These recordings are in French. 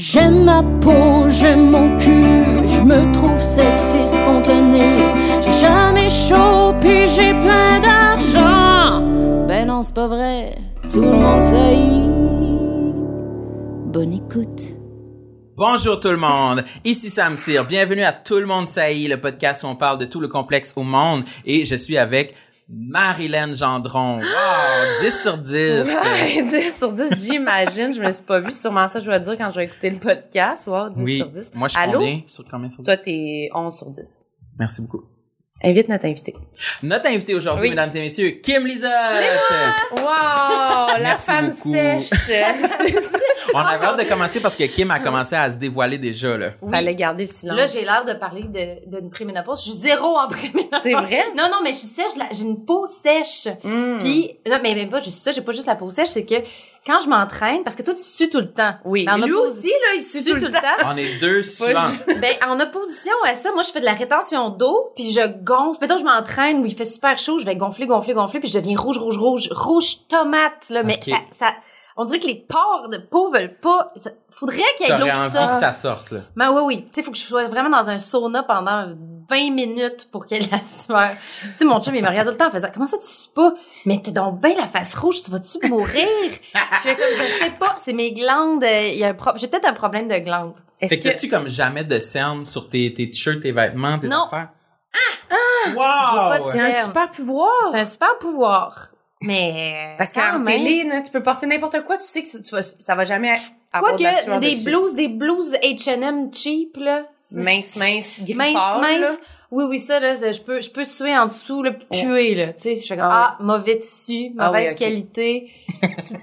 J'aime ma peau, j'aime mon cul, je me trouve sexy spontané. J'ai jamais chaud, j'ai plein d'argent. Ben non, c'est pas vrai, tout le monde sait. Bonne écoute. Bonjour tout le monde, ici Sam Cyr. Bienvenue à Tout le monde saillit, le podcast où on parle de tout le complexe au monde. Et je suis avec Marilyn Gendron. Wow, 10 sur 10. Ouais, 10 sur 10, j'imagine. Je me suis pas vue. Sûrement ça, je vais dire quand je vais écouter le podcast. Wow, 10 oui, sur 10. moi je suis Allô? combien sur combien sur 10? Toi, t'es 11 sur 10. Merci beaucoup. Invite notre invité. Notre invité aujourd'hui, Oui. mesdames et messieurs, Kim Lizotte. Wow! la femme beaucoup. sèche. On avait hâte de commencer parce que Kim a commencé à se dévoiler déjà là. Fallait garder le silence. Là, j'ai l'air de parler de- d'une préménopause. Je suis zéro en préménopause. C'est vrai? Non, non, mais je suis sèche. J'ai une peau sèche. Mm. Puis, non, mais même pas juste ça. J'ai pas juste la peau sèche. C'est que quand je m'entraîne, parce que toi, tu sues tout le temps. oui, lui aussi, là, il suit tout le temps. On est deux suivants. ben, en opposition à ça, moi, je fais de la rétention d'eau, puis je gonfle. Mettons, je m'entraîne où il fait super chaud, je vais gonfler, gonfler, gonfler, puis je deviens rouge, rouge, rouge, rouge tomate, là. Mais ça, ça, on dirait que les pores de peau veulent pas. ça- faudrait qu'il y ait de l'eau qui que sorte. ça sorte là. Ben oui, oui. Tu sais, faut que je sois vraiment dans un sauna pendant 20 minutes pour qu'elle la sueur. Tu sais, mon chum, il me regarde tout le temps en faisant, comment ça tu sues pas? Mais t'es donc bien la face rouge, tu vas-tu mourir? je fais comme, je sais pas, c'est mes glandes, euh, il y a un pro- j'ai peut-être un problème de glandes. Est-ce Fait que que... tu comme jamais de cernes sur tes, tes t-shirts, tes vêtements, tes Non. affaires? J'ai Wow! pas de C'est un super pouvoir. C'est un super pouvoir. Mais, Parce qu'en télé, là, tu peux porter n'importe quoi, tu sais que tu vas, ça va jamais avoir de la sueur des dessus. blouses, des blouses H&M cheap, là. Mince, mince, mince, mince. Oui, oui, ça, là, je peux, je peux suer en dessous, puis puer, là. Tu sais, je fais comme, Ah ah, mauvais tissu, Ah mauvaise oui, qualité.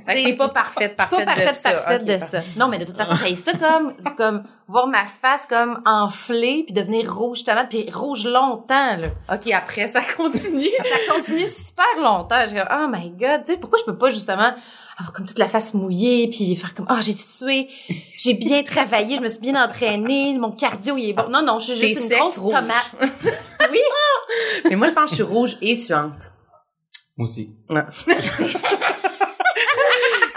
T'es pas parfaite, Je suis parfaite, pas parfaite, de ça. parfaite de parfait. ça. Non, mais de toute façon, j'ai ça comme, comme, voir ma face comme enflée, puis devenir rouge tomate, puis rouge longtemps, là. OK, après, ça continue. Ça continue super longtemps. J'ai comme, oh my god, tu sais, pourquoi je peux pas justement avoir comme toute la face mouillée, puis faire comme, oh, j'ai sué, j'ai bien travaillé, je me suis bien entraînée, mon cardio, il est bon. Non, non, je suis juste une sec, grosse rouge. tomate. oui. Mais moi, je pense que je suis rouge et suante. Moi aussi.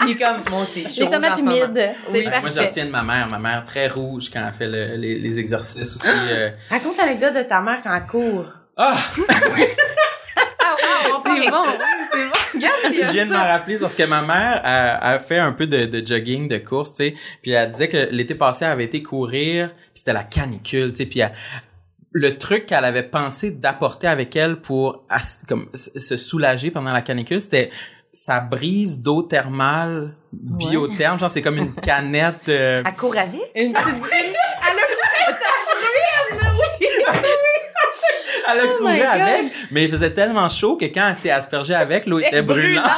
Il est comme, moi aussi. Je suis Les rouge en tomates ce moment. humides. C'est Oui, Moi, je retiens de ma mère. Ma mère très rouge quand elle fait le- les, les exercices aussi. euh. Raconte l'anecdote de ta mère quand elle court. Ah! Ah, ah, C'est bon, c'est bon. Regarde, Je viens de me ça. rappeler parce que ma mère a, a fait un peu de, de jogging, de course, tu sais. Puis elle disait que l'été passé, elle avait été courir, puis c'était la canicule, tu sais. Puis elle- le truc qu'elle avait pensé d'apporter avec elle pour comme se soulager pendant la canicule, c'était sa brise d'eau thermale biotherme. Genre, c'est comme une canette. euh, À court avec? Une petite... elle a Oh couru avec, mais il faisait tellement chaud que quand elle s'est aspergée avec, l'eau était brûlante.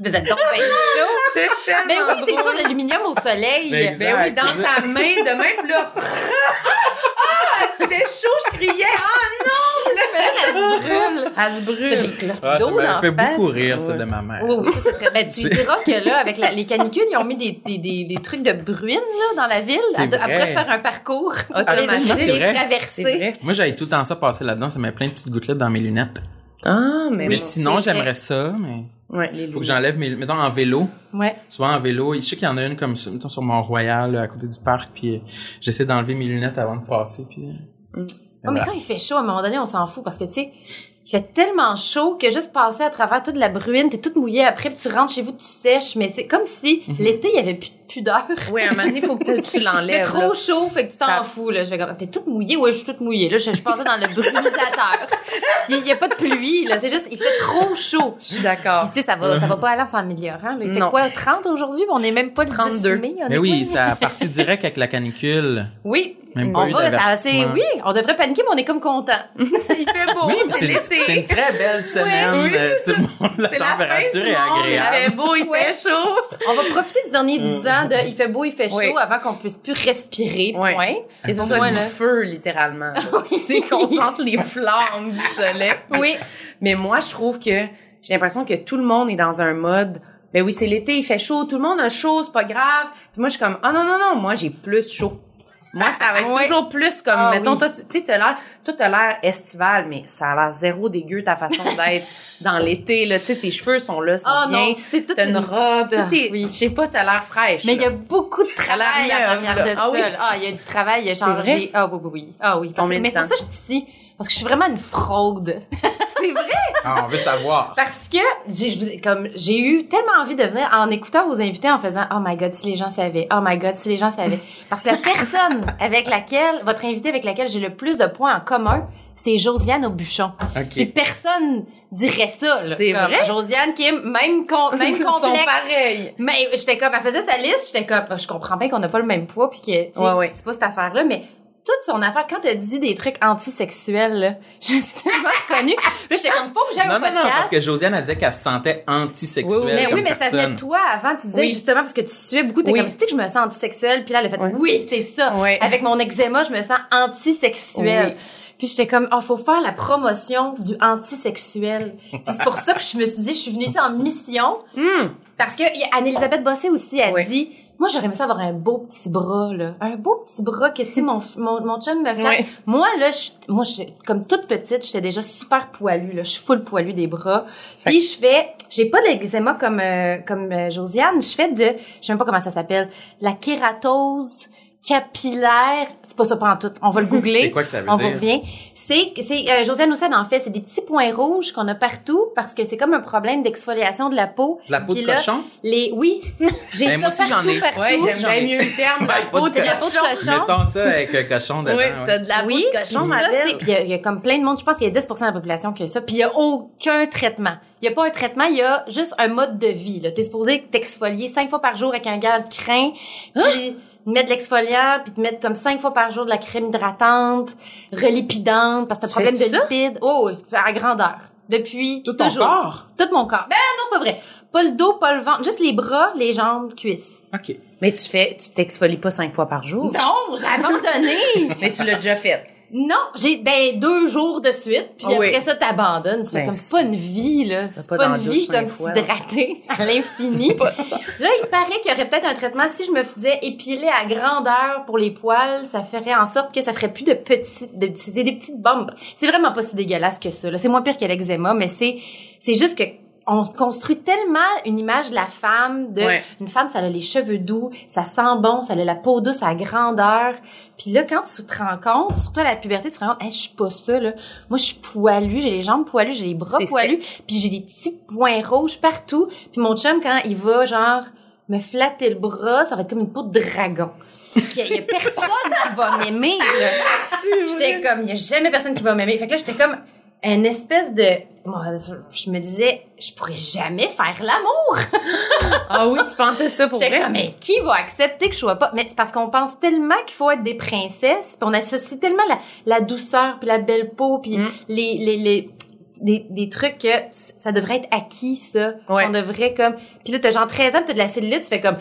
Vous êtes donc bien chaud. C'est tellement Ben oui, c'est sûr, l'aluminium au soleil. Ben, Ben oui, dans sa main, de même, là... Ah, c'était chaud, je criais. Ah non! brûle. Elle se brûle. Ah, ça m'a fait face. beaucoup rire, ça, de ma mère. Oui, oui, ça c'est très. Ben, tu diras que là, avec la- les canicules, ils ont mis des, des, des, des trucs de bruine là, dans la ville. Elle vrai. Après se faire un parcours les vrai. traverser. Moi, j'avais tout le temps ça passer là-dedans. Ça met plein de petites gouttelettes dans mes lunettes. Ah, mais Mais bon. sinon, j'aimerais ça, mais Ouais, les faut que j'enlève mes... Mettons, en vélo. Ouais. Souvent, en vélo. Je sais qu'il y en a une comme ça, mettons, sur Mont-Royal, à côté du parc, puis euh, j'essaie d'enlever mes lunettes avant de passer, puis... euh, Mm. Oh, mais quand il fait chaud, à un moment donné, on s'en fout parce que, tu sais, il fait tellement chaud que juste passer à travers toute la bruine, t'es toute mouillée après, puis tu rentres chez vous, tu sèches, mais c'est comme si Mhm. l'été, il y avait plus de pudeur. Oui, à un moment donné, il faut que tu Il fait l'enlèves. trop là. chaud, fait que tu t'en Ça- fous, là. Je vais comme, t'es toute mouillée? Ouais, je suis toute mouillée. Là, je, je passais dans le brumisateur. Il y, a pas de pluie, là. C'est juste, il fait trop chaud. Je suis d'accord. Puis, tu sais, ça va, ça va pas aller en s'améliorant, là. Il fait Non. quoi, 30 aujourd'hui? On est même pas le 32. 10 mai. on Mais est oui, ça a parti direct avec la canicule. Oui. Même pas On eu va, ça, c'est, oui, on devrait paniquer, mais on est comme content. Il fait beau, Oui, c'est l'été. c'est une très belle semaine. oui, euh, c'est tout le monde, la C'est la fin température du est monde. agréable. Il fait beau, il Ouais. fait chaud. On va profiter du dernier 10 ans de il fait beau, il fait chaud Oui. avant qu'on puisse plus respirer. Point. Et ce Pour soit du là. feu, littéralement. C'est qu'on sente les flammes du soleil. Oui. Mais moi, je trouve que j'ai l'impression que tout le monde est dans un mode ben oui, c'est l'été, il fait chaud, tout le monde a chaud, c'est pas grave. Puis moi, je suis comme, ah non, non, non, moi, j'ai plus chaud. Moi, ça va être toujours plus comme, Ah mettons, oui. toi, tu sais, t'as l'air, toi, t'as l'air estival, mais ça a l'air zéro dégueu, ta façon d'être dans l'été, là. Tu sais, tes cheveux sont là, sont Oh bien. non, c'est toute T'as une robe, Ah, tout est, oui. je sais pas, t'as l'air fraîche. Mais il y a beaucoup de travail à l'arrière de Ah ça. oui. Ah, il y a du travail, il a C'est changé. vrai? Ah oui, oui, oui. Ah oui. Parce mais c'est pour ça que je suis ici. Parce que je suis vraiment une fraude. c'est vrai? Ah, on veut savoir. Parce que j'ai, comme, j'ai eu tellement envie de venir en écoutant vos invités en faisant Oh my God, si les gens savaient. Oh my God, si les gens savaient. Parce que la personne avec laquelle, votre invité avec laquelle j'ai le plus de points en commun, c'est Josiane Aubuchon. Puis OK. personne dirait ça. là. C'est vrai? Josiane qui est même, con, même Ils sont complexe. pareils. Mais j'étais comme, elle faisait sa liste, j'étais comme, je comprends bien qu'on n'a pas le même poids puis que, Ouais, ouais. c'est pas cette affaire-là, mais toute son affaire, quand elle dit des trucs antisexuels, là, je suis tellement reconnue. Puis là, j'étais comme, faut que j'aille au non, podcast. non, parce que Josiane a dit qu'elle se sentait antisexuelle Oui, oui, mais comme oui, mais ça venait de toi avant. Tu disais Oui. justement parce que tu suais beaucoup. T'es Oui. comme, tu sais que je me sens antisexuelle. Puis là, elle a fait, Oui. oui, c'est ça. Oui. Avec mon eczéma, je me sens antisexuelle. Oui. Puis j'étais comme, oh, faut faire la promotion du antisexuel. Puis c'est pour ça que je me suis dit, je suis venue ici en mission. Hum. Parce que Anne-Elisabeth Bossé aussi a Oui. dit, moi, j'aurais aimé ça avoir un beau petit bras, là. Un beau petit bras que, tu sais, mon, mon, mon chum me fait. Oui. Moi, là, je, moi, je, comme toute petite, j'étais déjà super poilue, là. Je suis full poilue des bras. Puis je fais, j'ai pas d'eczéma comme, euh, comme euh, Josiane. Je fais de, je sais même pas comment ça s'appelle, la kératose capillaire. C'est pas ça tout. On va le googler. C'est quoi que ça veut On dire? vous revient. C'est, c'est euh, Josiane Houssen en fait, c'est des petits points rouges qu'on a partout parce que c'est comme un problème d'exfoliation de la peau. La peau Puis de là, cochon? Les, oui. J'ai Ben, ça moi aussi, j'en partout, ai. partout. Ouais, j'aime j'en bien ai- mieux le terme, la peau pas de de cochon. cochon. Mettons ça avec un cochon dedans. Oui, ouais. t'as de la peau oui, de cochon, ma ça, c'est, belle. puis il y, y a comme plein de monde, je pense qu'il y a 10 de la population qui a ça, puis il y a aucun traitement. Il y a pas un traitement, il y a juste un mode de vie, là. T'es supposé t'exfolier cinq fois par jour avec un gant de crin, puis mettre de l'exfoliant, puis te mettre comme cinq fois par jour de la crème hydratante, relipidante, parce que t'as Tu problème de ça? lipides. Oh, à grandeur. Depuis Tout ton toujours. corps? Tout mon corps. Ben non, c'est pas vrai. Pas le dos, pas le ventre, juste les bras, les jambes, cuisses. OK. Mais tu fais, tu t'exfolies pas cinq fois par jour. Non, j'ai abandonné. Mais tu l'as déjà fait. Non, j'ai ben deux jours de suite, puis Ah oui. après ça t'abandonnes. Fais Ben, comme c'est pas une vie là, c'est c'est pas pas, une vie comme s'hydrater à l'infini. Là, il paraît qu'il y aurait peut-être un traitement si je me faisais épiler à grandeur pour les poils, ça ferait en sorte que ça ferait plus de petits de c'est des petites bombes. C'est vraiment pas si dégueulasse que ça. là. C'est moins pire que l'eczéma, mais c'est c'est juste que on construit tellement une image de la femme, de Ouais. une femme, ça a les cheveux doux, ça sent bon, ça a la peau douce à grandeur. Puis là, quand tu te rends compte, surtout à la puberté, tu te rends compte, hey, je suis pas ça, là. Moi, je suis poilue, j'ai les jambes poilues, j'ai les bras poilus, puis j'ai des petits points rouges partout. Puis mon chum, quand il va, genre, me flatter le bras, ça va être comme une peau de dragon. Il y a personne qui va m'aimer, là. J'étais comme, il y a jamais personne qui va m'aimer. Fait que là, j'étais comme une espèce de... Moi, je- me disais, je pourrais jamais faire l'amour. Ah oui, tu pensais ça pour vrai? comme, mais qui va accepter que je sois pas? Mais c'est parce qu'on pense tellement qu'il faut être des princesses, puis on associe tellement la, la douceur, puis la belle peau, puis Mm. les, les, les, des, des trucs que ça devrait être acquis, ça. Ouais. On devrait comme... Puis là, t'as genre 13 ans, t'as de la cellulite, tu fais comme...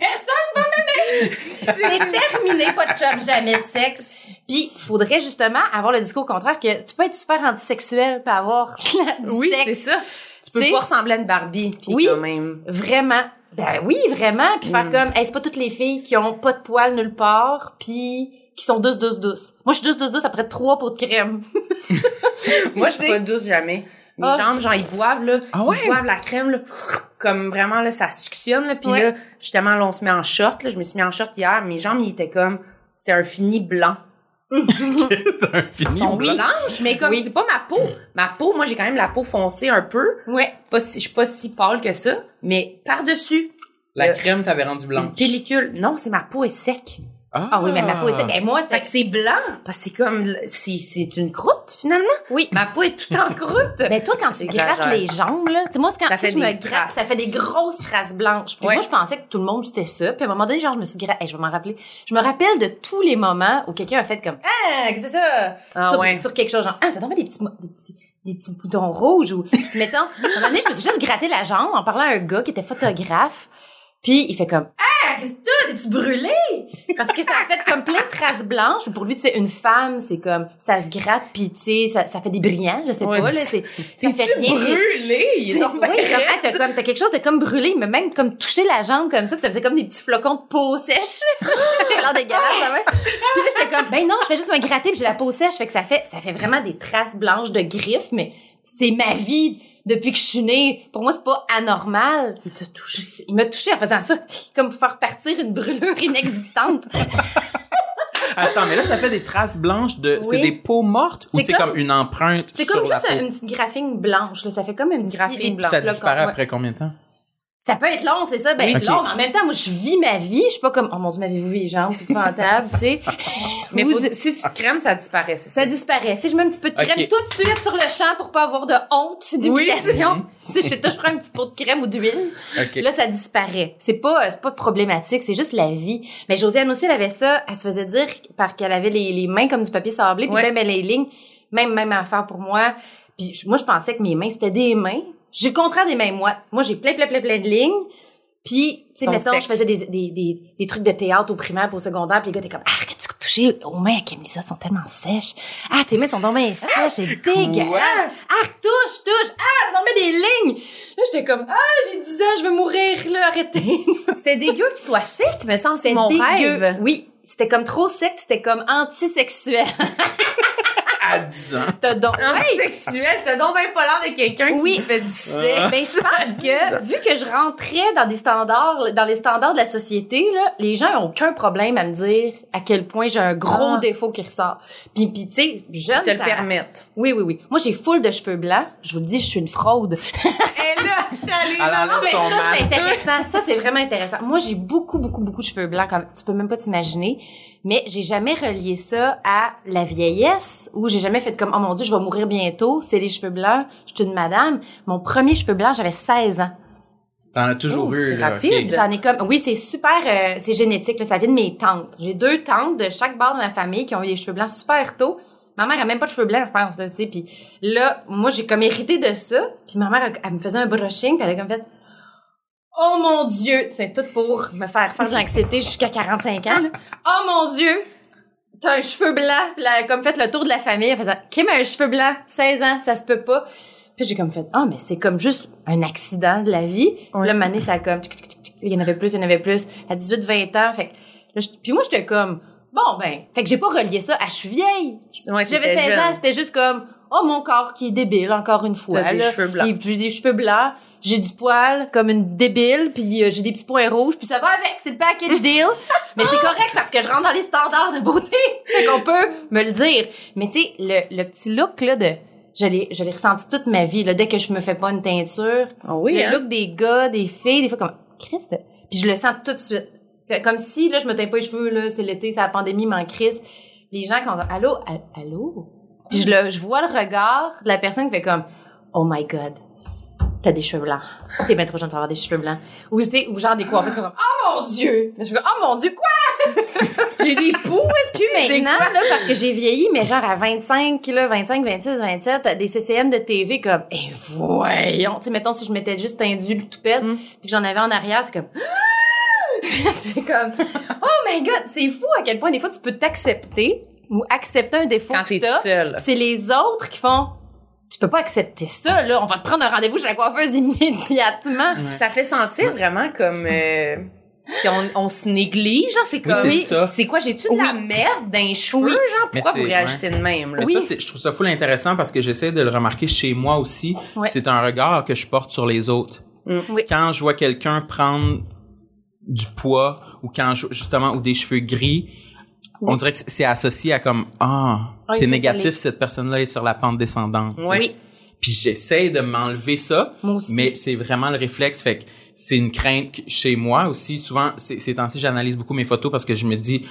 Personne va m'aimer! c'est terminé, pas de chum, jamais de sexe. Puis, faudrait justement avoir le discours contraire que tu peux être super antisexuel puis avoir du Oui, c'est ça. Tu peux pas ressembler à une Barbie, puis Oui. quand même. Vraiment. Ben oui, vraiment. Puis faire Mm. comme, hey, c'est pas toutes les filles qui ont pas de poils nulle part, puis qui sont douces, douces, douces. Moi, je suis douce, douce, douce après trois pots de crème. Moi, je suis pas douce jamais. Mes Ah. jambes, genre, ils boivent, là. Ah ouais? Ils boivent la crème, là. Comme vraiment, là, ça suctionne, là. Puis Ouais. là, justement, là, on se met en short, là. Je me suis mis en short hier. Mes jambes, ils étaient comme, c'était un fini blanc. c'est un Ils fini sont blanc. blanches, mais comme Oui. c'est pas ma peau. Ma peau, moi, j'ai quand même la peau foncée un peu. Ouais. Pas si, je suis pas si pâle que ça. Mais par-dessus, La crème t'avait rendu une blanche. pellicule. Non, c'est ma peau est sec. Ah oui, mais ma peau est sec. Ben moi, Fait c'est... que c'est blanc. Parce que c'est comme, c'est, c'est une croûte, finalement. Oui. Ma peau est toute en croûte. Ben toi, quand tu grattes les jambes, là, tu sais, moi, c'est quand Ça si fait je me des gratte, traces. ça fait des grosses traces blanches. Puis Ouais. moi, je pensais que tout le monde, c'était ça. Puis à un moment donné, genre, je me suis gratté, je vais m'en rappeler. Je me rappelle de tous les moments où quelqu'un a fait comme, ah, qu'est-ce que c'est ça? Ah sur, ouais. sur quelque chose, genre, ah, t'as tombé des petits, des petits, des petits boutons rouges ou, mettons, à un moment donné, je me suis juste gratté la jambe en parlant à un gars qui était photographe. Puis il fait comme, ah, qu'est-ce que t'as? T'es-tu brûlé? Parce que ça a fait comme plein de traces blanches. Pour lui, tu sais, une femme, c'est comme, ça se gratte, puis tu sais, ça, ça fait des brillants, je sais Ouais, pas, là, c'est, ça fait rien. brûlé? Il est oui, comme, ah, t'as comme, t'as quelque chose de comme brûlé, mais même comme toucher la jambe comme ça, puis ça faisait comme des petits flocons de peau sèche. C'était l'air dégueulasse, ça va. Puis là, j'étais comme, ben non, je fais juste me gratter, puis j'ai la peau sèche, fait que ça fait, ça fait vraiment des traces blanches de griffes, mais c'est ma vie depuis que je suis née. Pour moi, c'est pas anormal. Il t'a touché. Il m'a touché en faisant ça, comme pour faire partir une brûlure inexistante. Attends, mais là, ça fait des traces blanches de... C'est des peaux mortes ou C'est comme- comme, une empreinte C'est sur comme la juste peau? une petite graphine blanche, là. Ça fait comme une Graphine blanche. Ça disparaît après combien de temps? Ça peut être long, c'est ça. Ben, Oui, c'est long, mais en même temps, moi, je vis ma vie. Je suis pas comme, oh mon dieu, m'avez-vous vu les jambes? C'est épouvantable, tu sais. Mais Vous- faut- si tu te crèmes, ça disparaît, c'est ça. Ça disparaît. Si je mets un petit peu de crème tout de suite sur le champ pour pas avoir de honte, d'humiliation. tu sais, je touche un petit pot de crème ou d'huile. OK. Là, ça disparaît. C'est pas, c'est pas problématique, c'est juste la vie. Mais Josiane aussi, elle avait ça. Elle se faisait dire par qu'elle avait les, les mains comme du papier sablé, puis Ouais. même elle, les lignes, même même affaire pour moi. Puis moi, je pensais que mes mains c'était des mains. J'ai le contraire des mains moites. Moi, j'ai plein plein plein plein de lignes. Puis, tu sais, mettons, secs. je faisais des, des, des, des trucs de théâtre au primaire au secondaire, puis les gars étaient comme, ah, que tu touché aux mains à elles sont tellement sèches. Ah, tes mains sont donc bien sèches, c'est dégueulasse. Ah, touche, touche, ah, non, mais des lignes. Là, j'étais comme, ah, j'ai 10 ans, je veux mourir, là, arrêtez. C'était dégueu qu'il soit sec, mais ça, c'est mon dégueu. rêve. Oui, c'était comme trop sec, c'était comme antisexuel. À 10 ans. T'as donc, hey, Sexuel, t'as donc bien pas l'air de quelqu'un Oui. qui se fait du sexe. Ah. Ben, je pense que, vu que je rentrais dans des standards, dans les standards de la société, là, les gens ont aucun problème à me dire à quel point j'ai un gros Ah. défaut qui ressort. Puis, puis tu sais, jeune, se le ça- permettre. Oui, oui, oui. Moi, j'ai full de cheveux blancs. Je vous le dis, je suis une fraude. Et là, salut! Elle enlève mais ça, c'est intéressant. Ça, c'est vraiment intéressant. Moi, j'ai beaucoup, beaucoup, beaucoup de cheveux blancs. Comme, tu peux même pas t'imaginer. Mais j'ai jamais relié ça à la vieillesse ou j'ai jamais fait comme, oh mon dieu, je vais mourir bientôt. C'est les cheveux blancs. Je suis une madame. Mon premier cheveu blanc, j'avais 16 ans. T'en as toujours Oh, eu, c'est là. rapide. ok. J'en ai comme, oui, c'est super, euh, c'est génétique, là, ça vient de mes tantes. J'ai deux tantes de chaque bord de ma famille qui ont eu des cheveux blancs super tôt. Ma mère a même pas de cheveux blancs, je pense, là, tu sais. Puis là, moi, j'ai comme hérité de ça. Puis ma mère, elle, elle me faisait un brushing, puis elle a comme fait, oh mon Dieu, c'est tout pour me faire faire de l'anxiété jusqu'à 45 ans. Là. Oh mon Dieu, t'as un cheveu blanc. A comme fait le tour de la famille, elle faisait, Kim a un cheveu blanc, 16 ans, ça se peut pas. Puis j'ai comme fait, ah, mais c'est comme juste un accident de la vie. Ouais. Là, Mané, ça a comme, il y en avait plus, il y en avait plus. À 18, 20 ans, fait là, puis moi, j'étais comme, bon, ben, fait que j'ai pas relié ça à je suis vieille. Ouais, si j'avais t'étais 16 ans, c'était juste comme, oh, mon corps qui est débile, encore une fois. T'as des là. cheveux blancs. Et puis des cheveux blancs, j'ai du poil comme une débile, puis euh, j'ai des petits points rouges, puis ça va avec, c'est le package deal. Mais c'est correct parce que je rentre dans les standards de beauté, fait qu'on peut me le dire. Mais tu sais, le, le petit look là de, je l'ai, je l'ai ressenti toute ma vie là, dès que je me fais pas une teinture, Ah oui, le hein? look des gars, des filles, des fois comme Christ, puis je le sens tout de suite. Fait Comme si là je me teins pas les cheveux là, c'est l'été, c'est la pandémie, m'en crise. Les gens qui ont allô, Al- allô, puis je le, je vois le regard de la personne qui fait comme oh my god, t'as des cheveux blancs, t'es bien trop jeune pour avoir des cheveux blancs. Ou ou genre des coiffeuses comme oh mon dieu, je suis comme oh mon dieu quoi? J'ai des poux, est-ce maintenant, là, parce que j'ai vieilli, mais genre à 25, là, 25, 26, 27, des CCN de TV comme, eh voyons, tu sais, mettons si je m'étais juste tendu le toupette, Mm. puis que j'en avais en arrière, c'est comme, c'est comme, oh my god, c'est fou à quel point des fois tu peux t'accepter ou accepter un défaut Quand que t'es seul. C'est les autres qui font, peux pas accepter ça, là, on va te prendre un rendez-vous chez la coiffeuse immédiatement. Ouais. Ça fait sentir vraiment comme euh, si on, on se néglige, genre c'est comme c'est ça. c'est quoi j'ai-tu de la Oui. merde dans les cheveux, Oui. genre? Pourquoi vous réagissez de même là? Mais ça, c'est- je trouve ça full intéressant parce que j'essaie de le remarquer chez moi aussi. Ouais. C'est un regard que je porte sur les autres. Mm. Oui. Quand je vois quelqu'un prendre du poids ou quand je, justement ou des cheveux gris, on dirait que c'est- c'est associé à comme ah Oui, c'est négatif cette personne-là est sur la pente descendante. Oui. Puis j'essaie de m'enlever ça, Moi aussi. mais c'est vraiment le réflexe. Fait que c'est une crainte chez moi aussi. Souvent, c'est- ces temps-ci, j'analyse beaucoup mes photos parce que je me dis,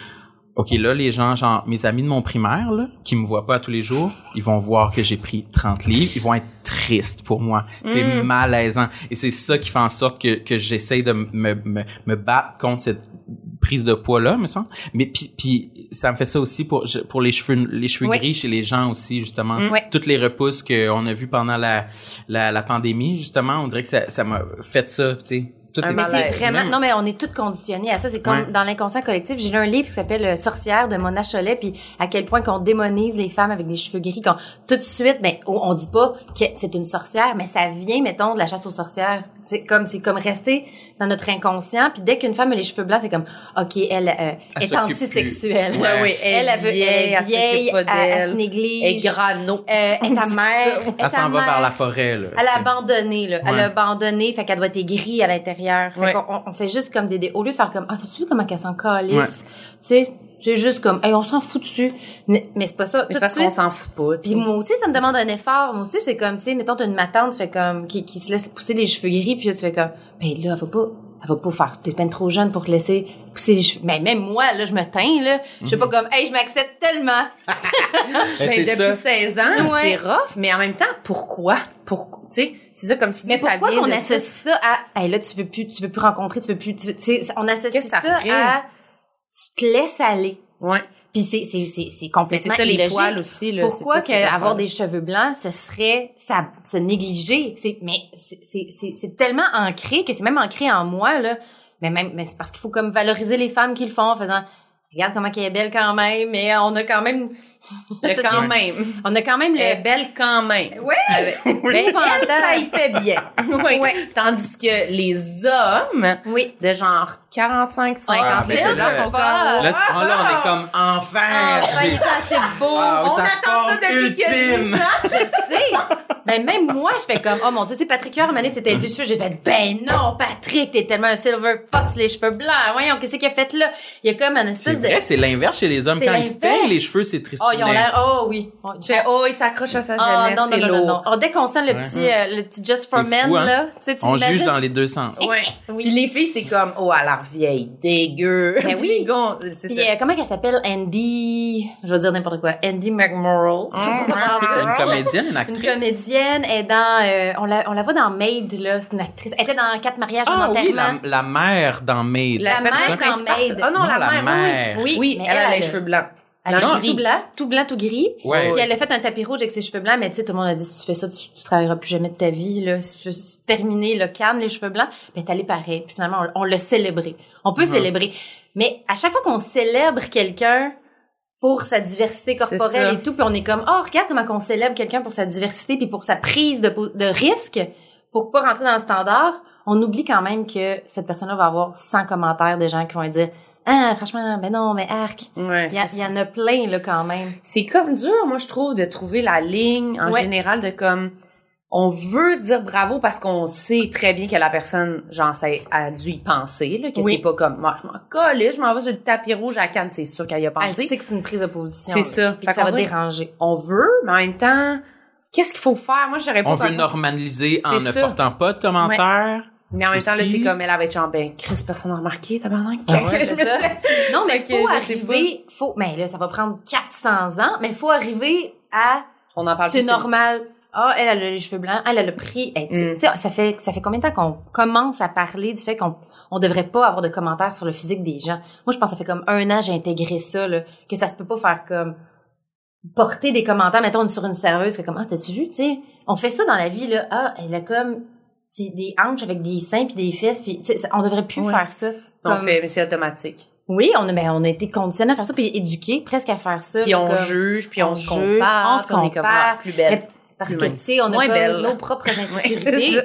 OK, là, les gens, genre, mes amis de mon primaire, là, qui me voient pas tous les jours, ils vont voir que j'ai pris 30 livres, ils vont être tristes pour moi. C'est Mm. malaisant. Et c'est ça qui fait en sorte que, que j'essaie de me, me, me battre contre cette prise de poids là me semble mais puis puis ça me fait ça aussi pour pour les cheveux les cheveux Oui. gris chez les gens aussi justement Mm. Ouais. toutes les repousses qu'on a vues pendant la, la la pandémie justement on dirait que ça ça m'a fait ça tu sais Tout Un est Mais malaise. c'est vraiment, non, mais on est toutes conditionnés à ça. C'est comme Ouais. dans l'inconscient collectif. J'ai lu un livre qui s'appelle euh, Sorcière de Mona Cholet, puis à quel point qu'on démonise les femmes avec des cheveux gris, qu'on tout de suite, ben, on, on dit pas que c'est une sorcière, mais ça vient, mettons, de la chasse aux sorcières. C'est comme, c'est comme rester dans notre inconscient, puis dès qu'une femme a les cheveux blancs, c'est comme, ok, elle, euh, Elle est antisexuelle. Ouais. oui, Elle, elle, veut- elle est elle vieille, elle, elle se néglige. Et grano. Euh, est ta mère. est Elle s'en va vers la forêt, là. Elle a abandonné, là. Elle Ouais. a abandonné, fait qu'elle doit être aigrie à l'intérieur. Fait Ouais. on, on fait juste comme des, des- au lieu de faire comme, ah, t'as-tu vu comment qu'elle s'en calisse? Ouais. Tu sais, c'est juste comme, hey, on s'en fout dessus. Mais, mais c'est pas ça. Mais c'est parce qu'on s'en fout pas, Puis moi aussi, ça me demande un effort. Moi aussi, c'est comme, tu sais, mettons, t'as une matante, tu fais comme, qui, qui se laisse pousser les cheveux gris, puis là, tu fais comme, ben là, elle va pas, elle va pas faire, t'es peine trop jeune pour te laisser pousser les cheveux. Mais même moi, là, je me teins, là. Je suis pas Mhm. comme, hey, je m'accepte tellement. Ben, c'est depuis ça. 16 ans, Ouais. c'est rough, mais en même temps, pourquoi? Pourquoi? Tu sais, c'est ça comme tu Mais ça pourquoi qu'on associe ça. ça à, hey, là, tu veux plus, tu veux plus rencontrer, tu veux plus, tu veux- tu sais, on associe ça, à, tu te laisses aller. Ouais. Puis c'est c'est c'est complètement c'est ça, les illogique. poils aussi, là. Pourquoi que avoir des cheveux blancs, ce serait ça se négliger? C'est mais c'est c'est c'est tellement ancré que c'est même ancré en moi là. Mais même mais c'est parce qu'il faut comme valoriser les femmes qui le font en faisant regarde comment elle est belle quand même mais on a quand même Le quand même. on a quand même Elle est le belle quand même. Ouais. Mais elle, ça y fait bien. Oui. Tandis que les hommes oui de genre 45, 50, Ah, les ben, cheveux blancs là, sont comme... là, oh, là, on est comme enfin. ah, il est assez beau Ah, on attend ça depuis qu'il y a ultime. 10 ans. je sais. Ben, même moi, je fais comme, oh mon dieu, c'est Patrick Huard, Mané, c'était du cheveux. J'ai fait, ben non, Patrick, t'es tellement un silver fox, les cheveux blancs. Voyons, qu'est-ce qu'il a fait là? Il y a comme une C'est espèce de. vrai, c'est l'inverse chez les hommes. Quand ils se teignent les cheveux, c'est Oh, ils ont l'air, oh oui. Tu fais, oh, il s'accroche à sa Ah, jeunesse, non, non, c'est non, non. Oh, dès qu'on sent le Ouais. petit, euh, le petit Just for Men, fou, hein? là, tu sais, tu On juge dans les deux sens. Ouais. Oui. Puis les filles, c'est comme, oh, elle vieille, dégueu. Ben oui. les gars, c'est Puis, ça. euh, comment qu'elle s'appelle? Andy, je vais dire n'importe quoi. Andy McMorrow. Je sais pas ça comment Une comédienne, une Une actrice. comédienne est dans, euh, on la, on la voit dans Maid, là, c'est une actrice. Elle était dans Quatre mariages, Ah oui, la, la mère dans Maid. La mère personnage dans. Maid. Ah non, Non, la, la mère, mère. oui. Oui, Oui, mais elle, a elle, les elle- cheveux blancs. Elle a Lingerie. tout blanc, tout blanc, tout gris. Ouais. Puis elle a fait un tapis rouge avec ses cheveux blancs, mais tu sais, tout le monde a dit, si tu fais ça, tu, tu travailleras plus jamais de ta vie, là. Si tu veux terminer, le canne, les cheveux blancs, ben, allé pareil. Puis finalement, on, on l'a célébré. On peut célébrer. Mais à chaque fois qu'on célèbre quelqu'un pour sa diversité corporelle et tout, puis on est comme, oh, regarde comment qu'on célèbre quelqu'un pour sa diversité puis pour sa prise de, de risque pour pas rentrer dans le standard, on oublie quand même que cette personne-là va avoir 100 commentaires de gens qui vont dire, ah, franchement, ben non, mais arc. Ouais, Il y, en a plein, là, quand même. c'est comme dur, moi, je trouve, de trouver la ligne en Ouais. général de comme on veut dire bravo parce qu'on sait très bien que la personne, genre, ça a dû y penser, là, que Oui. c'est pas comme moi, je m'en colle, je m'en vais sur le tapis rouge à Cannes, c'est sûr qu'elle y a Elle pensé. sait que c'est une prise de position. C'est ça. puis Fait que ça va déranger. On veut, mais en même temps, qu'est-ce qu'il faut faire? Moi, j'aurais pas On veut normaliser en ne ça. portant pas de commentaires. Mais en même temps, là, c'est comme elle avait genre, ben, Chris, personne n'a remarqué, tabarnak. Ah ouais, c'est ça. Non, mais faut arriver, faut, mais là, ça va prendre 400 ans, mais faut arriver à, On en parle c'est normal. Ah, elle, elle a les cheveux blancs, elle, elle a hey, tu sais, Mm. tu sais, ça fait, ça fait combien de temps qu'on commence à parler du fait qu'on, on devrait pas avoir de commentaires sur le physique des gens? Moi, je pense que ça fait comme un an, j'ai intégré ça, là, que ça se peut pas faire comme, porter des commentaires, mettons, sur une serveuse, que comme, ah, t'as-tu vu, tu sais, on fait ça dans la vie, là, ah, elle a comme, c'est des hanches avec des seins puis des fesses puis on devrait plus Ouais. faire ça. On Comme- fait, mais c'est automatique. oui, on a, ben, on a été conditionnés à faire ça, puis éduqués presque à faire ça. Puis on comme- juge, puis on, on se juge, compare, on se puis on est comme, compare. ah, plus belle. Mais parce que, tu sais, on a comme nos propres insécurités.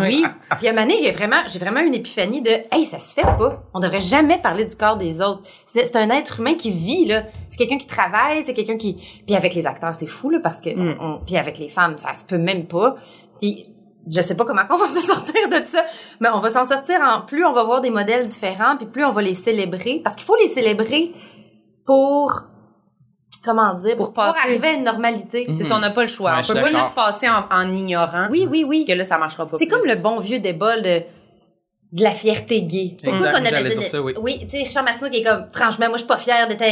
oui. Puis à un moment donné, j'ai vraiment, j'ai vraiment une épiphanie de, hey, ça se fait pas. On devrait jamais parler du corps des autres. C'est c'est un être humain qui vit, là. C'est quelqu'un qui travaille, c'est quelqu'un qui, puis avec les acteurs, c'est fou, là, parce que, Mm. on- puis avec les femmes, ça se peut même pas. Puis, je sais pas comment on va se sortir de ça, mais on va s'en sortir en plus on va voir des modèles différents, puis plus on va les célébrer, parce qu'il faut les célébrer pour comment dire, Pour passer. arriver à une normalité. Mhm. C'est ça, on n'a pas le choix. Ouais, on peut pas juste passer en, en ignorant. Oui, oui, oui. Parce que là, ça marchera pas C'est comme le bon vieux débat de, de la fierté gay. Pourquoi Exact, qu'on avait dire ça, oui. tu sais, Richard Martineau qui est comme, franchement, moi, je suis pas fière d'être,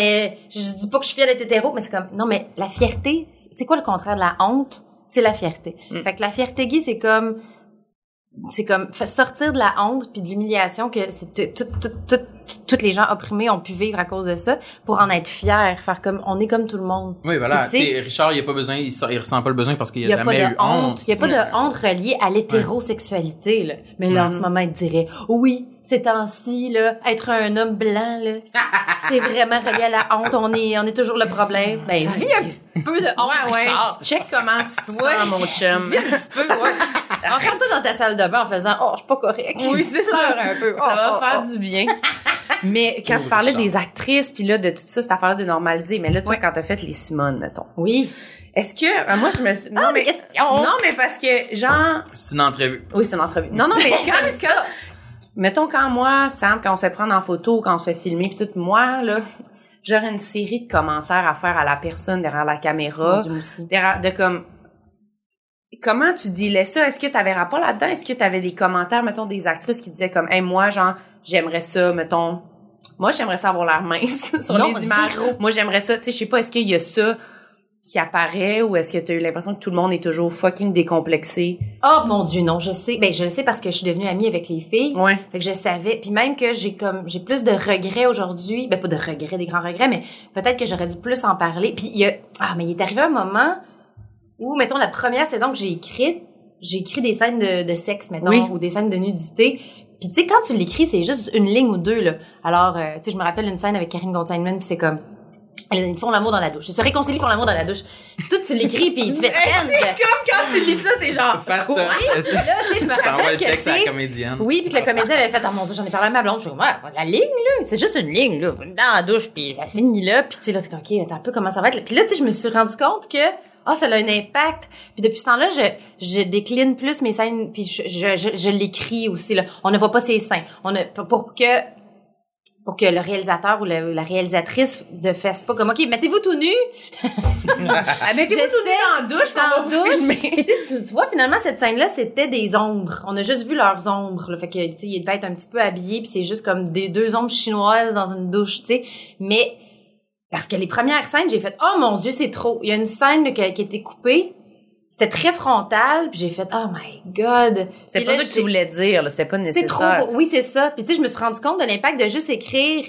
je dis pas que je suis fière d'être hétéro, mais c'est comme, non, mais la fierté, c'est quoi le contraire de la honte? C'est la fierté. Mm. Fait que la fierté gay, c'est comme, c'est comme sortir de la honte puis de l'humiliation que c'est tout, tout, tout- toutes les gens opprimés ont pu vivre à cause de ça pour en être fiers, faire comme on est comme tout le monde. Oui, voilà. Tu sais- Richard, il a pas besoin, il, il ressent pas le besoin parce qu'il a, a pas jamais eu de honte, il y a pas de honte reliée à l'hétérosexualité là. Mais là en ce moment il dirait oui, ces temps-ci là, être un homme blanc là, c'est vraiment relié à la honte, on est on est toujours le problème. Ben vis un petit peu de honte, Ouais, ouais. Richard. Check comment tu te Ouais. sens, mon chum. Vis un petit peu, ouais. Rentre-toi dans ta salle de bain en faisant oh, je suis pas correct. Oui, c'est ça. Un peu. Ça Oh, va oh, faire oh. du bien. Mais quand tu parlais des actrices, puis là, de tout ça, cette affaire-là de normaliser, mais là, toi, Ouais. quand t'as fait les Simone, mettons, Oui. est-ce que... euh, moi, je me suis... Non, Ah, mais... des questions. Non, mais parce que, genre... C'est une entrevue. Oui, c'est une entrevue. Non, non, mais quand... Ça. mettons, quand moi, Sam, quand on se fait prendre en photo, quand on se fait filmer, puis tout, moi, là, j'aurais une série de commentaires à faire à la personne derrière la caméra. Derrière- de comme comment tu disais ça? Est-ce que tu avais rapport là-dedans? Est-ce que tu avais des commentaires mettons des actrices qui disaient comme hey moi genre j'aimerais ça mettons moi j'aimerais ça avoir l'air mince sur Non, les images zéro. moi j'aimerais ça tu sais je sais pas est-ce qu'il y a ça qui apparaît ou est-ce que tu as eu l'impression que tout le monde est toujours fucking décomplexé? Oh mon dieu, non, je sais. Ben je le sais parce que je suis devenue amie avec les filles. ouais Fait que je savais. Puis même que j'ai comme j'ai plus de regrets aujourd'hui. Ben pas de regrets, des grands regrets, mais peut-être que j'aurais dû plus en parler. Puis il y a ah mais il est arrivé un moment où mettons la première saison que j'ai écrite, j'ai écrit des scènes de, de sexe mettons Oui. ou des scènes de nudité. Puis tu sais quand tu l'écris, c'est juste une ligne ou deux là. Alors euh, tu sais je me rappelle une scène avec Karine Gontineman puis c'est comme ils font l'amour dans la douche. Ils se réconcilient, ils font l'amour dans la douche. Tout tu l'écris puis tu fais scan. comme quand tu lis ça t'es genre Fastoche. Puis là, tu sais, je me rappelle le que, texte à la comédienne. oui, puis que le comédien avait fait, oh mon dieu, j'en ai parlé à ma blonde. Je suis comme, ouais, la ligne, là, c'est juste une ligne, là, dans la douche, puis ça finit là. Puis tu sais, là, t'es comme, OK, attends un peu comment ça va être. Puis là, tu sais, je me suis rendu compte que, ah, ça a un impact. Puis depuis ce temps-là, je, je décline plus mes scènes, puis je, je, je, je l'écris aussi, là. On ne voit pas ses seins. On a, pour que, pour que le réalisateur ou la, la réalisatrice ne fasse pas comme, OK, mettez-vous tout nu, ah, mettez-vous tout nu dans la douche on dans va la vous douche. filmer. Puis tu, tu- vois, finalement, cette scène-là, c'était des ombres. On a juste vu leurs ombres. Là. Fait que, tu sais, il devait être un petit peu habillé, puis c'est juste comme des deux ombres chinoises dans une douche, tu sais. Mais, parce que les premières scènes, j'ai fait, oh mon Dieu, c'est trop. Il y a une scène là, qui, qui a été coupée. C'était très frontal, puis j'ai fait, oh my God. c'est pas là, ça que tu voulais dire c'était pas c'est trop. nécessaire Oui, c'est ça. Puis tu sais, je me suis rendu compte de l'impact de juste écrire.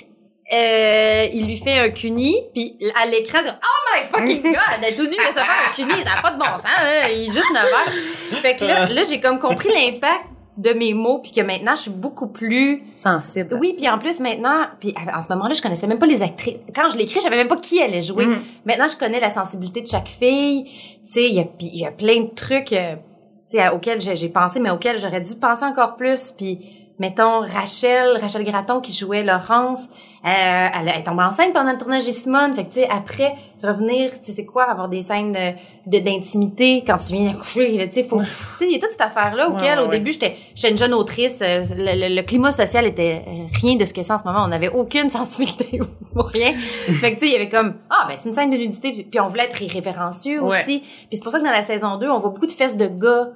Euh, il lui fait un cuni, puis à l'écran, c'est oh my fucking god, elle est tout nu, elle se fait un cuni, ça n'a pas de bon sens, là, il est juste 9 heures. Fait que là, là j'ai comme compris l'impact de mes mots, puis que maintenant, je suis beaucoup plus... sensible Oui, puis en plus, maintenant, puis en ce moment-là, je connaissais même pas les actrices. Quand je l'écris, je savais même pas qui allait jouer. Mhm. Maintenant, je connais la sensibilité de chaque fille. Tu sais, il y a, y a plein de trucs, euh, tu sais, auxquels j'ai j'ai pensé, mais auxquels j'aurais dû penser encore plus. Puis, mettons, Rachel, Rachel Gratton qui jouait Laurence, euh, elle, elle tombe enceinte pendant le tournage des Simone. Fait que, tu sais, après, revenir, tu sais, c'est quoi, avoir des scènes de- d'intimité quand tu viens d'accoucher, là, tu sais, faut... Tu sais, il y a toute cette affaire-là Ouais, auquel, ouais, au début, j'étais j'étais une jeune autrice. euh, Le, le- le climat social était euh, rien de ce que c'est en ce moment. On n'avait aucune sensibilité pour rien. fait que, tu sais, il y avait comme, ah, ben, c'est une scène de nudité, puis- puis on voulait être irrévérencieux Ouais. aussi. Puis c'est pour ça que dans la saison 2, on voit beaucoup de fesses de gars.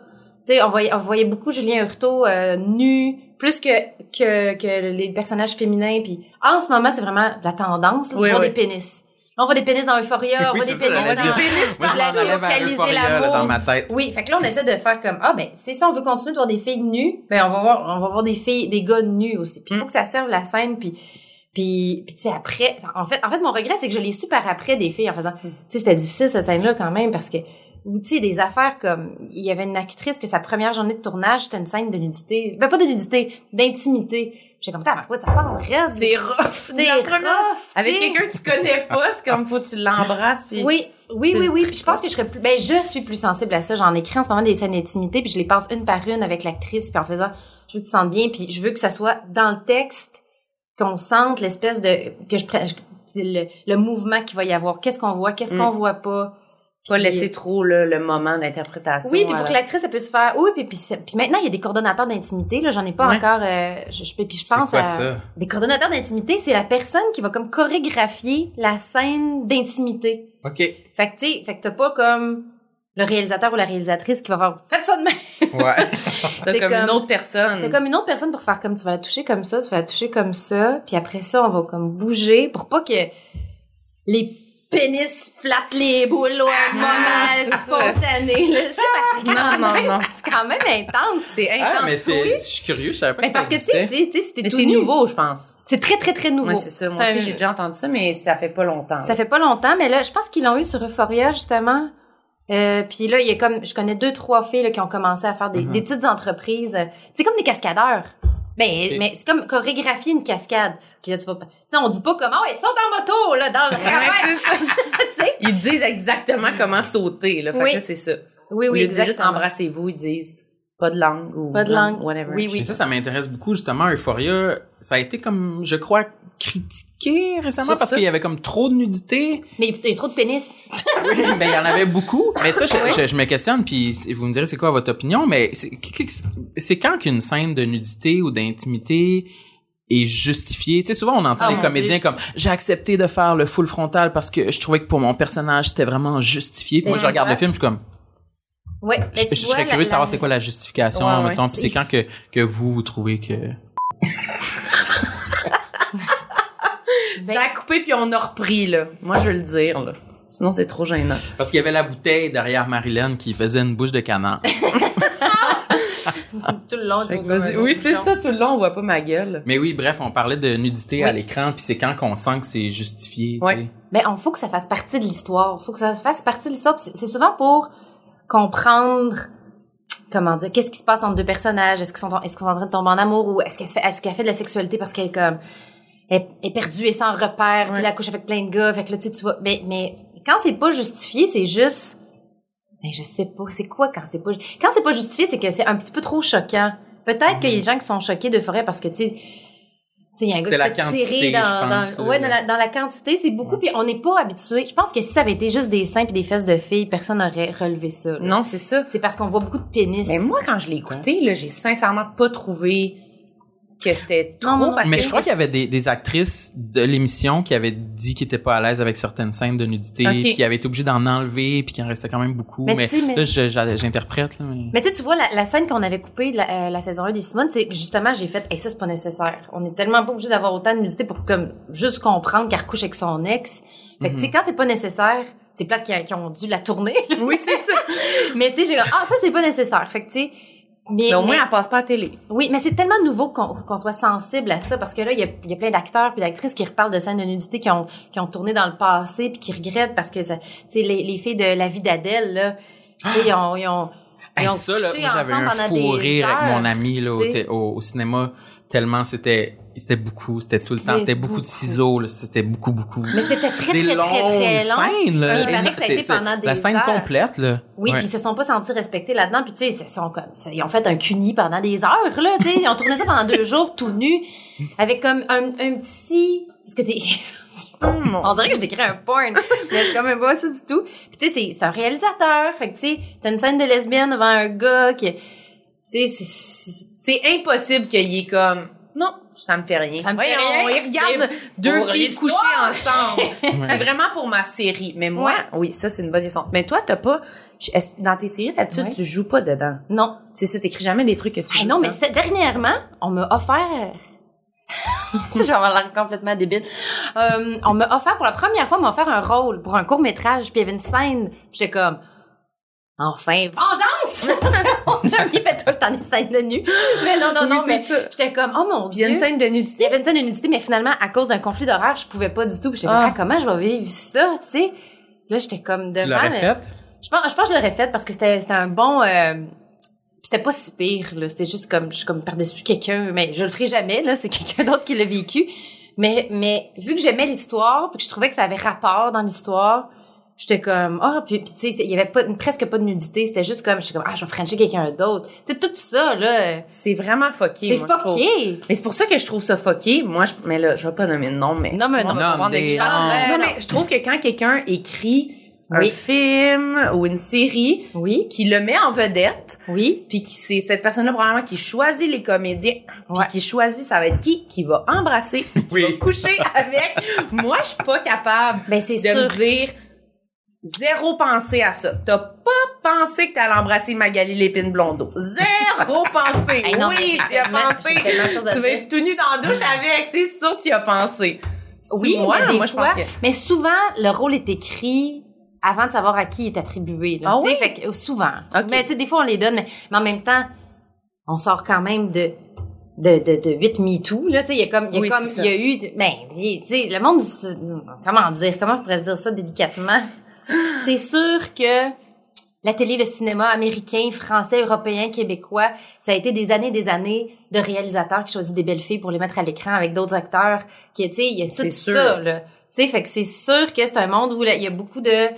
Tu sais, on voyait, on voyait beaucoup Julien Hurtaud euh, nu, plus que, que, que les personnages féminins. Puis en ce moment, c'est vraiment la tendance, là, Oui, on voit oui. des pénis. Là, on voit des pénis dans Euphoria, on Oui, voit c'est des ça, pénis dans... dire. Moi, je la géolocaliser là, l'amour. dans ma tête. Oui, fait que là, on essaie de faire comme, ah, ben, c'est ça, on veut continuer de voir des filles nues, ben, on va voir, on va voir des filles, des gars nus aussi. Puis il faut Mm. que ça serve la scène, puis, puis, puis tu sais, après, en fait, en fait, mon regret, c'est que je l'ai su par après des filles en faisant, tu sais, c'était difficile, cette scène-là, quand même, parce que, ou tu sais, des affaires comme, il y avait une actrice que sa première journée de tournage, c'était une scène de nudité, ben, pas de nudité, d'intimité. J'ai comme, t'as quoi, ça parle reste. c'est rough C'est rough, avec quelqu'un que tu connais pas c'est comme faut que tu l'embrasses puis Oui, oui, tu oui, oui. Puis je pense que je serais plus, ben, je suis plus sensible à ça. J'en écris en ce moment des scènes d'intimité, puis je les passe une par une avec l'actrice, puis en faisant, je veux que tu te sentes bien, puis je veux que ça soit dans le texte, qu'on sente l'espèce de, que je prenne, le, le mouvement qu'il va y avoir. Qu'est-ce qu'on voit, qu'est-ce Mm. qu'on voit pas? Pas laisser trop là, le moment d'interprétation Oui, puis pour que l'actrice elle puisse faire. Oui, puis, puis, puis maintenant il y a des coordonnateurs d'intimité là, j'en ai pas Ouais. encore. euh, je, je, puis je C'est pense quoi à ça? des coordonnateurs d'intimité, c'est la personne qui va comme chorégraphier la scène d'intimité. OK. Fait que, tu sais, fait que t'as pas comme le réalisateur ou la réalisatrice qui va faire « Faites ça de même! Ouais. t'as c'est comme, une comme- autre personne T'as comme une autre personne pour faire comme tu vas la toucher comme ça, tu vas la toucher comme ça, puis après ça, on va comme bouger pour pas que les pénis flatte les boules au un moment Ah, c'est ça. spontané. Là, sais, parce que c'est quand Non, non, même- non. C'est quand même intense. C'est Ah, intense. mais c'est, oui. je suis curieux, je savais pas Mais que ça parce que tu sais, c'est- c'est nouveau, je pense. C'est très, très, très nouveau. Moi, c'est ça. Moi C'est aussi, j'ai déjà entendu ça, mais ça fait pas longtemps. Ça fait pas longtemps, mais là, je pense qu'ils l'ont eu sur Euphoria, justement. Euh, puis là, il y a comme, je connais deux, trois filles là, qui ont commencé à faire des, Mhm. des petites entreprises. C'est comme des cascadeurs. Ben, mais c'est comme chorégraphier une cascade. Ok, là, tu vas pas- on dit pas comment, ouais, saute en moto, là, dans le Ouais. Ils disent exactement comment sauter, là. Fait Oui. que c'est ça. Oui, oui, de dire juste embrassez-vous, ils disent pas de langue ou Pas de langue. whatever. Oui, oui. Mais ça, ça m'intéresse beaucoup, justement, Euphoria. Ça a été comme, je crois, critiqué récemment Sur parce qu'il y avait comme trop de nudité. Mais il y a trop de pénis. ben, il y en avait beaucoup. Mais ça, je, je- je me questionne, puis vous me direz c'est quoi votre opinion, mais c'est quand qu'une scène de nudité ou d'intimité est justifiée? Tu sais, souvent, on entend Oh, les comédiens comme « J'ai accepté de faire le full frontal parce que je trouvais que pour mon personnage, c'était vraiment justifié. » Puis Moi, je regarde ouais. le film, je suis comme Ouais. je, mais tu je vois, serais la- curieux de savoir la- c'est quoi la justification, Ouais, ouais. mettons. Puis c'est quand que, que vous, vous trouvez que... Ben- Ça a coupé puis on a repris, là. Moi, je veux le dire, là. Sinon, c'est trop gênant. Parce qu'il y avait la bouteille derrière Marilyn qui faisait une bouche de canard. Tout le long, tu Oui, c'est ça, tout le long, on voit pas ma gueule. Mais oui, bref, on parlait de nudité à Oui. l'écran, puis c'est quand qu'on sent que c'est justifié. tu Ouais. sais. Ben, on faut que ça fasse partie de l'histoire. Faut que ça fasse partie de l'histoire. C'est souvent pour comprendre, comment dire, qu'est-ce qui se passe entre deux personnages? Est-ce qu'ils sont, est-ce qu'ils sont en train de tomber en amour ou est-ce qu'elle se fait, est-ce qu'elle fait de la sexualité parce qu'elle est comme, elle est perdue et sans repère, puis la couche avec plein de gars. Fait que là, tu sais, tu vois, mais, mais quand c'est pas justifié, c'est juste, ben, je sais pas, c'est quoi quand c'est pas, quand c'est pas justifié, c'est que c'est un petit peu trop choquant. Peut-être qu'il y a des gens qui sont choqués de forêt parce que, tu sais, tu sais, il y a un gars C'était qui la quantité, dans, pense, dans, ouais, dans la, dans la quantité, c'est beaucoup, puis on n'est pas habitué. Je pense que si ça avait été juste des seins puis des fesses de filles, personne n'aurait relevé ça. là. Non, c'est ça. C'est parce qu'on voit beaucoup de pénis. Mais moi, quand je l'ai écouté, là, j'ai sincèrement pas trouvé que c'était trop Non, non, parce Mais que je crois qu'il y avait des, des actrices de l'émission qui avaient dit qu'ils étaient pas à l'aise avec certaines scènes de nudité, Ok. puis qui avaient été obligés d'en enlever, puis qu'il en restait quand même beaucoup. Mais Mais, tu sais, mais- là, j'interprète. Là, mais... Mais tu vois, la, la scène qu'on avait coupée de la, euh, la saison 1 des Simone, c'est justement, j'ai fait, et ça, c'est pas nécessaire. On est tellement pas obligé d'avoir autant de nudité pour comme juste comprendre qu'elle recouche avec son ex. Fait que, tu sais, quand c'est pas nécessaire, c'est plate qu'ils qu'ils ont dû la tourner. là. Oui, c'est ça. mais tu sais, j'ai ah, ça, c'est pas nécessaire. Fait que, tu sais, mais, Mais au moins, mais- elle passe pas à la télé. Oui, mais c'est tellement nouveau qu'on qu'on soit sensible à ça parce que là, il y a, il y a plein d'acteurs puis d'actrices qui reparlent de scènes de nudité qui ont, qui ont tourné dans le passé puis qui regrettent parce que ça, tu sais, les, les filles de La vie d'Adèle, là, tu sais, ils ont, ils ont, ils Hey, ont ça, là, j'avais un fou rire avec mon ami là, au, au cinéma, tellement c'était c'était beaucoup, c'était tout le temps, C'était beaucoup de ciseaux, là, c'était beaucoup, beaucoup. Mais c'était très, des très, très, longues très long. scènes, là. Oui, il paraît Et que ça a c'est- été c'est pendant des La scène heures. complète, là. Oui, puis ils se sont pas sentis respectés là-dedans. Puis tu sais, ils sont comme, ils ont fait un cuni pendant des heures là. Tu sais, ils ont tourné ça pendant deux jours tout nus, avec comme un, un petit, parce que t'es, on dirait que j'écris un porn, mais c'est comme un pas ça du tout. Puis tu sais, c'est, un réalisateur. Fait que tu sais, t'as une scène de lesbienne devant un gars qui, tu sais, C'est impossible qu'il y ait comme, non, ça me fait rien. Ça me fait rien, c'est deux filles couchées ensemble. C'est vraiment pour ma série. Mais moi, oui, ça, c'est une bonne question. Mais toi, t'as pas, dans tes séries, d'habitude, Ouais. tu joues pas dedans? non. C'est ça, t'écris jamais des trucs que tu Hey, joues non, mais dedans. dernièrement, on m'a offert. Tu sais, je vais avoir l'air complètement débile. Euh, on m'a offert, pour la première fois, on m'a offert un rôle pour un court-métrage, puis il y avait une scène, puis j'étais comme, enfin, vengeance! Mon chum qui fait tout le temps des scènes de nu. Mais non, non, Oui, non, c'est mais ça. j'étais comme, oh mon Puis il y a dieu. une scène de Il nudité. y avait une scène de nudité, mais finalement, à cause d'un conflit d'horaire, je pouvais pas du tout. Puis j'étais Ah. comme, ah, comment je vais vivre ça, tu sais? Là, j'étais comme devant. Tu l'aurais mais- fait? je pense, je pense que je l'aurais fait parce que c'était, c'était un bon. euh, c'était pas si pire, là. C'était juste comme, je suis comme par-dessus quelqu'un, mais je le ferai jamais, là. C'est quelqu'un d'autre qui l'a vécu. Mais, mais vu que j'aimais l'histoire, puis que je trouvais que ça avait rapport dans l'histoire, j'étais comme, ah, puis, puis tu sais, il y avait pas, presque pas de nudité. C'était juste comme, j'étais comme, ah, je vais frencher quelqu'un d'autre. C'est tout ça, là. C'est vraiment fucké. C'est moi, je trouve. fucké. Mais c'est pour ça que je trouve ça fucké. Moi, je, mais là, je vais pas nommer de nom, mais. Non, mais non. parle. des Non, mais je trouve que quand quelqu'un écrit un Oui. film ou une série, Oui, qui le met en vedette, oui. puis qui c'est cette personne-là probablement qui choisit les comédiens, puis Ouais. qui choisit ça va être qui qui va embrasser, puis qui Oui. va coucher avec. Moi, je suis pas capable Ben, c'est de me sûr. dire zéro pensée à ça. T'as pas pensé que t'allais embrasser Magali Lépine Blondeau. Zéro pensée. Hey, non, oui, tu as pensé. Tu vas être tout nu dans la douche avec, c'est sûr que tu y as pensé. Oui, moi, mais des moi, je pense que. mais souvent, le rôle est écrit avant de savoir à qui il est attribué. Là, Ah oui? fait que, souvent. Ok. Mais tu sais, des fois, on les donne, mais, mais en même temps, on sort quand même de de, de, de 8 MeToo, là, tu sais, il y a comme, il y a Oui, comme, il y a eu, ben, tu sais, le monde, comment dire, comment je pourrais dire ça délicatement? C'est sûr que la télé, le cinéma américain, français, européen, québécois, ça a été des années et des années de réalisateurs qui choisissent des belles filles pour les mettre à l'écran avec d'autres acteurs, qui, tu sais, il y a tout sûr. ça, là. Tu sais, fait que c'est sûr que c'est un monde où il y a beaucoup de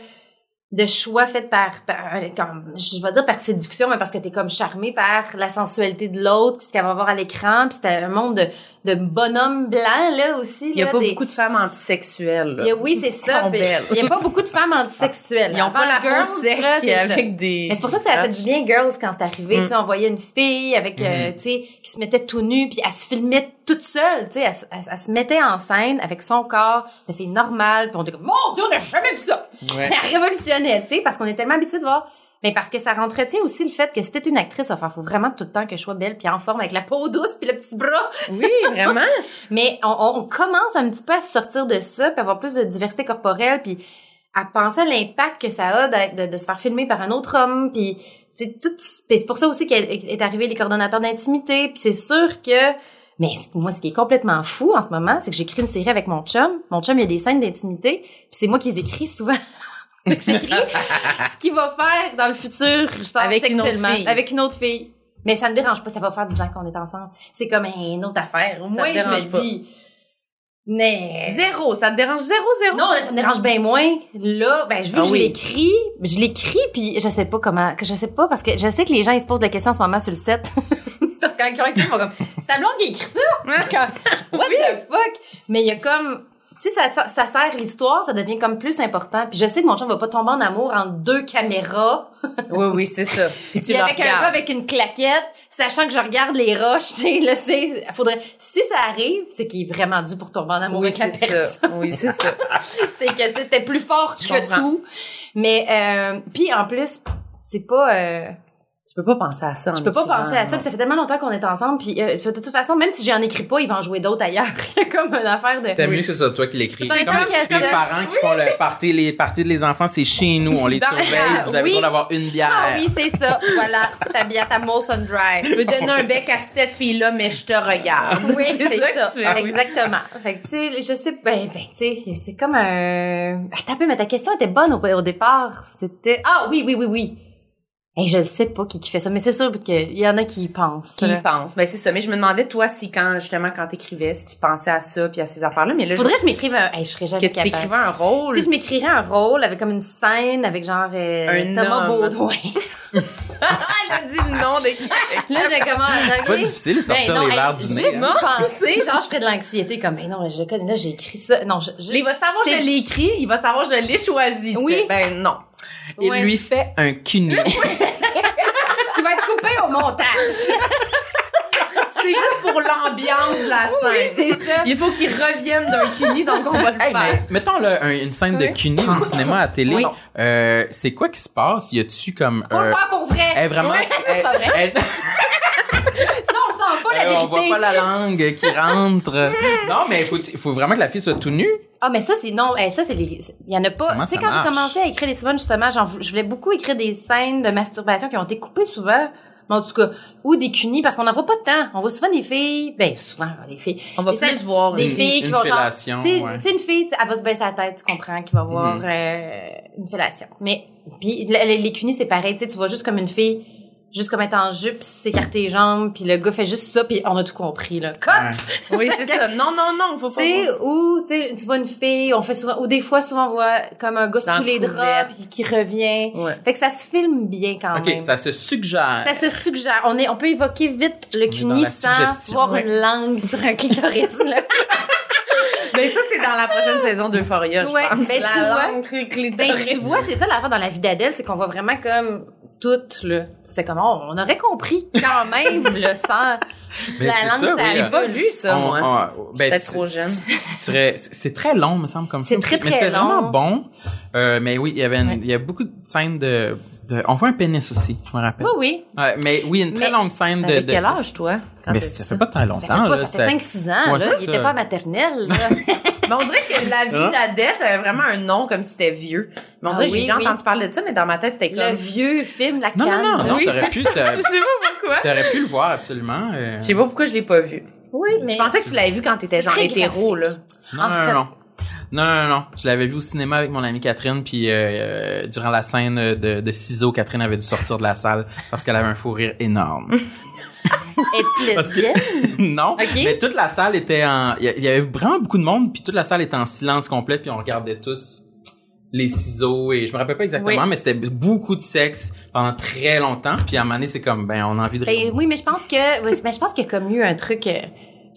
de choix faits par, par comme, je vais dire par séduction, mais parce que t'es comme charmé par la sensualité de l'autre, ce qu'elle va voir à l'écran, puis c'est un monde de, de bonhommes blancs, là, aussi. Il y a pas beaucoup de femmes antisexuelles. oui, c'est ça. sont puis belles. Il y a pas beaucoup de femmes antisexuelles. Ils ont pas la Girls, peau sec là, avec des. Mais c'est pour ça que ça a fait du bien Girls quand c'est arrivé. Mm. Tu sais, on voyait une fille avec, euh, tu sais, qui se mettait tout nue, puis elle se filmait toute seule. Tu sais, elle, se- elle- elle se mettait en scène avec son corps de fille normale, puis on était comme mon Dieu, on n'a jamais vu ça. Ouais. Ça révolutionnait, tu sais, parce qu'on est tellement habitué de voir. Mais parce que ça entretient aussi le fait que si t'es une actrice, enfin, faut vraiment tout le temps que je sois belle puis en forme avec la peau douce puis le petit bras. Oui, vraiment. Mais on, on- commence un petit peu à sortir de ça, puis avoir plus de diversité corporelle, puis à penser à l'impact que ça a d'être- de, de se faire filmer par un autre homme, puis sais, tout. c'est pour ça aussi qu'est est arrivé les coordonnateurs d'intimité, puis c'est sûr que. Mais moi, ce qui est complètement fou en ce moment, c'est que j'écris une série avec mon chum. Mon chum, il y a des scènes d'intimité, puis c'est moi qui les écris souvent. J'écris ce qu'il va faire dans le futur, Avec une autre fille. avec une autre fille. Mais ça me dérange pas, ça va faire 10 ans qu'on est ensemble. C'est comme une autre affaire. Au moins, je me pas. dis. Mais. Zéro. Ça te dérange zéro, zéro? Non, ça me dérange bien moins. Là, ben, je veux Ah que je oui. l'écris. Je l'écris, puis je sais pas comment, que je sais pas, parce que je sais que les gens, ils se posent des questions en ce moment sur le set. parce que quand ils font comme, c'est ta blonde qui écrit ça? What the fuck? Mais il y a comme, si ça, ça sert l'histoire, ça devient comme plus important. Puis je sais que mon chum va pas tomber en amour entre deux caméras. Oui, oui, c'est ça. Puis tu Puis avec un gars avec une claquette, sachant que je regarde les roches, tu sais, là, c'est, faudrait, si ça arrive, c'est qu'il est vraiment dû pour tomber en amour Oui, avec la c'est personne. ça. Oui, c'est ça. c'est que, tu sais, c'était plus fort Je que comprends. tout. Mais, euh, puis en plus, c'est pas, euh, Tu peux pas penser à ça en je peux pas penser à ça, puis ça fait tellement longtemps qu'on est ensemble, puis euh, de toute façon, même si j'en écris pas, ils vont en jouer d'autres ailleurs. Il y a comme une affaire de... T'aimes mieux que c'est ça, toi qui l'écris. C'est C'est comme les, que les ça. parents qui font le party, les parties de les enfants, c'est chez nous, on les Dans- surveille, vous avez Oui. le droit d'avoir une bière. Ah oui, c'est ça. Voilà, ta bière, ta Molson Dry. Je peux donner un bec à cette fille-là, mais je te regarde. Oui, c'est ça. que tu fais. Exactement. Fait que, tu sais, je sais, ben, ben, tu sais, c'est comme un... Attends mais ta question était bonne au, au départ. C'était... Ah oui, oui, oui, oui. Et je ne sais pas qui, qui fait ça, mais c'est sûr qu'il y en a qui y pensent. Qui y pense? Ben, c'est ça. Mais je me demandais, toi, si quand, justement, quand t'écrivais, si tu pensais à ça puis à ces affaires-là. Mais là, je- Faudrait que je m'écrive un... Hey, je serais que jamais tu capable. t'écrivais un rôle. Si je m'écrirais un rôle avec comme une scène avec genre euh, Un Thomas homme. Baudouin. Elle a dit le nom des... là, j'ai comment C'est pas difficile de sortir Ben non, les verres hey, du nez. Juste hein. Non, penser, genre, je ferais de l'anxiété comme, ben non, je le connais, là, j'ai écrit ça. Non, je, je- Il va savoir que je l'ai écrit, il va savoir que je l'ai choisi. tu Oui. Ben, non. Il Ouais. lui fait un cuni. qui va être coupé au montage. C'est juste pour l'ambiance de la scène. c'est ça. Il faut qu'il revienne d'un cuni, donc on va le Hey, faire. mais mettons là, un- une scène de Oui. cuni au cinéma à télé. Oui. Euh, c'est quoi qui se passe? Y a-tu comme... Faut le euh, faire pour vrai. elle vraiment... Ouais, c'est vrai. elle- la vérité. on voit pas la langue qui rentre. non, mais il faut, faut vraiment que la fille soit tout nue. Ah, mais ça, c'est non. eh, ça, c'est les. Il y en a pas. Tu sais, quand j'ai commencé à écrire les Simone, justement, je voulais beaucoup écrire des scènes de masturbation qui ont été coupées souvent. Mais en tout cas, ou des cunis, parce qu'on n'en voit pas de temps. On voit souvent des filles, ben, souvent, des filles. On va plus voir des une- filles qui une vont genre. fellation, Tu sais, ouais. tu sais, une fille, tu sais, elle va se baisser la tête, tu comprends, qui va voir Mhm. euh, une fellation. Mais, puis, le- les, les cunis, c'est pareil, tu sais, tu vois juste comme une fille, juste comme être en jupe, s'écarter les jambes, puis le gars fait juste ça, puis on a tout compris, là. Cut! Ouais. Oui, c'est ça. Non, non, non, faut Tu pas ou, tu sais, tu vois une fille, on fait souvent, ou des fois, souvent, on voit comme un gars Dans sous les draps, puis qui revient. Ouais. Fait que ça se filme bien quand OK, même. ça se suggère. Ça se suggère. On est, on peut évoquer vite le est dans cuni la sans voir Ouais. une langue sur un clitoris, là. Mais ça, c'est dans la prochaine saison d'Euphoria, je Ouais, pense. ben, tu la vois. langue Ben, clitoris. tu vois, c'est ça l'affaire dans la vie d'Adèle, c'est qu'on voit vraiment comme tout, là. C'était comme, oh, on aurait compris quand même, le sang. Mais la c'est langue, ça. J'ai pas vu ça, On- moi. on- ben, tu- trop jeune. tu- tu C'est très long, me semble, comme C'est film. très, Mais très c'est vraiment bon. Euh, mais oui, il y avait une- Ouais. il y a beaucoup de scènes de de- On voit un pénis aussi, je me rappelle. Oui, oui. Ouais, mais oui, une très Mais longue scène de. De- quel âge, toi? quand Mais ça fait pas très longtemps. Ça fait pas, là, ça c'était- fait 5-6 ans, Ouais, là. Il ça. était pas maternel, là. Mais on dirait que la vie Hein? d'Adèle, ça avait vraiment un nom comme si c'était vieux. Mais on Ah dirait que j'ai déjà oui. entendu parler de ça, mais dans ma tête, c'était Le comme... vieux film, la Non, canne. non, non, non, Oui, t'aurais c'est pu, Je sais pas pourquoi. t'aurais pu le voir absolument. euh. Je sais pas pourquoi je l'ai pas vu. Oui, mais... Je pensais que tu l'avais vu quand t'étais genre hétéro, là. Non, non. Non, non, non. Je l'avais vu au cinéma avec mon amie Catherine, puis euh, euh, durant la scène de, de ciseaux, Catherine avait dû sortir de la salle parce qu'elle avait un fou rire énorme. Es-tu Parce que- lesbienne? non, Ok. mais toute la salle était en... Il y avait vraiment beaucoup de monde, puis toute la salle était en silence complet, puis on regardait tous les ciseaux, et je me rappelle pas exactement, Oui. mais c'était beaucoup de sexe pendant très longtemps, puis à un moment donné, c'est comme, ben, on a envie de... Ben, oui, mais je pense que, mais je pense qu'il y a comme eu un truc, euh,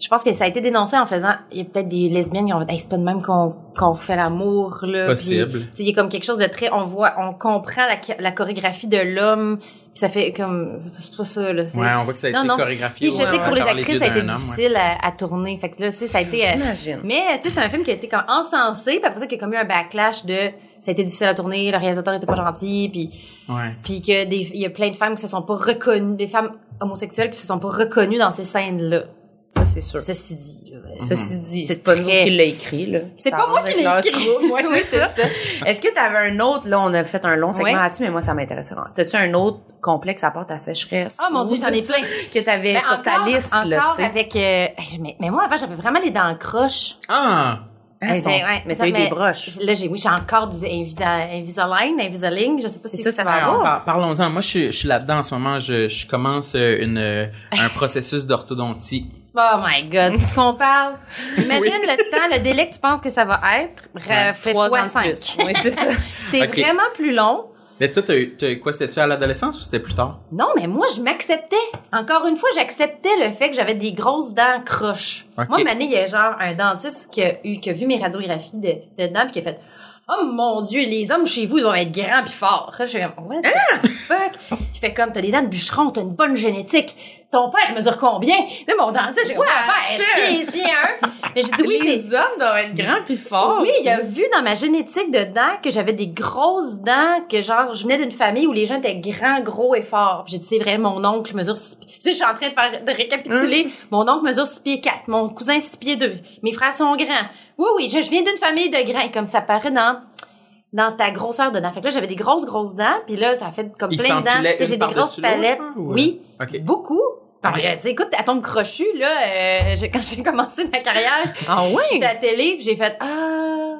je pense que ça a été dénoncé en faisant, il y a peut-être des lesbiennes qui ont dit, Hey, c'est pas de même qu'on, qu'on fait l'amour, là. Possible. Puis, tu sais, il y a comme quelque chose de très, on voit, on comprend la, la chorégraphie de l'homme, puis ça fait comme, c'est pas ça, là. Ouais, on voit que ça a Non, été non. chorégraphié. Puis je sais que pour les travers actrices, ça a été d'un homme, ouais. difficile à, à tourner. Fait que là, tu sais, ça a été, euh, J'imagine. mais tu sais, c'est un film qui a été comme encensé, puis après ça, qui a comme eu un backlash de, ça a été difficile à tourner, le réalisateur était pas gentil, puis Ouais. puis que des il y a plein de femmes qui se sont pas reconnues des femmes homosexuelles qui se sont pas reconnues dans ces scènes là Ça, c'est sûr. ceci dit là, Ceci dit, C'est c'est pas nous très- autres qui l'a écrit, là. c'est Ça pas moi qui l'ai écrit Oui, c'est ça. Est-ce que t'avais un autre, là, on a fait un long segment Ouais. là-dessus, mais moi, ça m'intéressait vraiment. T'as-tu un autre complexe à part ta sécheresse? oh mon dieu j'en ai plein Que t'avais Mais sur ta liste, encore là, tu sais? avec euh, mais, mais moi avant j'avais vraiment les dents croches Ah! Ah, ouais, mais ça, t'as eu des broches. là j'ai oui j'ai encore du Invisa, Invisalign Invisalign je sais pas C'est si ça, ça, ça par- Parlons-en. Moi, je suis, je suis là-dedans en ce moment. Je, je commence euh, une, euh, un processus d'orthodontie. Oh my god, qu'on parle. Imagine le temps, le délai que tu penses que ça va être. Ouais, Fait Trois fois cinq. plus. Oui, c'est ça. C'est vraiment plus long. Mais toi, t'as quoi? C'était-tu à l'adolescence ou c'était plus tard? Non, mais moi, je m'acceptais. Encore une fois, j'acceptais le fait que j'avais des grosses dents croches. Moi, Mané, il y a genre un dentiste qui a, eu, qui a vu mes radiographies de, de dents qui a fait Oh mon Dieu, les hommes chez vous, ils doivent être grands pis forts. Je suis comme, what the fuck? Il fait comme, t'as des dents de bûcheron, t'as une bonne génétique. Ton père mesure combien? Là, mon dentiste, j'ai comme, ah, c'est bien un. Mais j'ai dit, oui, les hommes doivent être grands puis forts. oui, il a vu dans ma génétique de dents que j'avais des grosses dents, que genre, je venais d'une famille où les gens étaient grands, gros et forts. Puis J'ai dit, c'est vrai, mon oncle mesure six pieds. Tu sais, je suis en train de faire, de récapituler. Mon oncle mesure 6 pieds 4, mon cousin 6 pieds 2. Mes frères sont grands. Oui, oui, je, je viens d'une famille de grands. Et Comme ça paraît dans, dans ta grosseur de dents. Fait que là, j'avais des grosses, grosses dents. Puis là, ça fait comme Il plein de dents. J'ai des grosses palettes. ou- Oui. OK. Beaucoup. Ah. Sais, écoute, à ton crochu, là, euh, quand j'ai commencé ma carrière, Ah? J'étais à la télé, j'ai fait ah.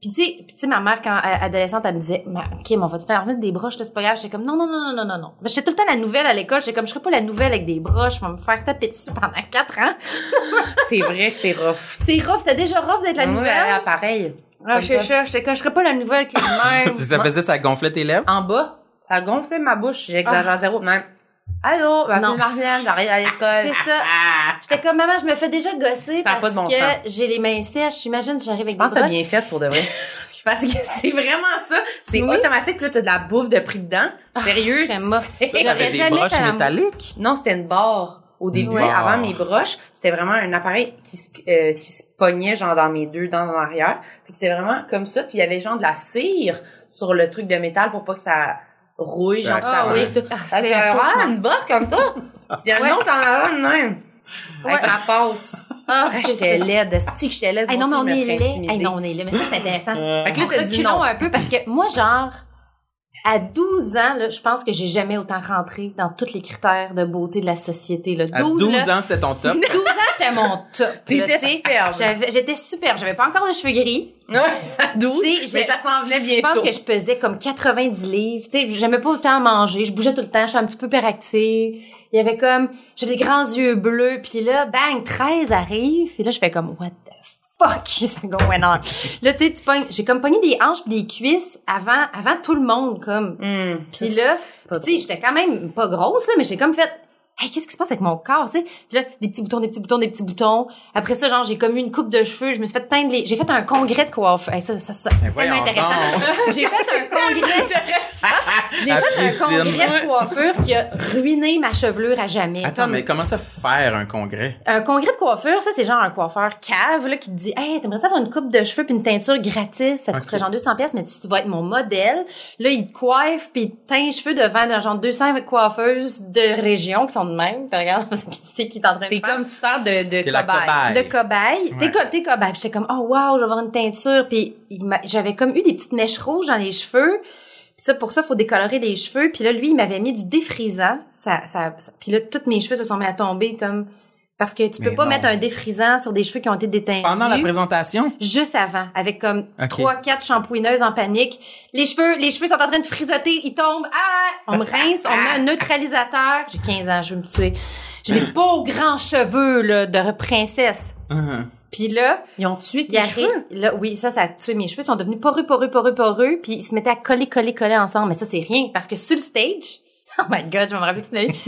Puis tu sais, ma mère quand euh, adolescente elle me disait Ma- Kim, on va te faire mettre des broches, c'est pas grave. J'étais comme non non non non non non non. Ben, J'étais tout le temps la nouvelle à l'école, j'étais comme je serais pas la nouvelle avec des broches, je vais me faire taper dessus pendant quatre ans. C'est vrai que c'est rough. C'est rough, c'était déjà rough d'être la nouvelle. pareil. Ah, comme je sais, ça. je- j'étais comme je serais pas la nouvelle qui est même. Ça faisait, ça gonflait tes lèvres? En bas, ça gonflait ma bouche. J'exagère zéro. Même. Allô, ma Non. Marlène, j'arrive à C'est l'école. ça. J'étais comme maman, je me fais déjà gosser Ça parce pas de bon que sens. j'ai les mains sèches. Imagine, j'arrive avec Je pense des que t'as bien fait pour de vrai. Parce que c'est vraiment ça. C'est Oui. automatique, puis là, t'as de la bouffe de prix dedans. Sérieux? je serais morte. c'est- J'aurais des broches métalliques? Non, c'était une barre. Au début, avant mes broches, c'était vraiment un appareil qui se, euh, qui se pognait genre dans mes deux dents en arrière. Fait que c'était vraiment comme ça. Puis il y avait genre de la cire sur le truc de métal pour pas que ça rouille, genre Ouais, ça Ah oui, brise tout. Ah, Fait c'est que, un ouais, une bosse comme ça. Puis il y a Ouais. un autre en avant de même. Avec Ouais. ma passe. Ah, Ah, c'est J'étais laide. Esti que j'étais laide. Hey, non, mais on est laid. Hey, non, on est laid. Mais ça, c'est intéressant. Fait que là, t'as dit non. un peu parce que moi, genre, à 12 ans, là, je pense que j'ai jamais autant rentré dans tous les critères de beauté de la société. Là. 12, À 12 là, ans, c'était ton top. 12 ans, j'étais mon top. T'étais superbe. J'étais superbe. J'avais pas encore de cheveux gris. Ouais, à 12. Tu sais, Mais je- ça s'en venait Je pense bientôt. que je pesais comme 90 livres. Tu sais, j'aimais pas autant manger. Je bougeais tout le temps. J'étais un petit peu hyperactive. Il y avait comme, j'avais des grands yeux bleus. Puis là, bang, 13 arrive. Puis là, je fais comme, what the fuck, ça going on. Là, tu sais, tu pognes- j'ai comme pogné des hanches pis des cuisses avant, avant tout le monde, comme. Hum, Puis là, Tu sais, j'étais quand même pas grosse, là, mais j'ai comme fait, hey, qu'est-ce qui se passe avec mon corps, tu sais? Puis là, des petits boutons, des petits boutons, des petits boutons. Après ça, genre, j'ai comme eu une coupe de cheveux, je me suis fait teindre les, j'ai fait un congrès de coiffure. Hey, ça, ça, ça, c'est tellement intéressant. J'ai fait un congrès. J'ai fait un piétine. congrès de coiffure qui a ruiné ma chevelure à jamais. Attends, Comme- mais comment ça faire un congrès? un congrès de coiffure, ça, c'est genre un coiffeur cave, là, qui te dit, hey, t'aimerais ça avoir une coupe de cheveux puis une teinture gratis? Ça te Ok. coûterait genre 200 pièces, mais tu, tu vas être mon modèle. Là, il te coiffe puis il te teint les cheveux devant de genre 200 coiffeuses de région qui sont de même. Tu regardes, c'est qui est en train de T'es comme, tu sers de, de T'es la cobaye. cobaye. de cobaye. T'es Ouais. co- t'es cobaye. Puis j'étais comme, oh wow, je vais avoir une teinture. Puis j'avais comme eu des petites mèches rouges dans les cheveux. Ça, pour ça, faut décolorer les cheveux. Puis là, lui, il m'avait mis du défrisant. Ça, ça, ça- puis là, tous mes cheveux se sont mis à tomber comme... Parce que tu peux Mais pas non. mettre un défrisant sur des cheveux qui ont été détendus. Pendant la présentation? Juste avant, avec comme trois, quatre shampooineuses en panique. Les cheveux, les cheveux sont en train de frisoter, ils tombent. Ah! On me rince, on met un neutralisateur. J'ai 15 ans, je veux me tuer. J'ai des beaux grands cheveux, là, de princesse. Uh-huh. Puis là, Ils ont tué tes arrive, cheveux. là, oui, ça, ça a tué mes cheveux. Ils sont devenus poreux, poreux, poreux, poreux. Puis ils se mettaient à coller, coller, coller ensemble. Mais ça, c'est rien. Parce que sur le stage, oh my god, je vais me rappeler toute ma vie.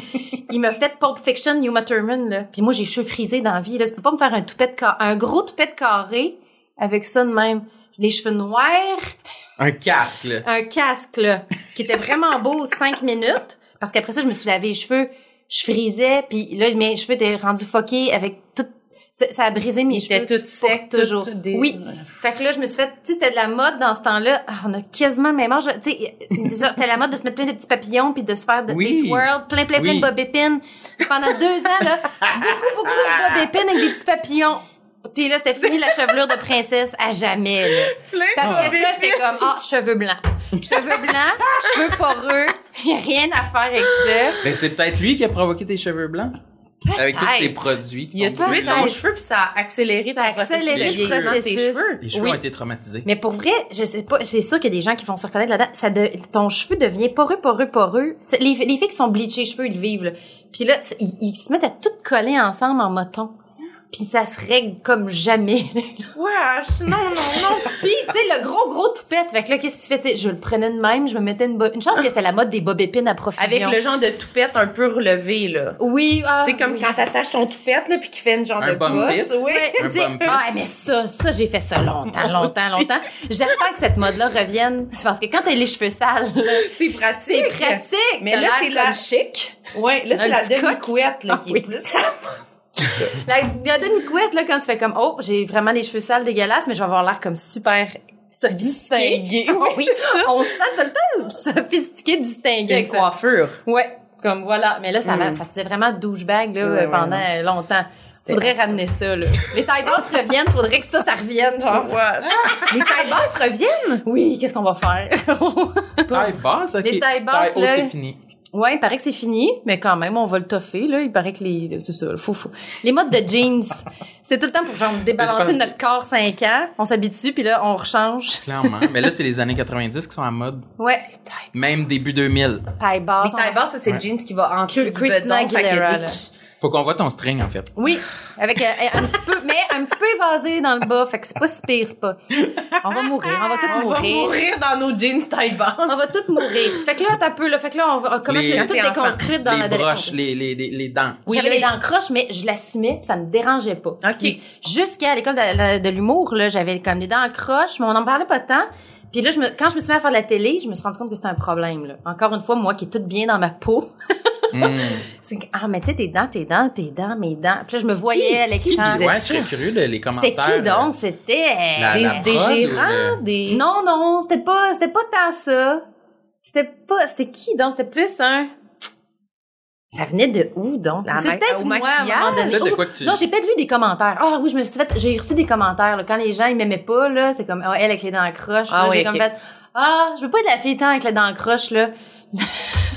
il m'a fait Pulp Fiction, Uma Thurman, là. Puis moi, j'ai les cheveux frisés dans la vie, là. Tu peux pas me faire un toupette ca- un gros toupette carré avec ça de même. Les cheveux noirs, Un casque, là. un casque, là, qui était vraiment beau cinq minutes. Parce qu'après ça, je me suis lavé les cheveux. Je frisais, puis là, mes cheveux étaient rendus fuckés avec tout... Ça, ça a brisé mes cheveux. secs, pour toujours. des- Oui. Fait que là, je me suis fait, tu sais, c'était de la mode dans ce temps-là. Ah, on a quasiment le même âge. Tu sais, c'était la mode de se mettre plein de petits papillons puis de se faire de, Oui. des twirls, plein, plein, plein de bob épines. Pendant deux ans, là, beaucoup, beaucoup de bob épines avec des petits papillons. Puis là, c'était fini la chevelure de princesse à jamais, là. Plein Puis après ça, j'étais comme, ah, cheveux blancs. Cheveux blancs, cheveux poreux. Y a rien à faire avec ça. Ben, c'est peut-être lui qui a provoqué tes cheveux blancs. Avec tous ces produits. qui Il a t'ont tué ton cheveu puis ça a accéléré Ça a ton processus accéléré de le vieillissement de tes cheveux? Les cheveux Oui. ont été traumatisés. Mais pour vrai, je sais pas, c'est sûr qu'il y a des gens qui vont se reconnaître là-dedans. Ça de, ton cheveu devient poreux, poreux, poreux. Les, les filles qui sont bleachées cheveux, ils le vivent, là. Puis là, ils, ils se mettent à tout coller ensemble en moton. Puis ça se règle comme jamais. Wesh, non, non, non. Puis, tu sais, le gros, gros toupette. Fait que là, qu'est-ce que tu fais? Tu sais, je le prenais de même, je me mettais une bo- Une chance que c'était la mode des bobépines à profusion. Avec le genre de toupette un peu relevé, là. Oui, ah, C'est comme oui. quand t'attaches ton toupette, là, puis qu'il fait une genre Un de bum bosse. Oui. Un ah, mais ça, ça, j'ai fait ça longtemps, longtemps, longtemps. J'attends que cette mode-là revienne. C'est parce que quand t'as les cheveux sales, là, C'est pratique. c'est pratique. Mais là, c'est la- chic. Ouais, là, c'est la demi-couette, là, Ah, qui oui. est plus. La, la demi-couette, là, quand tu fais comme, oh, j'ai vraiment les cheveux sales dégueulasses, mais je vais avoir l'air comme super sophistiqué. Distingué. Ah Oui, on se sent tout le temps sophistiqué, distingué C'est avec une ça. coiffure. Ouais, comme voilà. Mais là, ça, Mm. ça faisait vraiment douchebag, là, Ouais, ouais, pendant euh, longtemps. Faudrait ramener ça, là. Les tailles basses reviennent, faudrait que ça, ça revienne, genre. Les tailles basses reviennent? Oui, qu'est-ce qu'on va faire? Ok. Les tailles basses, haute, là. c'est fini. Ouais, il paraît que c'est fini, mais quand même, on va le toffer, là. Il paraît que les, c'est ça, faut, faut. Les modes de jeans, c'est tout le temps pour genre débalancer notre corps 5 ans. On s'habitue, puis là, on rechange. Clairement. Mais là, c'est les années 90 qui sont en mode. Ouais. Même début 2000. Taille basse. Les tailles basses, ça, c'est le jeans qui va en dessous du Christina bedon. fait que Faut qu'on voit ton string, en fait. Oui, avec euh, un petit peu, mais un petit peu évasé dans le bas, fait que c'est pas si pire, c'est pas. On va mourir, on va tous On va mourir. mourir dans nos jeans taille basse. On va tous mourir. Fait que là, t'as peu, là. Fait que là, on va, comment Les- je me suis toute Quand t'es enfant. déconstruite dans les la broches, les, les, les, les dents. Oui, J'avais les dents croches, mais je l'assumais, ça me dérangeait pas. OK. Jusqu'à l'école de, de l'humour, là, j'avais comme les dents croches, mais on en parlait pas tant. Puis là, je me, quand je me suis mis à faire de la télé, je me suis rendu compte que c'était un problème, là. Encore une fois, moi qui est toute bien dans ma peau. C'est que, ah, mais tu sais, tes dents, tes dents, tes dents, mes dents. Puis là, je me voyais à qui l'écran. disait Ouais, je ça? serais curieux de les C'était commentaires. qui donc? C'était... Des, des gérants, le- des... Non, non, c'était pas, c'était pas tant ça. C'était pas, c'était qui donc? C'était plus un... Ça venait de où donc? C'est peut-être au moi, à un maquillage? moment donné. Peut-être de quoi que tu. Non, j'ai peut-être lu des commentaires. Ah oui, je me suis fait, j'ai reçu des commentaires, là. Quand les gens, ils m'aimaient pas, là, c'est comme, ah, elle avec les dents croches. Ah là, oui, j'ai comme fait, ah, je veux pas être la fille tant avec les dents croches, là.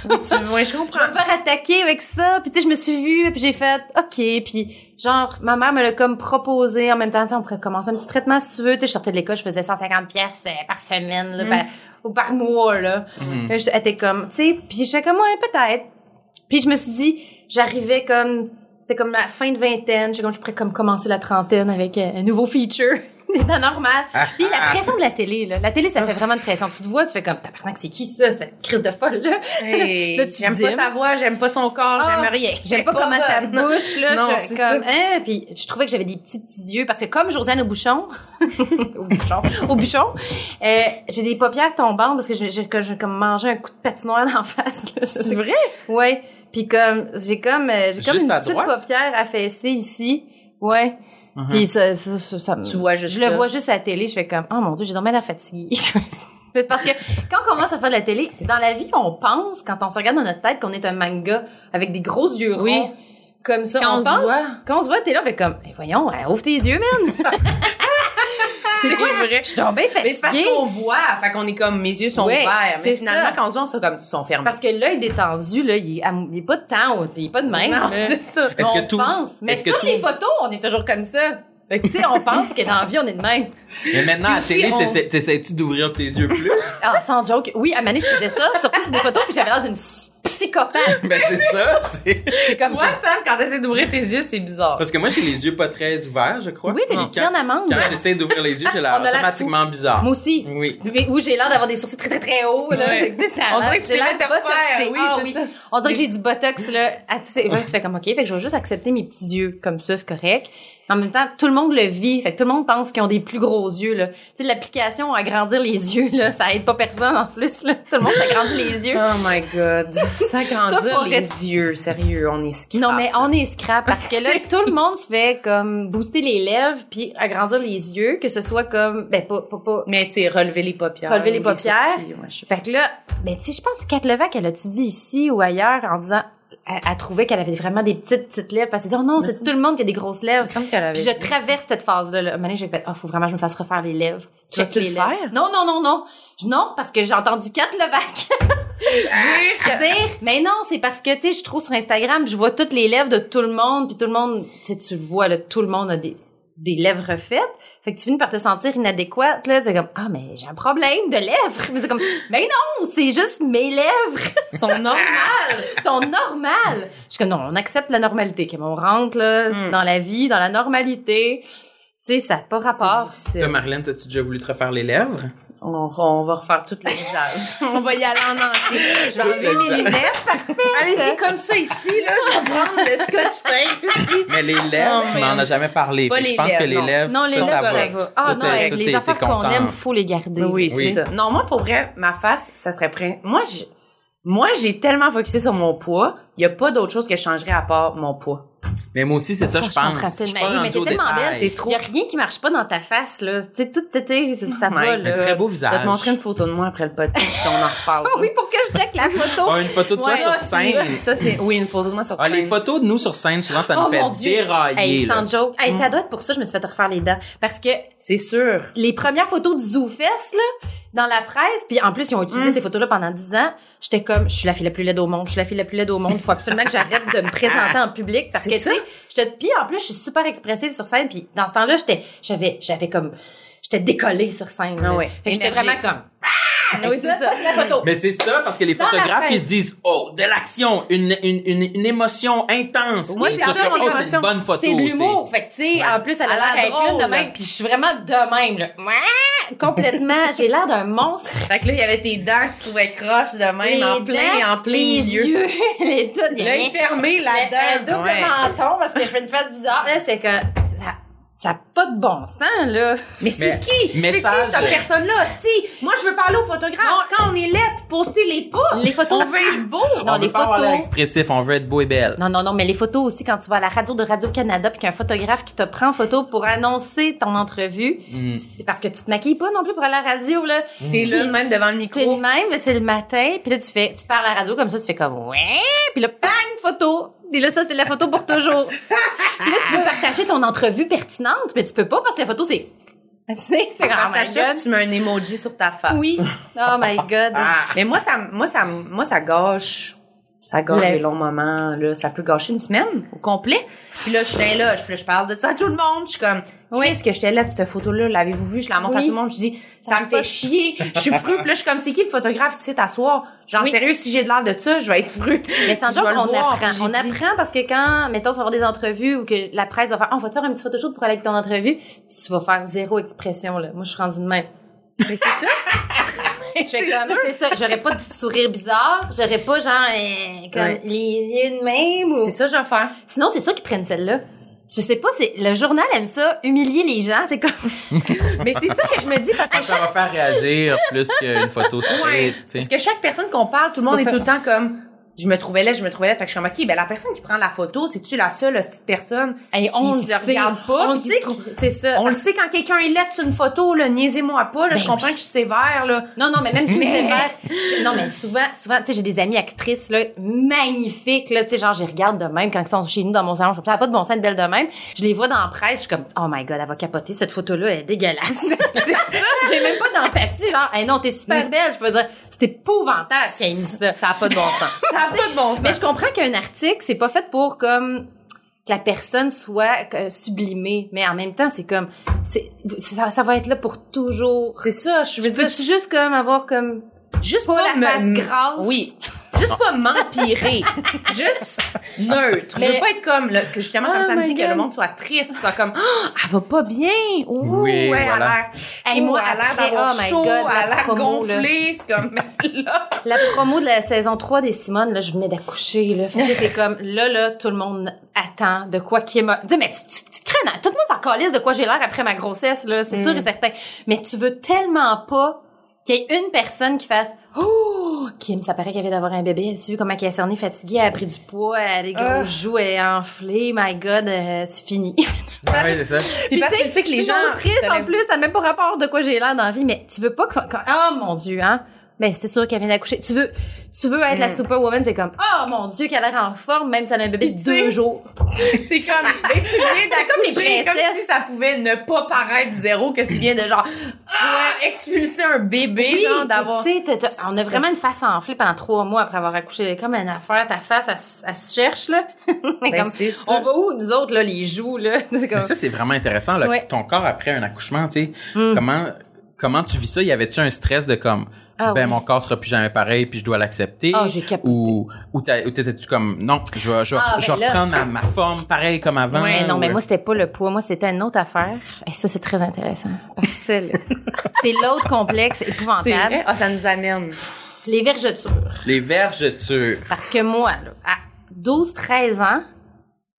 Oui, tu... ouais, je Je comprends. vais me faire attaquer avec ça. Puis tu sais, je me suis vue, puis j'ai fait, OK. Puis genre, ma mère me l'a comme proposé en même temps. Tu sais, on pourrait commencer un petit traitement si tu veux. Tu sais, je sortais de l'école, je faisais 150 pièces par semaine, là, Mm. par- ou par mois, là. Mhm. Puis elle était comme, tu sais, puis j'étais comme, ouais, peut-être. Puis je me suis dit, j'arrivais comme, c'était comme la fin de vingtaine. J'étais comme, je pourrais comme commencer la trentaine avec euh, un nouveau feature. des dents normales. Puis la pression de la télé, là. La télé, ça fait vraiment de pression. Tu te vois, tu fais comme, tabarnak, c'est qui ça? Cette crise de folle, là. Hey, Là, tu j'aime pas dimes. sa voix, j'aime pas son corps, Ah, j'aime rien. J'aime pas, comment ça bouge, là. Non, je c'est comme, hein, puis je trouvais que j'avais des petits petits yeux parce que comme Josiane au bouchon, au bouchon, au bouchon, euh, j'ai des paupières tombantes parce que j'ai, j'ai, que j'ai comme mangé un coup de patinoire d'en face. C'est vrai? Ouais. Puis comme j'ai comme euh, j'ai comme une petite droite? paupière affaissée ici. Ouais. Mhm. Puis ça, ça, ça, ça me- Tu vois juste Je le vois juste à la télé, je fais comme oh mon dieu, j'ai dormi l'air fatiguée. Mais c'est parce que quand on commence à faire de la télé, dans la vie, on pense quand on se regarde dans notre tête qu'on est un manga avec des gros yeux ronds. Oui. Comme ça, Quand on se pense, voit. Quand on se voit, t'es là, on fait comme, Eh, voyons, euh, ouvre tes yeux, man. C'est vrai. Je suis donc bien Mais c'est parce fatiguée. qu'on voit, fait qu'on est comme, mes yeux sont Ouais, ouverts. Mais finalement, ça. quand on se voit, on sont comme, ils sont fermés. Parce que l'œil détendu, là, il est, à- il est pas de temps, il est pas de même. Non, c'est ça. Est-ce que tout- pense. Mais est-ce que sur tout- les photos, on est toujours comme ça. Fait que, tu sais, on pense que dans la vie, on est de même. Mais maintenant, à la télé, on- t'essaies- t'essaies-tu d'ouvrir tes yeux plus? Ah, sans joke. Oui, à Mané, je faisais ça, surtout sur des photos, puis j'avais l'air d'une psychopathe. ben, c'est ça, tu sais. C'est comme Toi, Sam, quand t'essaies d'ouvrir tes yeux, c'est bizarre. Parce que moi, j'ai les yeux pas très ouverts, je crois. Oui, t'as Puis des petits quand- en amande. Quand j'essaie d'ouvrir les yeux, j'ai l'air On a l'air automatiquement bizarre. Moi aussi. Oui. Mais où j'ai l'air d'avoir des sourcils très très très hauts là. Ouais. Fait que, tu sais, ça a On dirait que tu j'ai t'es l'air fait refaire. Oui, Ah c'est ça. On dirait que j'ai du botox là. Ah, tu sais, ouais, tu fais comme ok, fait que je vais juste accepter mes petits yeux comme ça, c'est correct. En même temps, tout le monde le vit, fait que tout le monde pense qu'ils ont des plus gros yeux là. Tu sais, l'application agrandir les yeux là, ça aide pas personne en plus là. Tout le monde s'agrandit les yeux. Oh my god. Ça, S'agrandir les yeux, sérieux, on est ski. Non, mais on est scrap parce que là, tout le monde se fait comme booster les lèvres puis agrandir les yeux, que ce soit comme, ben, pas, pas, pas. Mais tu sais, relever les paupières. Relever les paupières. sourcils, ouais, je sais Fait que là, ben, tu sais, je pense que Kat Levac, elle a-tu dit ici ou ailleurs en disant, elle, elle trouvait qu'elle avait vraiment des petites, petites lèvres parce qu'elle disait, oh non, c'est tout le monde qui a des grosses Il lèvres. me qu'elle avait Puis je traverse cette phase-là. Là. À un moment donné, j'ai fait, ah, faut vraiment que je me fasse refaire les lèvres. Tu vas-tu les le lèvres. faire? Non, non, non, non. Non, parce que j'ai entendu Kat Levac dire, mais non, c'est parce que, tu sais, je trouve sur Instagram, je vois toutes les lèvres de tout le monde, puis tout le monde, tu sais, tu le vois, là, tout le monde a des, des lèvres refaites. Fait que tu finis par te sentir inadéquate, là. C'est comme, ah, mais j'ai un problème de lèvres. Mais c'est comme, mais non, c'est juste mes lèvres sont normales. sont normales. Je suis comme, non, on accepte la normalité, que on rentre, là, Mm. dans la vie, dans la normalité. Tu sais, ça n'a pas rapport. Toi, Marlène, t'as-tu déjà voulu te refaire les lèvres? On, on va refaire tout le visage. on va y aller en entier. Je vais Tout enlever le mes lunettes. Allez-y comme ça ici, là. Je vais prendre le scotch tape ici. Mais les lèvres, m'en man. as jamais parlé. Pas les je pense que lèvres, les non. lèvres, Non, les ça, lèvres, ça ça va. Ça, Ah non, avec ça, les affaires qu'on aime, faut les garder. Oui, c'est Oui. ça. Non, moi, pour vrai, ma face, ça serait prêt. Moi, j'ai, moi, j'ai tellement focusé sur mon poids, il y a pas d'autre chose que je changerais à part mon poids. Mais moi aussi, c'est ça, je pense. Je Oui, mais t'es au tellement belle. C'est trop. Il y a rien qui marche pas dans ta face, là. Tu sais, tout, tu ça Ouais, va, Un là. très beau Je visage. vais te montrer une photo de moi après le podcast, on en reparle. Ah oui, pour que je check la photo. Ah, une photo de toi Ouais, sur scène. Ça, c'est, oui, une photo de moi sur Ah, scène. les photos de nous sur scène, souvent, ça nous Oh, fait mon Dieu. dérailler. Hey, là. sans joke. Hey, ça doit être pour ça que je me suis fait refaire les dents. Parce que C'est sûr. les premières photos du ZooFest, là, dans la presse, puis en plus, ils ont utilisé Mm. ces photos-là pendant 10 ans, j'étais comme, je suis la fille la plus laide au monde, je suis la fille la plus laide au monde, il faut absolument que j'arrête de me présenter en public, parce que, tu sais, j'étais, puis en plus, je suis super expressive sur scène, puis dans ce temps-là, j'étais, j'avais, j'avais comme, j'étais décollée sur scène. Ah ouais. Fait que j'étais vraiment comme, Ah oui, c'est ça. c'est la photo. Mais c'est ça, parce que les la photographes, ils se disent, oh, de l'action, une, une, une, une émotion intense. Moi, c'est ça, mon oh, c'est une bonne photo. C'est de l'humour. Fait que, tu sais, Ouais. en plus, elle a l'air d'être une de drôle. même. Puis je suis vraiment de même, là. Complètement. J'ai l'air d'un monstre. Fait que là, il y avait tes dents que tu trouvais croches de même, Les en plein, dents, en plein les milieu. yeux, les tout. il y a L'œil fermé un là-dedans. double Ouais. menton parce que je fais une face bizarre. Là, c'est que ça, ça a pas de bon sens, là. Mais c'est Mais- qui? C'est qui cette personne-là? Si, moi, je veux parler au photographe. Quand on est lettre, poster les pas. Les photos On veut être beau. Non, on les veut pas avoir photos. l'air expressif, on veut être beau et belle. Non, non, non, mais les photos aussi, quand tu vas à la radio de Radio-Canada puis qu'il y a un photographe qui te prend en photo pour annoncer ton entrevue, Mm. c'est parce que tu te maquilles pas non plus pour aller à la radio, là. T'es là, même devant le C'est le micro. même, mais c'est le matin, puis là tu fais, tu parles à la radio comme ça, tu fais comme ouais, puis là bang photo, et là ça c'est la photo pour toujours. puis là tu veux partager ton entrevue pertinente, mais tu peux pas parce que la photo c'est, tu sais, c'est Tu oh mets un emoji sur ta face. Oui. Oh my god. Mais moi, ça, moi, ça, moi, ça gâche. Ça gâche Le- des longs moments, là. Ça peut gâcher une semaine au complet. Puis là, je suis là, je, je parle de ça à tout le monde. Je suis comme, oui, est-ce que j'étais là cette photo-là? L'avez-vous vu? Je la montre à tout le monde. Je dis, ça, Ça me fait chier. Je suis fru. Puis là, je suis comme, c'est qui le photographe ici t'asseoir? Genre, Oui. sérieux, si j'ai de l'air de ça, je vais être fru. Mais le qu'on voir, apprend. On dit- apprend parce que quand, mettons, tu vas avoir des entrevues ou que la presse va faire, Ah, on va te faire un petit photoshoot pour aller avec ton entrevue, tu vas faire zéro expression, là. Moi, je suis rendue de même. Mais c'est ça. Je fais comme, c'est ça, j'aurais pas de petit sourire bizarre, j'aurais pas genre, euh, comme Ouais. les yeux de même ou... C'est ça, que je vais faire. Sinon, c'est sûr qu'ils prennent celle-là. Je sais pas, c'est, le journal aime ça, humilier les gens, c'est comme, Mais c'est ça que je me dis parce que Ça va faire réagir plus qu'une photo Ouais. straight, tu sais. Parce que chaque personne qu'on parle, tout le monde est tout le temps comme je me trouvais là, je me trouvais là. Fait que je suis comme, OK, ben la personne qui prend la photo, c'est-tu la seule petite personne? Hey, on Qui le se sait, regarde pas, on le sait, c'est ça. On le sait quand quelqu'un est laid sur une photo, là, niaisez-moi pas, là, je Ben comprends que je suis sévère, là. Non, non, mais même si Mais- c'est sévère. je- non, mais souvent, souvent, tu sais, j'ai des amies actrices, là, magnifiques, là, tu sais, genre, je les regarde de même quand ils sont chez nous dans mon salon. Je Ah, pas de bon sens, une belle de même. Je les vois dans la presse, je suis comme, oh my god, elle va capoter, cette photo-là, elle est dégueulasse. J'ai même pas d'empathie, genre, hey, non, t'es super belle. Je peux dire, c'est épouvantable ça. Ça a pas de bon sens. Ça a pas de bon Mais je comprends qu'un article, c'est pas fait pour comme que la personne soit euh, sublimée, mais en même temps, c'est comme c'est ça, ça va être là pour toujours. C'est ça, je veux dire, juste comme avoir comme juste pas pas, la me- face grasse. Oui. Juste pas m'empirer. juste neutre. Je Mais- veux pas être comme, le, que justement, comme Oh ça me dit que le monde soit triste, qu'il soit comme, ah, elle va pas bien. Ouh, Oui, ouais, voilà. elle a l'air, Hey, moi, elle a l'air d'avoir oh my chaud, God, elle a la l'air gonflée. C'est comme, là. la promo de la saison 3 des Simone, là, je venais d'accoucher, là. Fait que c'est comme, là, là, tout le monde attend de quoi qui est ma... Dis, mais tu, tu, tu te crées un- Tout le monde s'en calisse de quoi j'ai l'air après ma grossesse, là. C'est Mm. sûr et certain. Mais tu veux tellement pas qu'il y ait une personne qui fasse, oh, Kim, ça paraît qu'elle vient d'avoir un bébé. Tu vu comment elle est cernée, fatiguée, elle a pris du poids, elle a des gros Ah. joues, elle est enflée. My God, euh, c'est fini. Ouais, c'est ça. Puis parce que tu sais que je les suis gens. triste en plus, ça n'a même pas rapport de quoi j'ai l'air dans la vie, mais tu veux pas que, que- oh mon dieu, hein. Ben, c'est sûr qu'elle vient d'accoucher. Tu veux, tu veux être la Mm. superwoman, c'est comme, oh mon dieu, qu'elle a l'air en forme, même si elle a un bébé de deux jours. C'est comme, ben, tu viens d'accoucher, comme princesses. si ça pouvait ne pas paraître zéro, que tu viens de genre, ah, expulser un bébé, genre, d'avoir. Tu sais, on a vraiment une face enflée pendant trois mois après avoir accouché. Comme une affaire, ta face, elle, elle se cherche, là. Ben, Comme, on va où, nous autres, là, les joues, là? C'est comme, Mais ça, c'est vraiment intéressant, là, Ouais. ton corps après un accouchement, tu sais. Mm. Comment, comment tu vis ça? Y avait-tu un stress de comme, Ah ben, ouais. mon corps sera plus jamais pareil, puis je dois l'accepter? Ah, j'ai capoté. Ou, ou t'étais-tu comme, non, je vais, je vais, Ah, je vais ben là- reprendre ma, ma forme pareil comme avant? Ouais, non, mais moi, c'était pas le poids. Moi, c'était une autre affaire. Et ça, c'est très intéressant. C'est l'autre complexe épouvantable. Ah, ça nous amène. Les vergetures. Les vergetures. Parce que moi, là, à 12, 13 ans,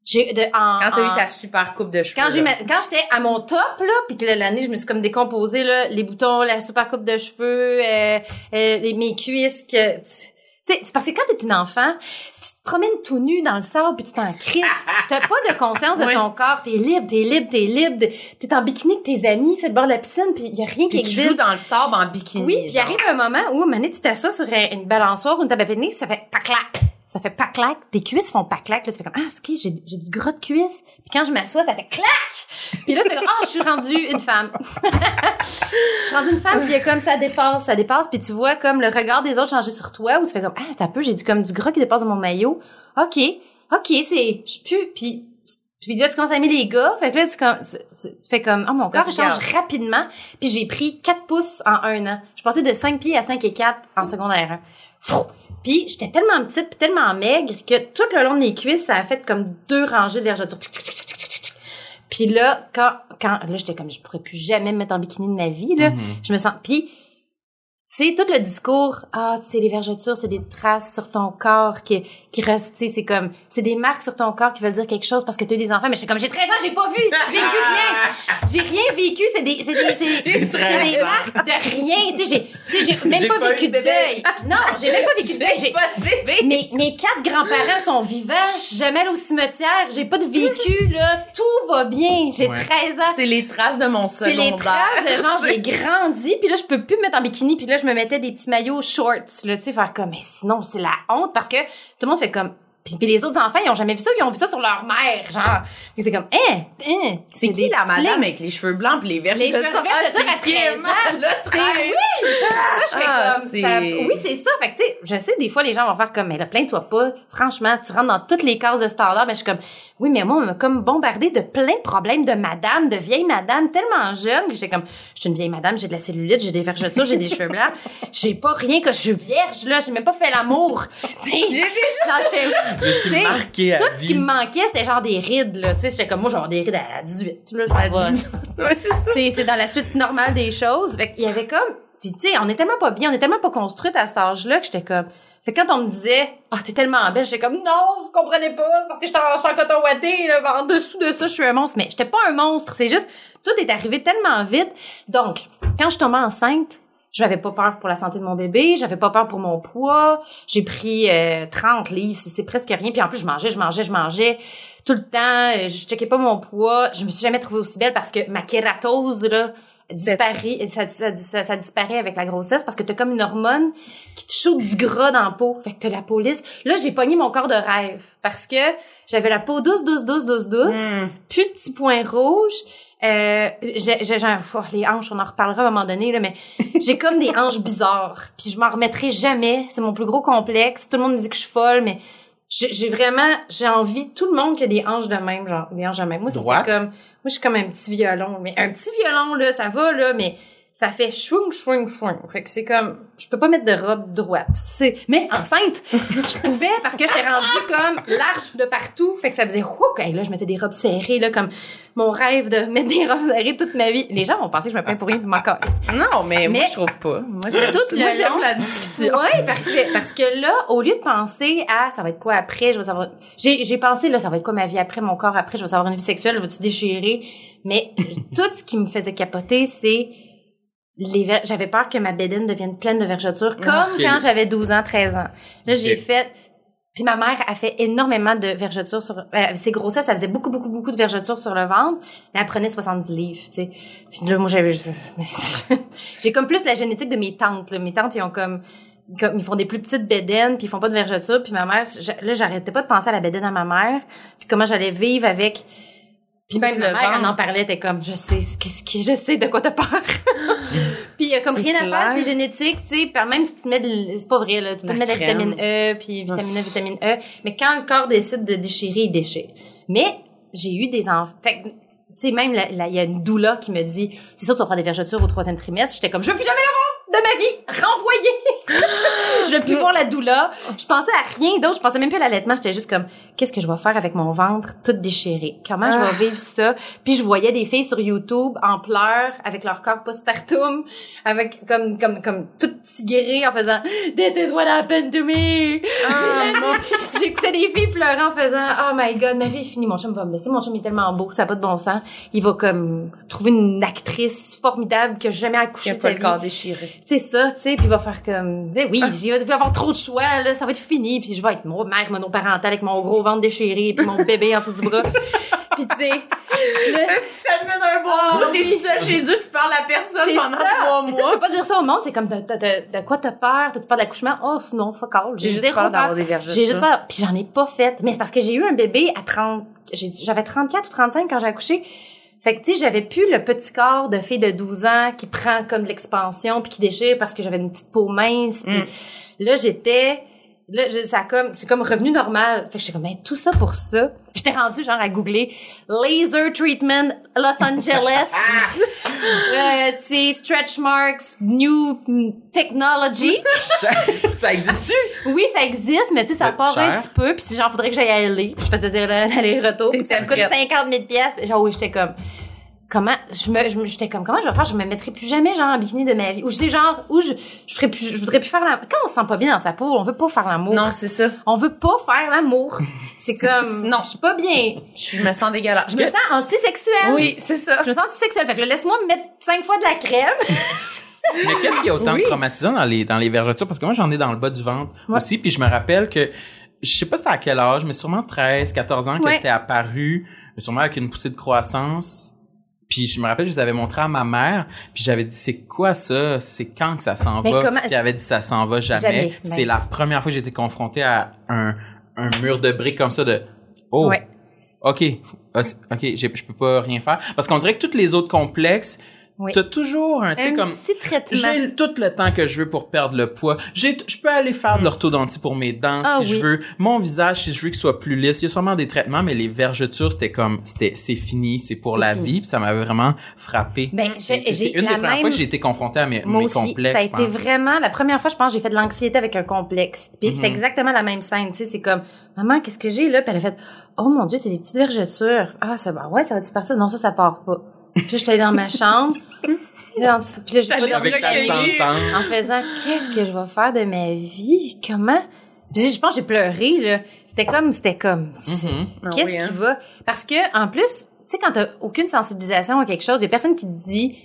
j'ai de, en, Quand t'as en- eu ta super coupe de cheveux. quand j'ai j'étais à mon top là puis que l'année je me suis comme décomposée là les boutons la super coupe de cheveux euh, euh, mes cuisses que tu tu sais, c'est parce que quand t'es une enfant, tu te promènes tout nu dans le sable puis tu t'en crises. T'as pas de conscience de ton corps. T'es libre, t'es libre, t'es libre. T'es en bikini avec tes amis, c'est le bord de la piscine puis y a rien qui tu existe. joues dans le sable en bikini. Oui, puis arrive un moment où, donné, tu t'assois sur un- une balançoire ou une table à pique-nique, ça fait pas-clac. Ça fait pas-clac. Tes cuisses font pas-clac. Là, tu fais comme, ah, ok, j'ai, j'ai du gras de cuisses. Puis quand je m'assois, ça fait clac! Puis là, je fais comme, ah, je suis rendue une femme. je suis rendue une femme, puis il y a comme ça dépasse, ça dépasse. Puis tu vois comme le regard des autres changer sur toi, où tu fais comme, ah, c'est un peu, j'ai du, comme du gras qui dépasse de mon maillot. OK, OK, c'est, je pue. Puis puis là, tu commences à aimer les gars. Fait que là, tu, tu, tu- tu fais comme, oh, mon Tu corps, change rapidement. Puis j'ai pris 4 pouces en un an. Je passais de 5 pieds à 5 et 4 en secondaire 1. Frou! Puis j'étais tellement petite puis tellement maigre que tout le long de mes cuisses, ça a fait comme deux rangées de vergetures. Puis là, quand, quand, là, j'étais comme, je pourrais plus jamais me mettre en bikini de ma vie, là. Mhm. Je me sens, puis, tu sais, tout le discours, ah, tu sais, les vergetures, c'est des traces sur ton corps qui, qui restent, tu sais, c'est comme, c'est des marques sur ton corps qui veulent dire quelque chose parce que tu as des enfants. Mais j'étais comme, j'ai 13 ans, j'ai pas vu, vécu rien. J'ai rien vécu, c'est des, c'est des, c'est, J'ai c'est 13 des marques de rien. Tu sais, j'ai, tu sais, j'ai même J'ai pas, vécu de deuil. Non, j'ai même pas vécu de deuil. J'ai pas de bébé. mes, mes quatre grands-parents sont vivants, je suis jamais allée au cimetière, j'ai pas de vécu, là, tout va bien. J'ai Ouais. 13 ans. C'est les traces de mon C'est secondaire. les traces de genre, C'est- j'ai grandi, puis là, je peux plus me mettre en bikini, puis là, je me mettais des petits maillots shorts, là, tu sais, faire comme, mais sinon, c'est la honte, parce que tout le monde fait comme, puis, puis les autres enfants, ils ont jamais vu ça, ils ont vu ça sur leur mère, genre. Et c'est comme, hein, hein. C'est qui la madame avec les cheveux blancs pis les verres Les cheveux verts, je veux dire, à 13 ans. là, C'est oui! Ça, je fais Ah, comme c'est- ça- oui, c'est ça. Fait que, tu sais, je sais, des fois, les gens vont faire comme, mais là, plains-toi pas. Franchement, tu rentres dans toutes les cases de standard, mais je suis comme, oui, mais moi, on m'a comme bombardé de plein de problèmes de madame, de vieille madame, tellement jeune, que j'étais comme, je suis une vieille madame, j'ai de la cellulite, j'ai des vergetures, j'ai des cheveux blancs. J'ai pas rien que je suis vierge, là. J'ai même pas fait l'amour. J'ai déjà... Je suis à tout ce qui me manquait, c'était genre des rides, là. Tu sais, j'étais comme, moi, avoir des rides à 18. Là, ça va. Ouais, c'est c'est dans la suite normale des choses. Fait qu'il y avait comme puis tu sais, on est tellement pas bien, on est tellement pas construite à cet âge-là que j'étais comme fait que quand on me disait "Ah, t'es tellement belle", j'étais comme "Non, vous comprenez pas, c'est parce que en, j'étais en coton ouaté là, en dessous de ça, je suis un monstre." Mais j'étais pas un monstre, c'est juste tout est arrivé tellement vite. Donc, quand je tombais enceinte, je n'avais pas peur pour la santé de mon bébé, j'avais pas peur pour mon poids. J'ai pris euh, 30 livres, c'est c'est presque rien. Puis en plus, je mangeais, je mangeais, je mangeais tout le temps. euh, Je checkais pas mon poids. Je me suis jamais trouvée aussi belle parce que ma kératose, là, disparaît, ça, ça, ça, ça disparaît avec la grossesse parce que t'as comme une hormone qui te shoot du gras dans la peau. Fait que t'as la peau lisse. Là, j'ai pogné mon corps de rêve parce que j'avais la peau douce, douce, douce, douce, douce. Mm. Plus de petits points rouges. Euh, j'ai, j'ai, j'ai- oh, les hanches, on en reparlera à un moment donné, là, mais j'ai comme des hanches bizarres. Puis je m'en remettrai jamais. C'est mon plus gros complexe. Tout le monde me dit que je suis folle, mais j'ai, vraiment, j'ai envie, tout le monde qui a des hanches de même, genre, des hanches de même. Moi, fait comme, moi, je suis comme un petit violon. Mais un petit violon, là, ça va, là, mais ça fait chouing, chouing, chouing. Fait que c'est comme, je peux pas mettre de robe droite. C'est, mais enceinte, je pouvais parce que j'étais rendue comme large de partout. Fait que ça faisait, whouk, Hey, là, je mettais des robes serrées, là, comme mon rêve de mettre des robes serrées toute ma vie. Les gens vont penser que je me plains pour rien puis m'en. Non, mais, moi, Mais- je trouve pas. Moi, j'aime Moi, la discussion. Oui, parfait. Parce que là, au lieu de penser à ça va être quoi après, je vais savoir. J'ai, j'ai pensé là, ça va être quoi ma vie après, mon corps après, je vais savoir une vie sexuelle, je vais tout déchirer? Mais tout ce qui me faisait capoter, c'est les j'avais peur que ma bédaine devienne pleine de vergetures, comme Ok. quand j'avais 12 ans, 13 ans. Là, j'ai fait. Puis ma mère a fait énormément de vergetures sur euh, ses grossesses, elle faisait beaucoup beaucoup beaucoup de vergetures sur le ventre, mais elle prenait 70 livres, tu sais. Puis là moi j'avais j'ai comme plus la génétique de mes tantes, là. mes tantes ils ont comme comme ils font des plus petites bédaines puis ils font pas de vergetures puis ma mère je- là j'arrêtais pas de penser à la bédaine à ma mère puis comment j'allais vivre avec puis même ma le mère elle en parlait était comme je sais ce qu'est-ce qui je sais de quoi t'as peur puis il y a comme rien à faire clair. c'est génétique tu sais même si tu te mets de- c'est pas vrai là tu peux La te mettre de la crème. vitamine E puis vitamine E Ah, vitamine E mais quand le corps décide de déchirer il déchire mais j'ai eu des enfants fait tu sais même il y a une doula qui me dit c'est sûr tu vas faire des vergetures au troisième trimestre j'étais comme je veux plus jamais l'avoir de ma vie renvoyé. Je veux plus voir la doula. Je pensais à rien d'autre. Je pensais même plus à l'allaitement. J'étais juste comme qu'est-ce que je vais faire avec mon ventre tout déchiré? Comment je Ah. vais vivre ça? Puis je voyais des filles sur YouTube en pleurs avec leur corps postpartum avec comme comme comme tout tigré en faisant this is what happened to me. J'écoutais des filles pleurer en faisant Oh my god, ma vie est finie, mon chum va me laisser, mon chum est tellement beau, ça n'a pas de bon sens. Il va comme trouver une actrice formidable qui a jamais Qui accouché a de pas le corps déchiré. C'est ça, tu sais, puis il va faire comme, tu oui, Ah. il va il va avoir trop de choix, là, ça va être fini, puis je vais être mon mère monoparentale avec mon gros ventre déchiré, puis mon bébé en dessous du bras. Puis tu sais, là, Ça te met un bon Ah, mood, t'es oui. tout seul chez eux, tu parles à personne pendant ça. trois sais, Tu mois. peux pas dire ça au monde, c'est comme, de, de, de, de quoi t'as peur? T'as-tu peur d'accouchement? Oh, non, fuck all. J'ai juste peur d'avoir des vergetures. J'ai juste peur. Puis j'en ai pas fait. Mais c'est parce que j'ai eu un bébé à 30... j'ai- J'avais 34 ou 35 quand j'ai accouché. Fait que, tu sais, j'avais plus le petit corps de fille de 12 ans qui prend comme de l'expansion puis qui déchire parce que j'avais une petite peau mince. Mm. Là, j'étais... Là, je- ça comme, c'est comme revenu normal. Fait que j'étais comme, ben, tout ça pour ça. J'étais rendue genre à googler laser treatment Los Angeles. euh, tu sais, stretch marks, new technology. Ça, ça existe-tu? Oui, ça existe, mais tu sais, ça part un petit peu, puis si genre, faudrait que j'aille à LA, puis je faisais dire l'aller-retour, puis ça me coûte T'étais 50 000 pièces. Genre, oui, j'étais comme, comment, je me, je me- j'étais comme, comment je vais faire? Je me mettrai plus jamais, genre, en bikini de ma vie. Ou je sais, genre, où je, je ferais plus, je voudrais plus faire l'amour. Quand on se sent pas bien dans sa peau, on veut pas faire l'amour. Non, c'est ça. On veut pas faire l'amour. C'est comme, Non. je suis pas bien. Je me sens dégueulasse. Je me sens antisexuelle. Oui, c'est ça. Je me sens antisexuelle. Fait que laisse-moi me mettre cinq fois de la crème. Mais qu'est-ce qui est autant Oui. traumatisant dans les, dans les vergetures? Parce que moi, j'en ai dans le bas du ventre Ouais. aussi. Puis je me rappelle que, je sais pas c'était à quel âge, mais sûrement 13, 14 ans que Ouais. c'était apparu, mais sûrement avec une poussée de croissance. Puis je me rappelle, je les avais montré à ma mère, puis j'avais dit c'est quoi ça, c'est quand que ça s'en Mais va? comment- Puis elle avait dit ça s'en va jamais. Jamais, Puis C'est ben. la première fois que été confronté à un, un mur de briques comme ça de oh Ouais. ok ok je peux pas rien faire parce qu'on dirait que tous les autres complexes Oui. T'as toujours un, tu sais, Un comme, petit traitement. j'ai tout le temps que je veux pour perdre le poids. J'ai, je peux aller faire de l'orthodontie pour mes dents Ah si oui. je veux. Mon visage, si je veux qu'il soit plus lisse. Il y a sûrement des traitements, mais les vergetures, c'était comme, c'était, c'est fini, c'est pour la fini. vie. Puis ça m'avait vraiment frappé. Ben, c'est, une des premières fois que j'ai été confrontée à mes, Moi mes aussi, complexes. ça a été vraiment la première fois, je pense, j'ai fait de l'anxiété avec un complexe. Puis c'est Mhm. exactement la même scène, tu sais, c'est comme maman, qu'est-ce que j'ai là? Puis elle a fait "Oh mon dieu, t'as des petites vergetures." Ah, ça va. Ouais, ça va-tu partir? Non, ça ça part pas. Puis là, j'étais allée dans ma chambre. Puis là, je en faisant qu'est-ce que je vais faire de ma vie? Comment? Puis je pense que j'ai pleuré là. C'était comme c'était comme Mhm. Ah Qu'est-ce oui, hein? qui va? Parce que, en plus, tu sais, quand t'as aucune sensibilisation à quelque chose, il y a personne qui te dit,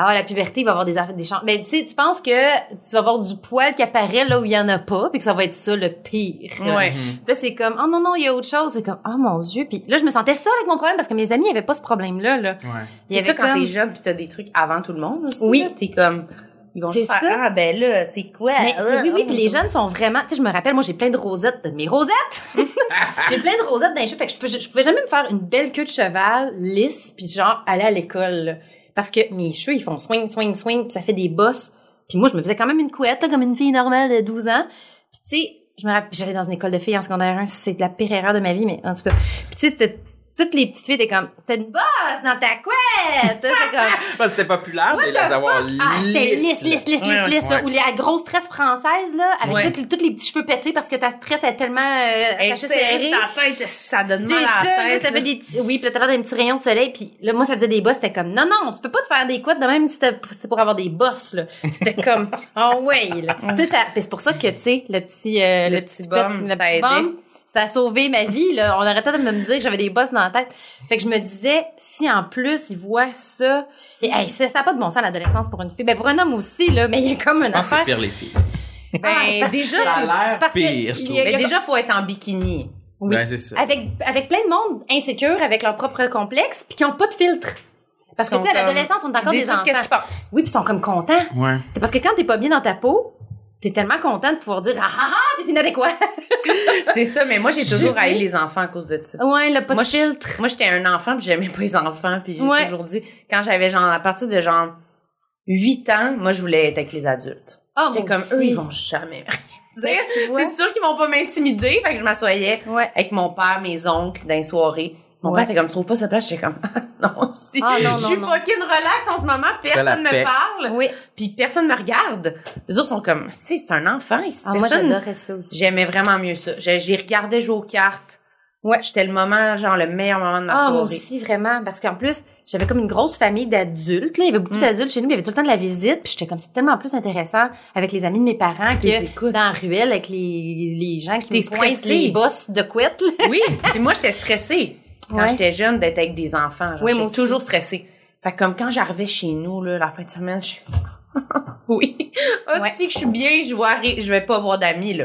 ah, la puberté, il va y avoir des affaires, des changements. Mais tu sais, tu penses que tu vas avoir du poil qui apparaît là où il y en a pas, puis que ça va être ça le pire. là. Ouais. Puis là, c'est comme, oh non, non, il y a autre chose. C'est comme, oh mon Dieu. Puis là, je me sentais seule avec mon problème parce que mes amis n'avaient pas ce problème-là, là. Ouais. Il y C'est ça quand comme- t'es jeune puis t'as des trucs avant tout le monde aussi. Oui. T'es comme, ils vont juste faire, ça. ah ben là, c'est quoi? Mais Ah, oui, oui, ah, puis les ah, jeunes sont vraiment, tu sais, je me rappelle, moi, j'ai plein de rosettes, de mes rosettes! j'ai plein de rosettes dans les cheveux, fait que je, peux- je, je pouvais jamais me faire une belle queue de cheval, lisse, puis genre, aller à l'école, là. Parce que mes cheveux, ils font swing, swing, swing, ça fait des bosses. Puis moi, je me faisais quand même une couette, comme une fille normale de 12 ans. Puis tu sais, je me rappelle, j'allais dans une école de filles en secondaire 1, c'est de la pire erreur de ma vie, mais en tout cas. Puis tu sais, toutes les petites filles étaient comme, t'as une bosse dans ta couette! c'est comme, Parce que c'était populaire de les avoir lisses. ah, c'était lisse, lisse, lisse, lisse, lisse, ou la grosse tresse française, là, avec Ouais. toutes, les- tous les petits cheveux pétés parce que ta tresse est tellement euh, serrée. ta tête, ça donne C'est mal à ça, la tête. ça fait des petits, oui, puis là, t'as l'air d'un petit rayon de soleil, puis là, moi, ça faisait des bosses, c'était comme, non, non, tu peux pas te faire des couettes de même si c'était pour avoir des bosses, là. C'était comme, oh ouais, là. tu sais, c'est pour ça que, tu sais, le petit, euh, Le le, petit petit bum, pet- le ça a petit aidé. Ça a sauvé ma vie, là. On arrêtait de me dire que j'avais des bosses dans la tête. Fait que je me disais, si en plus, ils voient ça, et, hey, ça n'a pas de bon sens, l'adolescence pour une fille. Ben, pour un homme aussi, là, mais il y a comme une Je affaire. pire les filles. Ben, Ah, déjà, que- ça a l'air c'est parce pire, y a- y a- déjà, faut être en bikini. Oui. Ben, c'est ça. avec, avec plein de monde insécure, avec leur propre complexe, puis qui ont pas de filtre. Parce que, tu sais, à sont l'adolescence, on est encore des tout qu'est-ce enfants. qu'ils pensent. Oui, puis ils sont comme contents. Ouais. C'est parce que quand t'es pas bien dans ta peau, t'es tellement content de pouvoir dire, ah ah ah, t'es inadéquat. C'est ça, mais moi, j'ai toujours haï les enfants à cause de ça. ouais, le pas moi, de filtre. Moi, j'étais un enfant, puis j'aimais pas les enfants, puis j'ai Ouais. toujours dit, quand j'avais genre, à partir de genre 8 ans, moi, je voulais être avec les adultes. Ah, J'étais comme, aussi. eux, ils vont jamais vois. C'est sûr qu'ils vont pas m'intimider, fait que je m'assoyais Ouais. avec mon père, mes oncles, dans les soirées. Mon Ouais. père était comme, tu trouves pas sa place? J'étais comme, non, si. Ah, non, je suis non, fucking relax en ce moment, personne me paix. parle, Oui. puis personne me regarde. Les autres sont comme, si, c'est un enfant, ici. Ah, moi, personne... j'adorais ça aussi. J'aimais vraiment mieux ça. J'ai j'ai regardé jouer aux cartes. Ouais. J'étais le moment, genre le meilleur moment de ma Ah, moi soirée. aussi, vraiment. Parce qu'en plus, j'avais comme une grosse famille d'adultes. Là. Il y avait beaucoup Mm. d'adultes chez nous. puis Il y avait tout le temps de la visite. Puis j'étais comme, c'est tellement plus intéressant avec les amis de mes parents que écoutes. dans la ruelle avec les, les gens qui me pointent stressé. les bosses de couette. là. Oui. Puis moi, j'étais stressée. Quand Ouais. j'étais jeune, d'être avec des enfants. Genre, Oui, moi j'étais aussi. toujours stressée. Fait que comme quand j'arrivais chez nous, là, la fin de semaine, je Oui. Aussi Ouais. que je suis bien, je vais, je vais pas avoir d'amis, là.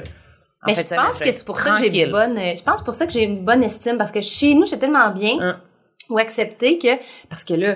En Mais je pense que c'est pour ça que j'ai une bonne, je pense pour ça que j'ai une bonne estime parce que chez nous, j'étais tellement bien Hein. ou accepter que, parce que là,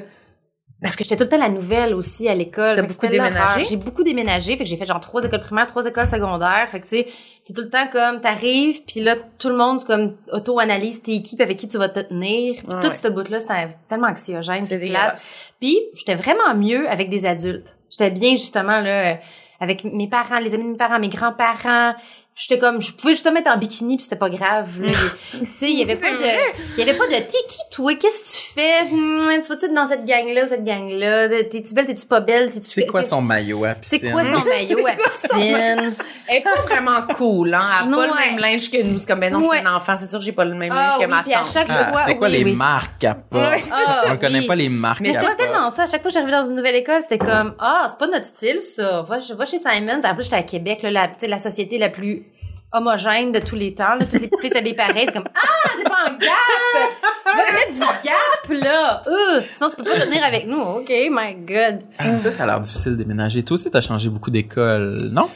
parce que j'étais tout le temps la nouvelle aussi à l'école. T'as beaucoup déménagé? J'ai beaucoup déménagé. Fait que j'ai fait genre trois écoles primaires, trois écoles secondaires. Fait que tu sais, t'es tout le temps comme, t'arrives, puis là, tout le monde comme auto-analyse tes équipes avec qui tu vas te tenir. Puis Ouais, tout ouais. ce bout-là, c'était tellement anxiogène. C'est dégueulasse. Puis, j'étais vraiment mieux avec des adultes. J'étais bien, justement, là, euh, avec mes parents, les amis de mes parents, mes grands-parents. J'étais comme, je pouvais juste me mettre en bikini puis c'était pas grave, là. tu sais, il y avait C'est pas vrai. de, il y avait pas de, t'es qui, toi? Qu'est-ce que tu fais? Hum, tu vas-tu dans cette gang-là ou cette gang-là? T'es-tu belle? T'es-tu pas belle? T'es-tu C'est quoi son maillot à C'est piscine? quoi son maillot à piscine? Elle est pas vraiment cool, hein. Elle a Non, pas le même linge que nous. C'est comme, ben non, je suis un enfant. C'est sûr que j'ai pas le même Ah linge que oui, ma puis à tante. chaque Ah, fois, c'est quoi oui, les oui. marques? Ouais, c'est ça. On connaît pas les marques Mais c'était tellement ça. À chaque fois que j'arrivais dans une nouvelle école, c'était comme, ah, c'est pas notre style, ça. Va, chez Simon. En plus, j'étais à Québec, là, la, tu sais, la société la plus homogène de tous les temps. Là. Toutes les petites filles s'habillent pareil. C'est comme, ah, t'es pas en gap! Va mettre du gap, là! Euh, sinon, tu peux pas te tenir avec nous. OK, my God. Ah, ça, ça a l'air difficile de déménager. Toi aussi, t'as changé beaucoup d'école, non?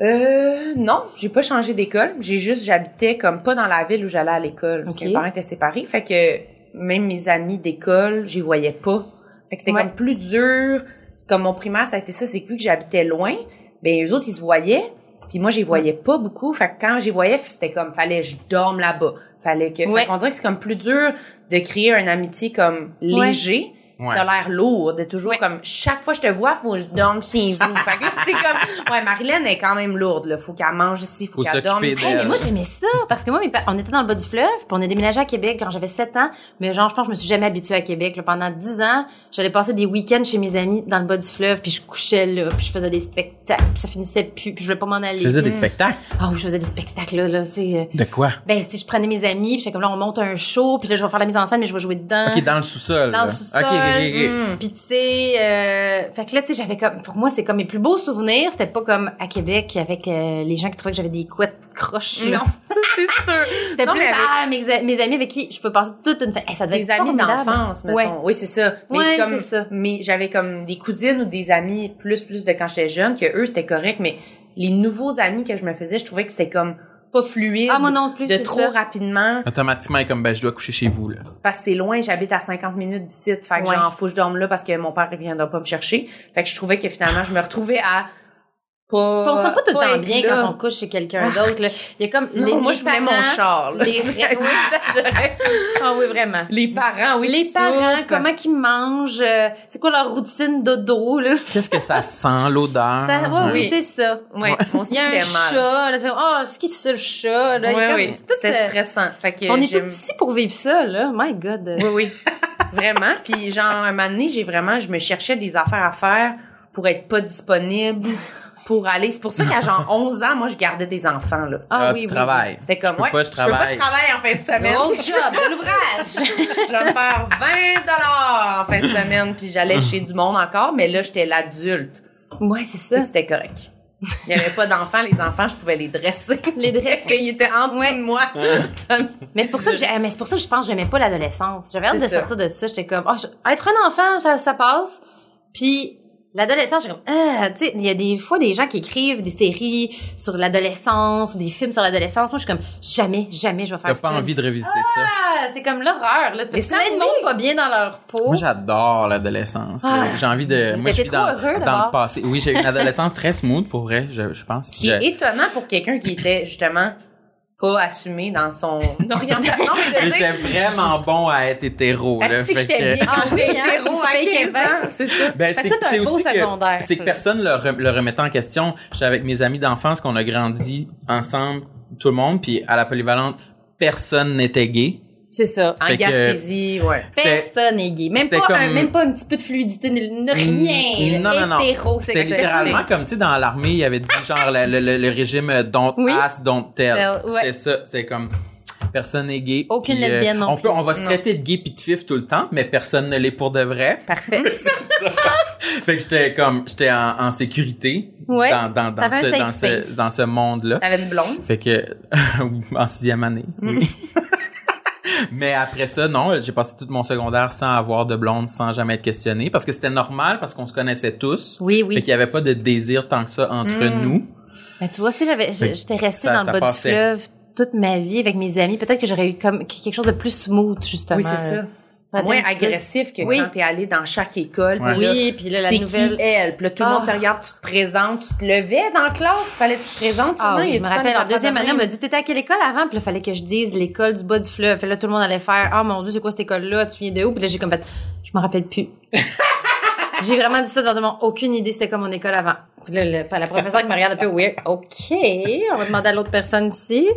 Euh, non, j'ai pas changé d'école. J'ai juste, j'habitais comme pas dans la ville où j'allais à l'école. Parce que mes parents étaient séparés. Fait que même mes amis d'école, j'y voyais pas. Fait que c'était Ouais. comme plus dur. Comme mon primaire, ça a été ça, c'est que vu que j'habitais loin, ben eux autres, ils se voyaient. Puis moi, j'y voyais pas beaucoup. Fait que quand j'y voyais, c'était comme, fallait que je dorme là-bas. Fallait que, Ouais. fait qu'on dirait que c'est comme plus dur de créer une amitié comme léger. Ouais. T'as l'air lourde. T'es toujours comme, chaque fois que je te vois, faut que je dorme chez vous. fait que là, c'est comme, ouais, Marilyn est quand même lourde, là. Faut qu'elle mange ici, faut, Faut qu'elle dorme ici. Hey, mais moi, j'aimais ça. Parce que moi, mes pa- on était dans le bas du fleuve, puis on a déménagé à Québec quand j'avais 7 ans. Mais genre, je pense que je me suis jamais habituée à Québec. là. Pendant 10 ans, j'allais passer des week-ends chez mes amis dans le bas du fleuve, puis je couchais là, puis je faisais des spectacles, puis ça finissait plus, puis je voulais pas m'en aller. Tu faisais des Mm. spectacles? Ah oui, je faisais des spectacles, là, là, c'est... euh, De quoi? Ben, tu sais, je prenais mes amis, puis j'étais comme là, on monte un show, puis là, je vais faire la mise en scène, mais je vais jouer dedans. Ok, dans le sous-sol. Dans le sous-sol. Ok, ok. Mm. Puis tu sais, euh, fait que là, tu sais, j'avais comme, pour moi, c'est comme mes plus beaux souvenirs. C'était pas comme à Québec avec euh, les gens qui trouvaient que j'avais des couettes croches. là. Non, ça, c'est sûr. C'était plus avec- ah, mes, amis avec qui je peux passer toute une fête. Hey, ça devait des être amis d'enfance, mettons. Ouais. Oui, c'est ça. Mais Ouais, comme, c'est ça. Mais j'avais comme des cousines ou des amis plus, plus de quand j'étais jeune, que eux, c'était correct, mais les nouveaux amis que je me faisais, je trouvais que c'était comme pas fluide. Ah, moi non plus, De trop ça. rapidement. Automatiquement, elle est comme, ben, je dois coucher chez vous, là. C'est parce que c'est loin, j'habite à 50 minutes d'ici, fait que Ouais. genre, faut que je dorme là parce que mon père, il viendra pas me chercher. Fait que je trouvais que finalement, je me retrouvais à pas. Puis on se sent pas tout le temps bien là. quand on couche chez quelqu'un Ah, d'autre. là. Il y a comme Non, les, moi, les je voulais mon parents- char, là. Les oui. ah oui, vraiment. Les parents, oui. les parents, soupes. comment qu'ils mangent, euh, c'est quoi leur routine dodo, là? Qu'est-ce que ça sent, l'odeur? Ça, ouais, oui, Oui. c'est ça. Ouais, moi aussi, Il y a un chat, là, c'est comme, oh, c'est qui c'est le chat, là? Il y a Ouais, comme- oui. c'est tout, C'était euh, stressant. Fait que On est tout petits pour vivre ça, là. My God. Oui, oui. Vraiment. Puis genre, un moment donné, j'ai vraiment, je me cherchais des affaires à faire pour être pas disponible, pour aller. C'est pour ça qu'à genre 11 ans, moi, je gardais des enfants, là. Ah, oui, tu oui, travailles. C'était comme, Je ouais, pas, je peux pas, je travaille. en fin de semaine. Gros job, de l'ouvrage. je vais me faire 20 dollars en fin de semaine, puis j'allais chez du monde encore, mais là, j'étais l'adulte. ouais, c'est ça. c'était correct. Il n'y avait pas d'enfants, les enfants, je pouvais les dresser. Les dresser. Parce qu'ils étaient en dessous Ouais. de moi. Mais c'est pour ça que j'ai, mais c'est pour ça que je pense que j'aimais pas l'adolescence. J'avais hâte de ça. sortir de ça. J'étais comme, oh, je- être un enfant, ça, ça passe. Puis, l'adolescence, j'ai comme, ah, tu sais, il y a des fois des gens qui écrivent des séries sur l'adolescence ou des films sur l'adolescence. Moi, je suis comme, jamais, jamais je vais T'as faire ça. pas envie de revisiter ça? Ah, c'est comme l'horreur, là. Mais ça, plein de oui. monde pas bien dans leur peau. Moi, j'adore l'adolescence. Ah. J'ai envie de. Moi, je suis trop dans, heureux, dans d'abord. le passé. Oui, j'ai eu une adolescence très smooth, pour vrai, je, je pense. Ce qui est étonnant pour quelqu'un qui était justement pas assumé dans son orientation. Non, mais J'étais vraiment bon à être hétéro. là, Est-ce que j'étais bien quand Ah j'étais hein, hétéro à fais 15 ans? C'est ça. Ben, Fait c'est c'est un beau aussi secondaire. que, c'est que personne le, re- le remettait en question. J'étais avec mes amis d'enfance qu'on a grandi ensemble, tout le monde, puis à la polyvalente, personne n'était gay. C'est ça. En Fait que- Gaspésie, ouais. Personne n'est gay. Même pas, un, même pas un petit peu de fluidité, rien. Non, non, non. C'était c'est littéralement comme, tu sais, dans l'armée, il y avait dit genre le, le- le- le régime euh, don't Oui. ask, don't tell. C'était ça. C'était comme, personne n'est gay. Aucune puis, euh, lesbienne non on peut, plus. on va se Non. traiter de gay pis de fif tout le temps, mais personne ne l'est pour de vrai. Parfait. Fait que j'étais comme, j'étais en, en sécurité Ouais. dans, dans, dans, ce, dans, ce, dans ce monde-là. T'avais une blonde. Fait que, en sixième année, oui. Mais après ça, non, j'ai passé tout mon secondaire sans avoir de blonde, sans jamais être questionné, parce que c'était normal, parce qu'on se connaissait tous. Oui, Fait oui. qu'il y avait pas de désir tant que ça entre Mm. nous. Mais tu vois, si j'avais, Fait j'étais restée ça- dans le bas passait. du fleuve toute ma vie avec mes amis, peut-être que j'aurais eu comme quelque chose de plus smooth, justement. Oui, c'est ça. Moins agressif que Oui. quand t'es allé dans chaque école. Ouais. puis là, Oui, puis là, la c'est nouvelle. qui elle? Puis là, tout le monde Ah. te regarde, tu te présentes, tu te levais dans la classe, fallait que tu te présentes. Ah oui, a je me rappelle, en deuxième de année, on m'a dit, t'étais à quelle école avant? Puis là, fallait que je dise l'école du bas du fleuve. Puis là, tout le monde allait faire, ah mon dieu, c'est quoi cette école-là? Tu viens de où? Puis là, j'ai comme fait, je me rappelle plus. J'ai vraiment dit ça devant tout le monde. Aucune idée c'était comme mon école avant. Puis là, le- la professeure qui me regarde un peu weird. OK, on va demander à l'autre personne ici.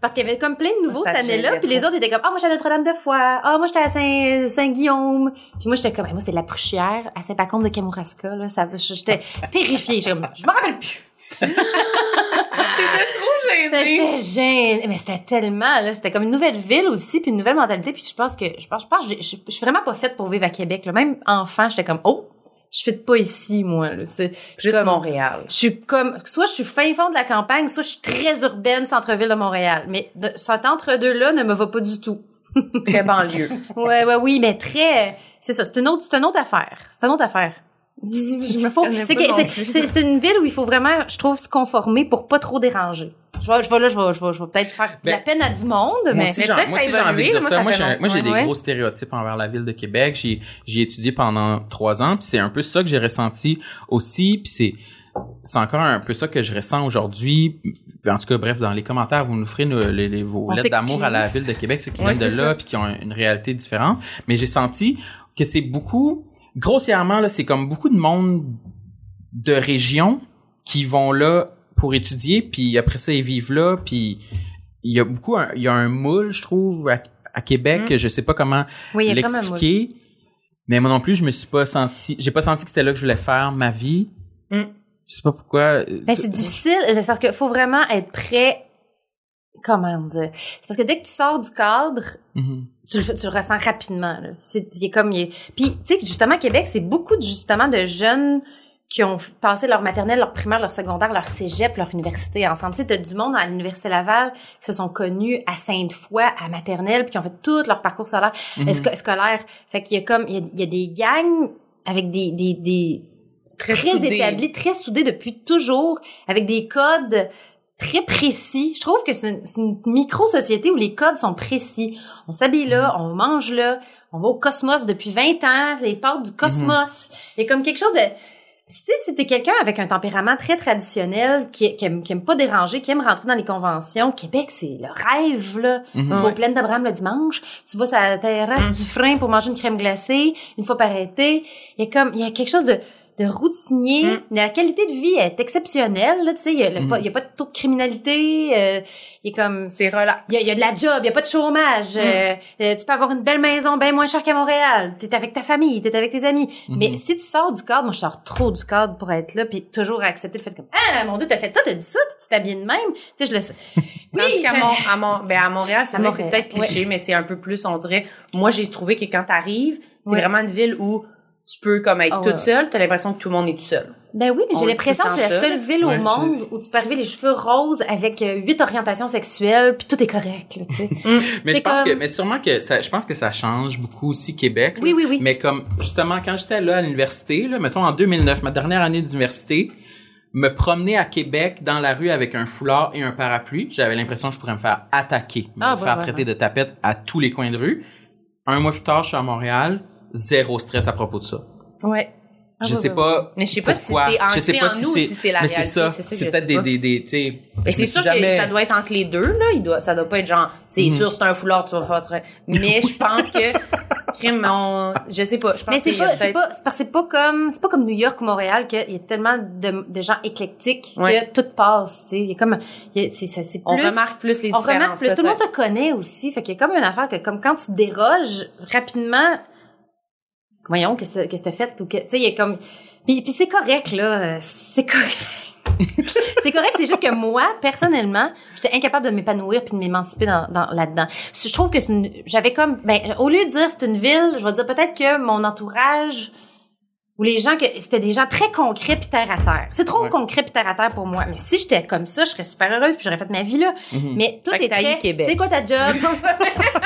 Parce qu'il y avait comme plein de nouveaux Ça cette année-là. Puis les autres étaient comme, ah, moi, j'étais à Notre-Dame-de-Foix. Ah, moi, j'étais à Saint- Saint-Guillaume. Puis moi, j'étais comme, Ah, moi, c'est de la Pruchière, à Saint-Pacombe de Kamouraska, là. Ça, j'étais terrifiée. J'étais comme, je me rappelle plus. Ben, J'étais gênée. Mais c'était tellement, là. C'était comme une nouvelle ville aussi, puis une nouvelle mentalité. Puis je pense que, je pense, je pense, je, suis vraiment pas faite pour vivre à Québec, là. Même enfant, j'étais comme, oh, je suis pas ici, moi, là. C'est Juste comme- Montréal. Je suis comme, soit je suis fin fond de la campagne, soit je suis très urbaine, centre-ville de Montréal. Mais de, cet entre-deux-là ne me va pas du tout. Très banlieue. Ouais, ouais, oui, mais très, c'est ça, c'est une autre, c'est une autre affaire. C'est une autre affaire. Je me faut, c'est une ville où il faut vraiment, je trouve, se conformer pour pas trop déranger. Je vais, je vais là, je vais, je vais, je vais peut-être faire de Ben, la peine à du monde, mais j'ai peut-être moi ça j'ai envie de dire moi, ça. Moi, j'ai moi, j'ai des Ouais. gros stéréotypes envers la ville de Québec. J'ai j'y ai étudié pendant trois ans, puis c'est un peu ça que j'ai ressenti aussi, puis c'est c'est encore un peu ça que je ressens aujourd'hui. En tout cas, bref, dans les commentaires, vous nous ferez nos- les, les- vos On lettres d'amour à la ville de Québec, ceux qui Ouais, viennent de là, puis qui ont une réalité différente. Mais j'ai senti que c'est beaucoup, grossièrement, là, c'est comme beaucoup de monde de région qui vont là pour étudier, puis après ça, ils vivent là, puis il y a beaucoup, un- il y a un moule, je trouve, à, à Québec, Mm. je sais pas comment Oui, l'expliquer. Mais moi non plus, je me suis pas senti, j'ai pas senti que c'était là que je voulais faire ma vie. Mm. Je sais pas pourquoi. Ben, c'est difficile, mais c'est parce qu'il faut vraiment être prêt. Comment dire? C'est parce que dès que tu sors du cadre, Mhm. tu le, tu le ressens rapidement. Là. C'est, il est comme, il est... Puis, tu sais, que justement, Québec, c'est beaucoup justement de jeunes qui ont passé leur maternelle, leur primaire, leur secondaire, leur cégep, leur université ensemble. Tu sais, t'as du monde à l'Université Laval qui se sont connus à Sainte-Foy, à maternelle, puis qui ont fait tout leur parcours scolaire. Mhm. sco- scolaire. Fait qu'il y a comme, il y a, il y a des gangs avec des, des, des Très, établis, très soudés depuis toujours, avec des codes très précis. Je trouve que c'est une, une micro-société où les codes sont précis. On s'habille là, on mange là, on va au cosmos depuis 20 ans, les portes du cosmos. Il y a comme quelque chose de... Si t'es quelqu'un avec un tempérament très traditionnel, qui, qui, aime, qui aime pas déranger, qui aime rentrer dans les conventions, Québec, c'est le rêve, là. Mhm. Tu vas au plein d'Abraham le dimanche, tu vas sur la terrasse du frein pour manger une crème glacée, une fois par été. Il y a comme, il y a quelque chose de, de routinier. Mm. La qualité de vie est exceptionnelle, là, tu sais. Il y a, le- Mhm. pas, il y a pas de taux de criminalité, euh, il y a comme, C'est relax. il y, a, il y a de la job, il y a pas de chômage. Mm. euh, euh, tu peux avoir une belle maison bien moins chère qu'à Montréal. T'es avec ta famille, t'es avec tes amis. Mhm. Mais si tu sors du cadre, moi je sors trop du cadre pour être là, puis toujours accepter le fait comme ah mon dieu t'as fait ça, t'as dit ça, tu t'habilles de même. Tu sais je le sais. Tandis qu'à je- Mon- à, Mon- ben, à Montréal, c'est peut-être cliché, mais c'est un peu plus, on dirait. Moi, j'ai trouvé que quand t'arrives, c'est Ouais. vraiment une ville où tu peux comme être Ah toute seule, t'as l'impression que tout le monde est tout seul. Ben oui, mais j'ai l'impression que c'est la seule ville Ouais, au monde où tu peux arriver les cheveux roses avec euh, huit orientations sexuelles, puis tout est correct, là, tu sais. Mais C'est je pense comme- que, mais sûrement que ça, je pense que ça change beaucoup aussi Québec. là. Oui, oui, oui. Mais comme, justement, quand j'étais là à l'université, là, mettons en 2009, ma dernière année d'université, me promener à Québec dans la rue avec un foulard et un parapluie, j'avais l'impression que je pourrais me faire attaquer, me Ah, faire traiter de tapette à tous les coins de rue. Un mois plus tard, je suis à Montréal, zéro stress à propos de ça. Ouais. Ah, je sais pas. Mais je sais pas si pourquoi. c'est Je sais pas en si nous si c'est la mais c'est réalité, ça. c'est ça C'est peut-être des, des, des, tu sais. Me c'est sûr jamais- que ça doit être entre les deux, là. Il doit, ça doit pas être genre, c'est Mhm. sûr, c'est un foulard, tu vas faire très... Mais je pense que, crime, on, je sais pas, je pense Mais que c'est pas, c'est pas, c'est parce que c'est pas comme, c'est pas comme New York ou Montréal qu'il y a tellement de, de gens éclectiques Ouais. que tout passe, tu sais. Il y a comme, c'est, c'est on plus- remarque plus les on différences. remarque plus. Tout le monde te connaît aussi. Fait qu'il y a comme une affaire que, comme quand tu déroges rapidement, voyons, qu'est-ce que t'as fait ou que, tu sais, il a comme, puis, puis c'est correct, là. euh, C'est correct. c'est correct, c'est juste que moi, personnellement, j'étais incapable de m'épanouir puis de m'émanciper dans, dans, là-dedans. Je trouve que j'avais comme, ben, au lieu de dire c'est une ville, je vais dire peut-être que mon entourage, ou les gens que c'était des gens très concrets puis terre à terre. C'est trop Ouais. concret puis terre à terre pour moi. Mais si j'étais comme ça, je serais super heureuse puis j'aurais fait ma vie là. Mhm. Mais tout est très. Québec. C'est quoi ta job?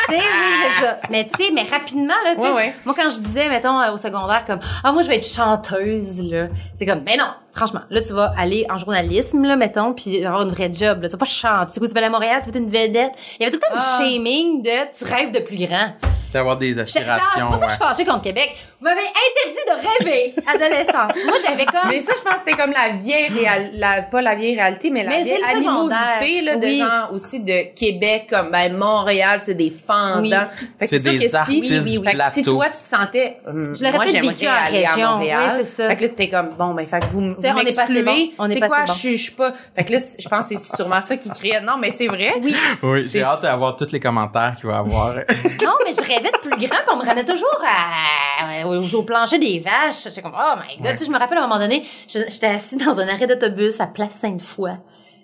Tu sais, oui, j'ai ça. Mais tu sais, mais rapidement là, tu sais. Ouais, ouais. Moi quand je disais mettons euh, au secondaire comme ah moi je vais être chanteuse là, c'est comme ben non, franchement, là tu vas aller en journalisme là mettons puis avoir une vraie job là, tu vas pas chanter. Tu sais quoi, tu vas aller à Montréal, tu vas être une vedette. Il y avait tout le temps Ah. du shaming de tu rêves de plus grand. D'avoir des ah, C'est aspirations. pour ça que je suis fâchée contre Québec. Vous m'avez interdit de rêver, adolescente. Moi, j'avais comme... Mais ça, je pense que c'était comme la vieille réal, la, pas la vieille réalité, mais la Mais vieille animosité, là, de Oui. gens aussi de Québec, comme, ben, Montréal, c'est des fendants. Oui. Fait que C'est sûr des que si, oui, oui. Fait que si toi, tu te sentais, hum, Je l'aurais moi, peut-être j'aimerais vécu en région. à Montréal. Oui, c'est ça. Fait que là, t'es comme, bon, ben, fait que vous, m'excluez. On est C'est pas quoi, je suis, pas. Fait que là, je pense que c'est sûrement ça qui créait. Non, mais c'est vrai. Oui. Oui, j'ai hâte d'avoir tous les commentaires qu'il va y avoir. Non, mais je de plus grand, puis on me ramenait toujours à, au, au plancher des vaches. J'étais comme, oh my god. Ouais. Tu sais, je me rappelle à un moment donné, j'étais assise dans un arrêt d'autobus à Place Sainte-Foy.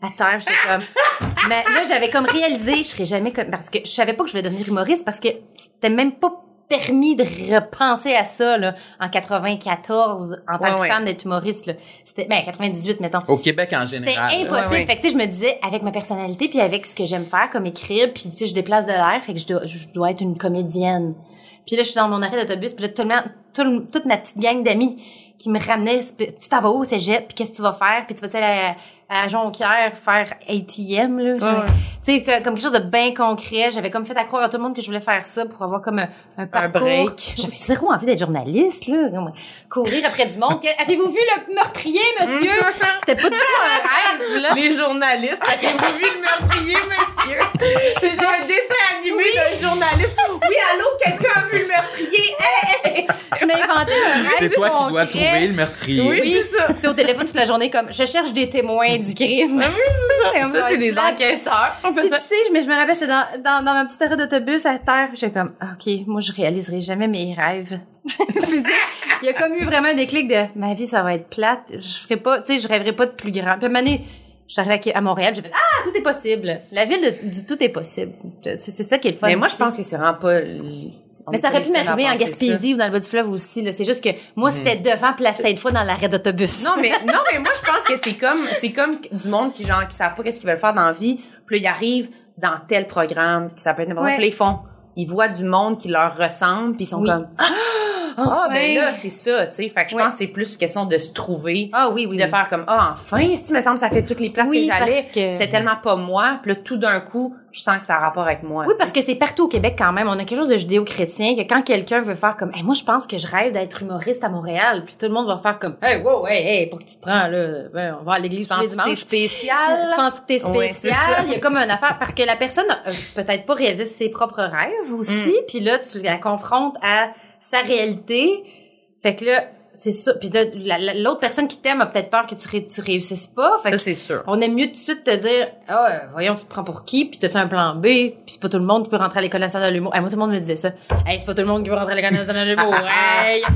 À terre, j'étais comme. Mais là, j'avais comme réalisé, je serais jamais comme. Parce que je savais pas que je voulais devenir humoriste parce que c'était même pas permis de repenser à ça, là, en 94, en tant Ouais, que ouais. femme d'être humoriste, là. C'était, ben, 98, mettons. Au Québec en C'était général. impossible. Ouais, ouais. Fait que, tu sais, je me disais, avec ma personnalité, puis avec ce que j'aime faire, comme écrire, puis tu sais, je déplace de l'air, fait que je dois, je dois être une comédienne. Puis là, je suis dans mon arrêt d'autobus, puis là, tout le monde- tout le- toute ma petite gang d'amis qui me ramenaient, tu t'en vas où au cégep, puis qu'est-ce que tu vas faire, puis tu vas aller à, à Jonquière faire ATM, là. Ouais, ouais. Tu sais, que- comme quelque chose de bien concret. J'avais comme fait à croire à tout le monde que je voulais faire ça pour avoir comme un, un parcours. break. J'avais zéro envie d'être journaliste, là. Comme, courir après du monde. Que- Avez-vous vu le meurtrier, monsieur? C'était pas du tout un rêve, là. Les journalistes, avez-vous vu le meurtrier, monsieur? C'est genre un dessin animé d'un journaliste. Oui, allô, quelqu'un a vu le meurtrier? Hey! Je m'ai inventé un rêve C'est toi qui dois trouver le meurtrier. Oui, Oui, c'est ça. Tu sais, au téléphone toute la journée comme je cherche des témoins du crime. Ah oui, ça. C'est des enquêteurs. Tu sais, je me, je me rappelle, j'étais dans, dans, dans ma petite arrêt d'autobus à terre, j'étais comme, ah, OK, moi, je réaliserai jamais mes rêves. Il y a comme eu vraiment un déclic de, ma vie, ça va être plate, je ferai pas, tu sais, je rêverai pas de plus grand. Puis à un moment donné, je suis à Montréal, j'ai fait, ah, tout est possible. La ville de- du tout est possible. C'est ça qui est le fun. Mais moi, je pense que c'est vraiment pas. Mais ça aurait pu m'arriver en ça. Gaspésie ou dans le bas du fleuve aussi, là. C'est juste que moi, c'était devant place cette fois dans l'arrêt d'autobus. Non, mais, non, mais moi, je pense que c'est comme, c'est comme du monde qui, genre, qui savent pas qu'est-ce qu'ils veulent faire dans la vie. Puis là, ils arrivent dans tel programme, qui ça peut être n'importe quoi. Ouais. Puis là, ils font, ils voient du monde qui leur ressemble, puis ils sont Oui. comme, ah, Enfin. ben là, c'est ça, tu sais. Fait que je Ouais. pense que c'est plus question de se trouver. Ah oui, oui. De oui. faire comme, ah, enfin, si, me semble, ça fait toutes les places Oui, que j'allais. que- C'était tellement pas moi. Puis là, tout d'un coup, je sens que ça a rapport avec moi. Oui, tu parce que c'est partout au Québec quand même. On a quelque chose de judéo-chrétien que quand quelqu'un veut faire comme, hey, moi, je pense que je rêve d'être humoriste à Montréal, puis tout le monde va faire comme, hey, wow, hey, hey, pour que tu te prends, là, Ben, on va à l'église Tu tous les penses que t'es dimanches. spécial? Tu penses que t'es spécial? Il y a comme une affaire, parce que la personne euh, peut-être pas réalisé ses propres rêves aussi, Mm. puis là, tu la confrontes à sa réalité. Fait que là, c'est ça. Puis là, la- la- l'autre personne qui t'aime a peut-être peur que tu, ré- tu réussisses pas. Fait Ça, c'est sûr. on aime mieux tout de suite te dire ah euh, voyons tu te prends pour qui puis t'as un plan B puis c'est pas tout le monde qui peut rentrer à l'école nationale de l'humour hey, moi tout le monde me disait ça hey c'est pas tout le monde qui peut rentrer à l'école nationale de l'humour hey, y a 100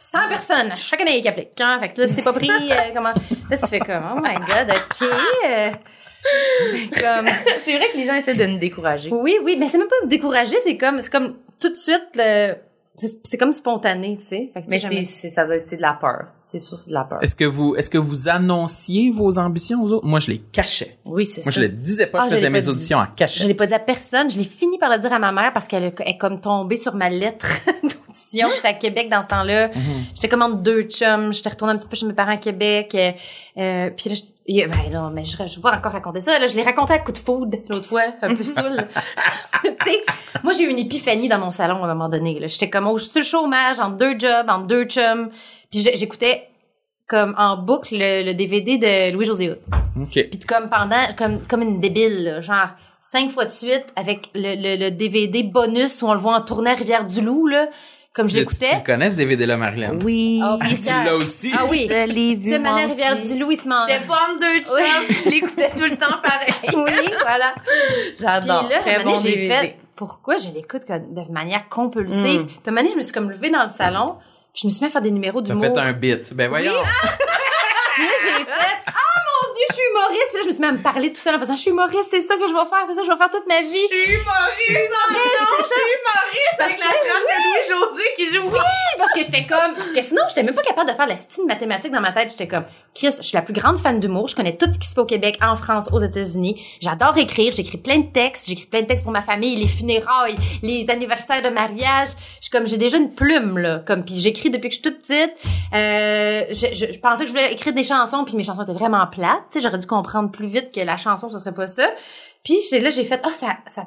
100 personnes à chaque année qui appliquent hein? fait que là si t'es pas pris euh, comment? Là tu fais comme oh my god ok euh, c'est comme c'est vrai que les gens essaient de nous décourager. oui oui mais c'est même pas découragé c'est comme c'est comme tout de suite le c'est c'est comme spontané tu sais Mais jamais- c'est, ça doit être, c'est de la peur. C'est sûr, c'est de la peur. Est-ce que vous, est-ce que vous annonciez vos ambitions aux autres? Moi, je les cachais. Oui, c'est Moi, ça. je le disais pas, Ah, je je faisais mes pas dit. auditions en Je cachette. l'ai pas dit à personne. Je l'ai fini par le dire à ma mère parce qu'elle est comme tombée sur ma lettre d'audition. J'étais à Québec dans ce temps-là. Mhm. J'étais comme entre deux chums. J'étais retournée un petit peu chez mes parents à Québec. Euh, puis là, je, ben non, mais je, je vais pas encore raconter ça. Là, je l'ai raconté à coup de food l'autre fois, un peu saoul. moi j'ai eu une épiphanie dans mon salon à un moment donné. J'étais comme au sur le chômage, entre deux jobs, entre deux chums. Puis je- j'écoutais comme en boucle le, le DVD de Louis-José Hood. OK. Puis comme pendant, comme, comme une débile, là, genre cinq fois de suite avec le, le, le DVD bonus où on le voit en tournée à Rivière-du-Loup, là, comme je Tu, tu l'écoutais. le connais, ce DVD-là, Marilyn? Oui. Oh, Ah, puis tu l'as aussi? Ah oui. Je l'ai vu. C'est Manet aussi. Rivière-du-Loup, il se. J'étais pas en deux chums. Oui. Je l'écoutais tout le temps pareil. Oui, voilà. Puis J'adore. là, Très bon j'ai DVD. fait, pourquoi je l'écoute comme de manière compulsive? Mm. Puis à un moment donné, je me suis comme levée dans le salon, puis je me suis mis à faire des numéros T'as d'humour. fait un bit. Ben voyons. Puis là, j'ai fait, ah je suis humoriste. Puis là, je me suis mis à me parler tout seul en faisant, je suis humoriste, c'est ça que je vais faire, c'est ça que je vais faire toute ma vie. Je suis humoriste, oh non, je suis humoriste Parce avec la trame de Louis-José qui joue. Oui. parce que j'étais comme parce que sinon j'étais même pas capable de faire la style mathématique dans ma tête. J'étais comme Chris je suis la plus grande fan d'humour. Je connais tout ce qui se fait au Québec en France aux États-Unis. J'adore écrire. J'écris plein de textes. J'écris plein de textes pour ma famille les funérailles les anniversaires de mariage. Je suis comme j'ai déjà une plume là. Comme puis j'écris depuis que je suis toute petite. Euh, je, je, je pensais que je voulais écrire des chansons puis mes chansons étaient vraiment plates sais j'aurais dû comprendre plus vite que la chanson ce serait pas ça puis là j'ai fait ah ça ça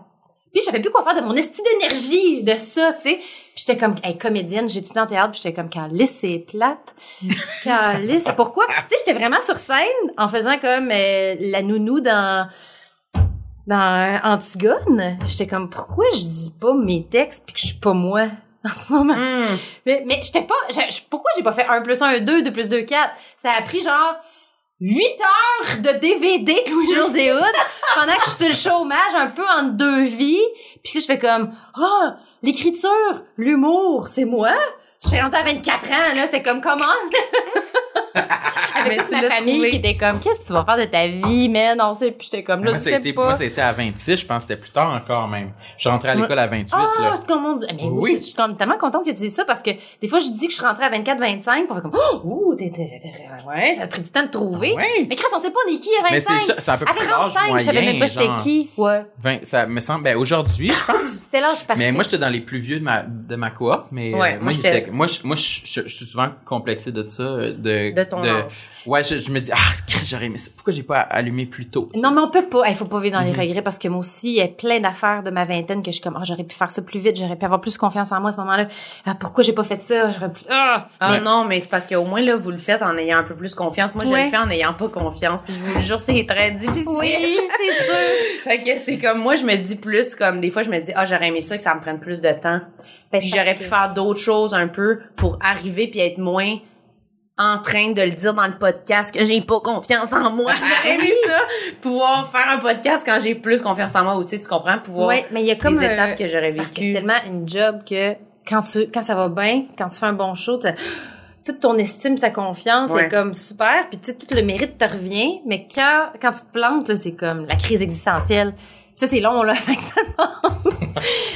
puis je savais plus quoi faire de mon esti d'énergie de ça, tu sais. Puis j'étais comme, hey, comédienne, j'étudiais en théâtre, puis j'étais comme, Calice, c'est plate. Calice, pourquoi? Tu sais, j'étais vraiment sur scène en faisant comme euh, la nounou dans dans Antigone. J'étais comme, pourquoi je dis pas mes textes puis que je suis pas moi en ce moment? Hmm. Mais, mais j'étais pas, je- je- pourquoi j'ai pas fait 1 plus 1, 2, 2 plus 2, 4? Ça a pris genre 8 heures de DVD de Louis-José Hood pendant que je suis chômage, un peu en deux vies. Puis je fais comme, ah, l'écriture, l'humour, c'est moi? J'étais rendue à 24 ans, là, c'était comme, comment? Avec Mais toute ma famille trouvé. qui était comme, qu'est-ce que tu vas faire de ta vie, man? On sait, puis j'étais comme, là, Moi, tu sais pas. moi, c'était à 26, je pense que c'était plus tard encore même. Je suis rentré à l'école à 28, Ah, là. c'est comme on dit. Mais oui. Je, je suis comme tellement contente que tu dises ça parce que des fois, je dis que je suis rentrée à 24, 25, on fait comme, oh, ouh, t'es, t'es, t'es- ouais, ça a pris du temps de trouver. Ouais. Mais Chris, on sait pas on est qui à 25. Mais c'est, ça- c'est à peu à près l'âge 35, moyen. je savais même pas j'étais qui. Ouais. 20, ça me semble, ben, aujourd'hui, je pense. C'était l'âge parfait. Mais moi, j'étais dans les plus vieux de ma, de ma coop, mais Ouais, euh, moi, j'étais- moi, je, moi je, je- je suis souvent complexé de ça, euh, de, De ton âge. Ouais, je, je me dis, ah, j'aurais aimé ça. Pourquoi j'ai pas allumé plus tôt? Non, mais on peut pas. Il faut pas vivre dans les Mhm. regrets parce que moi aussi, il y a plein d'affaires de ma vingtaine que je suis comme, ah, j'aurais pu faire ça plus vite, j'aurais pu avoir plus confiance en moi à ce moment-là. Ah, pourquoi j'ai pas fait ça? J'aurais pu, ah! Ah Mais- non, mais c'est parce qu'au moins, là, vous le faites en ayant un peu plus confiance. Moi, je Ouais. le fais en n'ayant pas confiance. Puis je vous jure, c'est très difficile. Oui, c'est sûr. Fait que c'est comme, moi, je me dis plus comme, des fois, je me dis, ah, j'aurais aimé ça que ça me prenne plus de temps. Ben, j'aurais pu que- faire d'autres choses un peu pour arriver puis être moins en train de le dire dans le podcast que j'ai pas confiance en moi. J'aurais aimé ça, pouvoir faire un podcast quand j'ai plus confiance en moi ou tu sais, tu comprends, pouvoir Ouais, mais il y a comme les un- étapes que j'aurais c'est Parce que c'est vécues. tellement une job que quand tu, quand ça va bien, quand tu fais un bon show, toute ton estime, ta confiance Ouais. est comme super, puis tout le mérite te revient, mais quand, quand tu te plantes, là, c'est comme la crise existentielle. Ça, c'est long, là. Fait que ça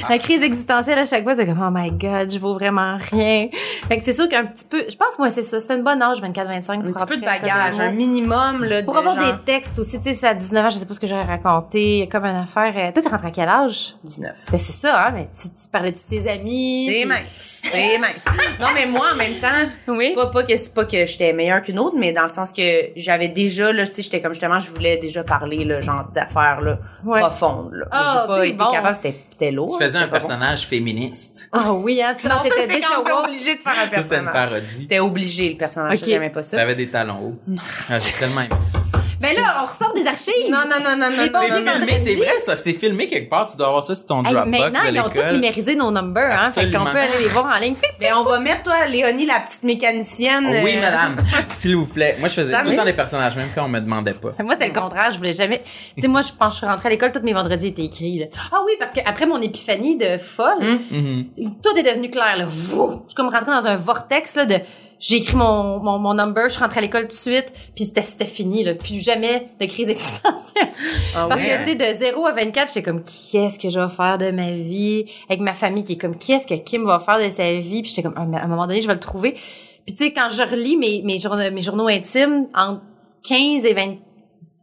la crise existentielle, à chaque fois, c'est comme, oh my god, je vaux vraiment rien. Fait que c'est sûr qu'un petit peu, je pense, moi, c'est ça. C'est un bon âge, 24-25. un pour petit peu de bagage, un minimum là, pour de avoir genre des textes aussi, tu sais, à 19 ans, je sais pas ce que j'aurais raconté, comme une affaire. Euh, toi, t'es rentré à quel âge? 19. Ben, c'est ça, hein, mais tu, tu parlais de tes amis. C'est puis- mince, c'est mince. Non, mais moi, en même temps, Oui. pas, pas que c'est pas que j'étais meilleure qu'une autre, mais dans le sens que j'avais déjà, là, tu sais, j'étais comme justement, je voulais déjà parler, le genre d'affaires, là, Ouais. profondes, là. Ah, J'ai pas été bon. capable, c'était, c'était lourd. Tu faisais un bon. personnage féministe. Ah oui, hein, tu Non, t'étais c'était déjà obligé de faire un Ça, C'était une personnage. parodie. C'était obligé, le personnage. Ok. J'aimais pas ça. T'avais des talons hauts. Ah, j'ai tellement aimé ça. Ben là, on ressort des archives. Non, non, non, non, non, C'est non, C'est non, non. filmé, c'est vrai, ça. C'est filmé quelque part. Tu dois avoir ça sur ton Dropbox maintenant, ils ont tous numérisé nos numbers, hein. Fait qu'on peut aller les voir en ligne. Ben, on va mettre, toi, Léonie, la petite mécanicienne. Oui, euh, madame. S'il vous plaît. Moi, je faisais tout le temps des personnages, même quand on me demandait pas. Moi, c'était le contraire. Je voulais jamais. Tu sais, moi, je pense que je suis rentrée à l'école, tous mes vendredis étaient écrits. Là. Ah oui, parce que après mon épiphanie de folle, Hum. Mhm. tout est devenu clair. Là. Je suis comme rentrée dans un vortex là, de. J'ai écrit mon, mon, mon number, je suis rentrée à l'école tout de suite, puis c'était, c'était fini. Là. Plus jamais de crise existentielle. Ah Parce ouais. que, tu sais, de 0 à 24, j'étais comme, qu'est-ce que je vais faire de ma vie? Avec ma famille qui est comme, qu'est-ce que Kim va faire de sa vie? Puis j'étais comme, à un moment donné, je vais le trouver. Puis, tu sais, quand je relis mes, mes, journaux, mes journaux intimes, entre 15 et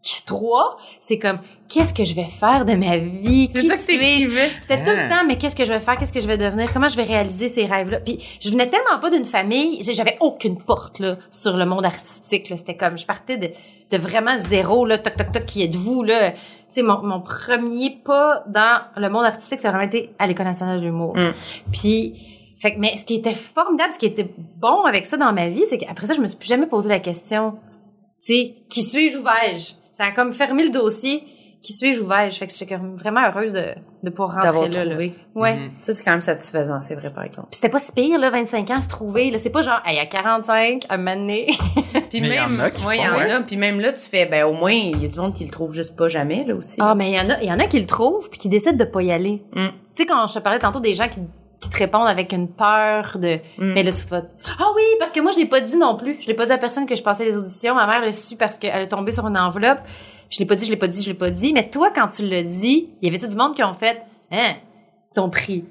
23, c'est comme, qu'est-ce que je vais faire de ma vie? C'est Qui ça que suis-je? C'était tout Ah. le temps, mais qu'est-ce que je vais faire? Qu'est-ce que je vais devenir? Comment je vais réaliser ces rêves-là? Puis je venais tellement pas d'une famille, j'avais aucune porte là sur le monde artistique. là. C'était comme, je partais de, de vraiment zéro là, toc toc toc, qui êtes-vous là? Tu sais, mon, mon premier pas dans le monde artistique, ça a vraiment été à l'école nationale de l'humour. Mm. Puis, fait que, mais ce qui était formidable, ce qui était bon avec ça dans ma vie, c'est qu'après ça, je me suis plus jamais posé la question, tu sais, qui suis-je ou vais-je? Ça a comme fermé le dossier. Qui suis-je ou vais-je? Fait que j'étais vraiment heureuse de, de pouvoir rentrer D'avoir là. là. trouvé. Ouais. Mhm. Ça, c'est quand même satisfaisant, c'est vrai, par exemple. Puis c'était pas si pire, là, 25 ans, se trouver. Là, c'est pas genre, hey, à 45, un donné. Puis Mais il y même, en a qui ouais, il y font, en ouais. a. Puis même là, tu fais, ben, au moins, il y a du monde qui le trouve juste pas jamais, là, aussi. Ah, mais il y en a, il y en a qui le trouvent puis qui décident de pas y aller. Mm. Tu sais, quand je te parlais tantôt des gens qui, qui te répondent avec une peur de, Mm. mais là, tu te vas, ah oui, parce que moi, je l'ai pas dit non plus. Je l'ai pas dit à personne que je passais les auditions. Ma mère l'a su parce qu'elle est tombée sur une enveloppe. Je l'ai pas dit, je l'ai pas dit, je l'ai pas dit. Mais toi, quand tu l'as dit, il y avait-tu du monde qui ont fait, hein, ton prix?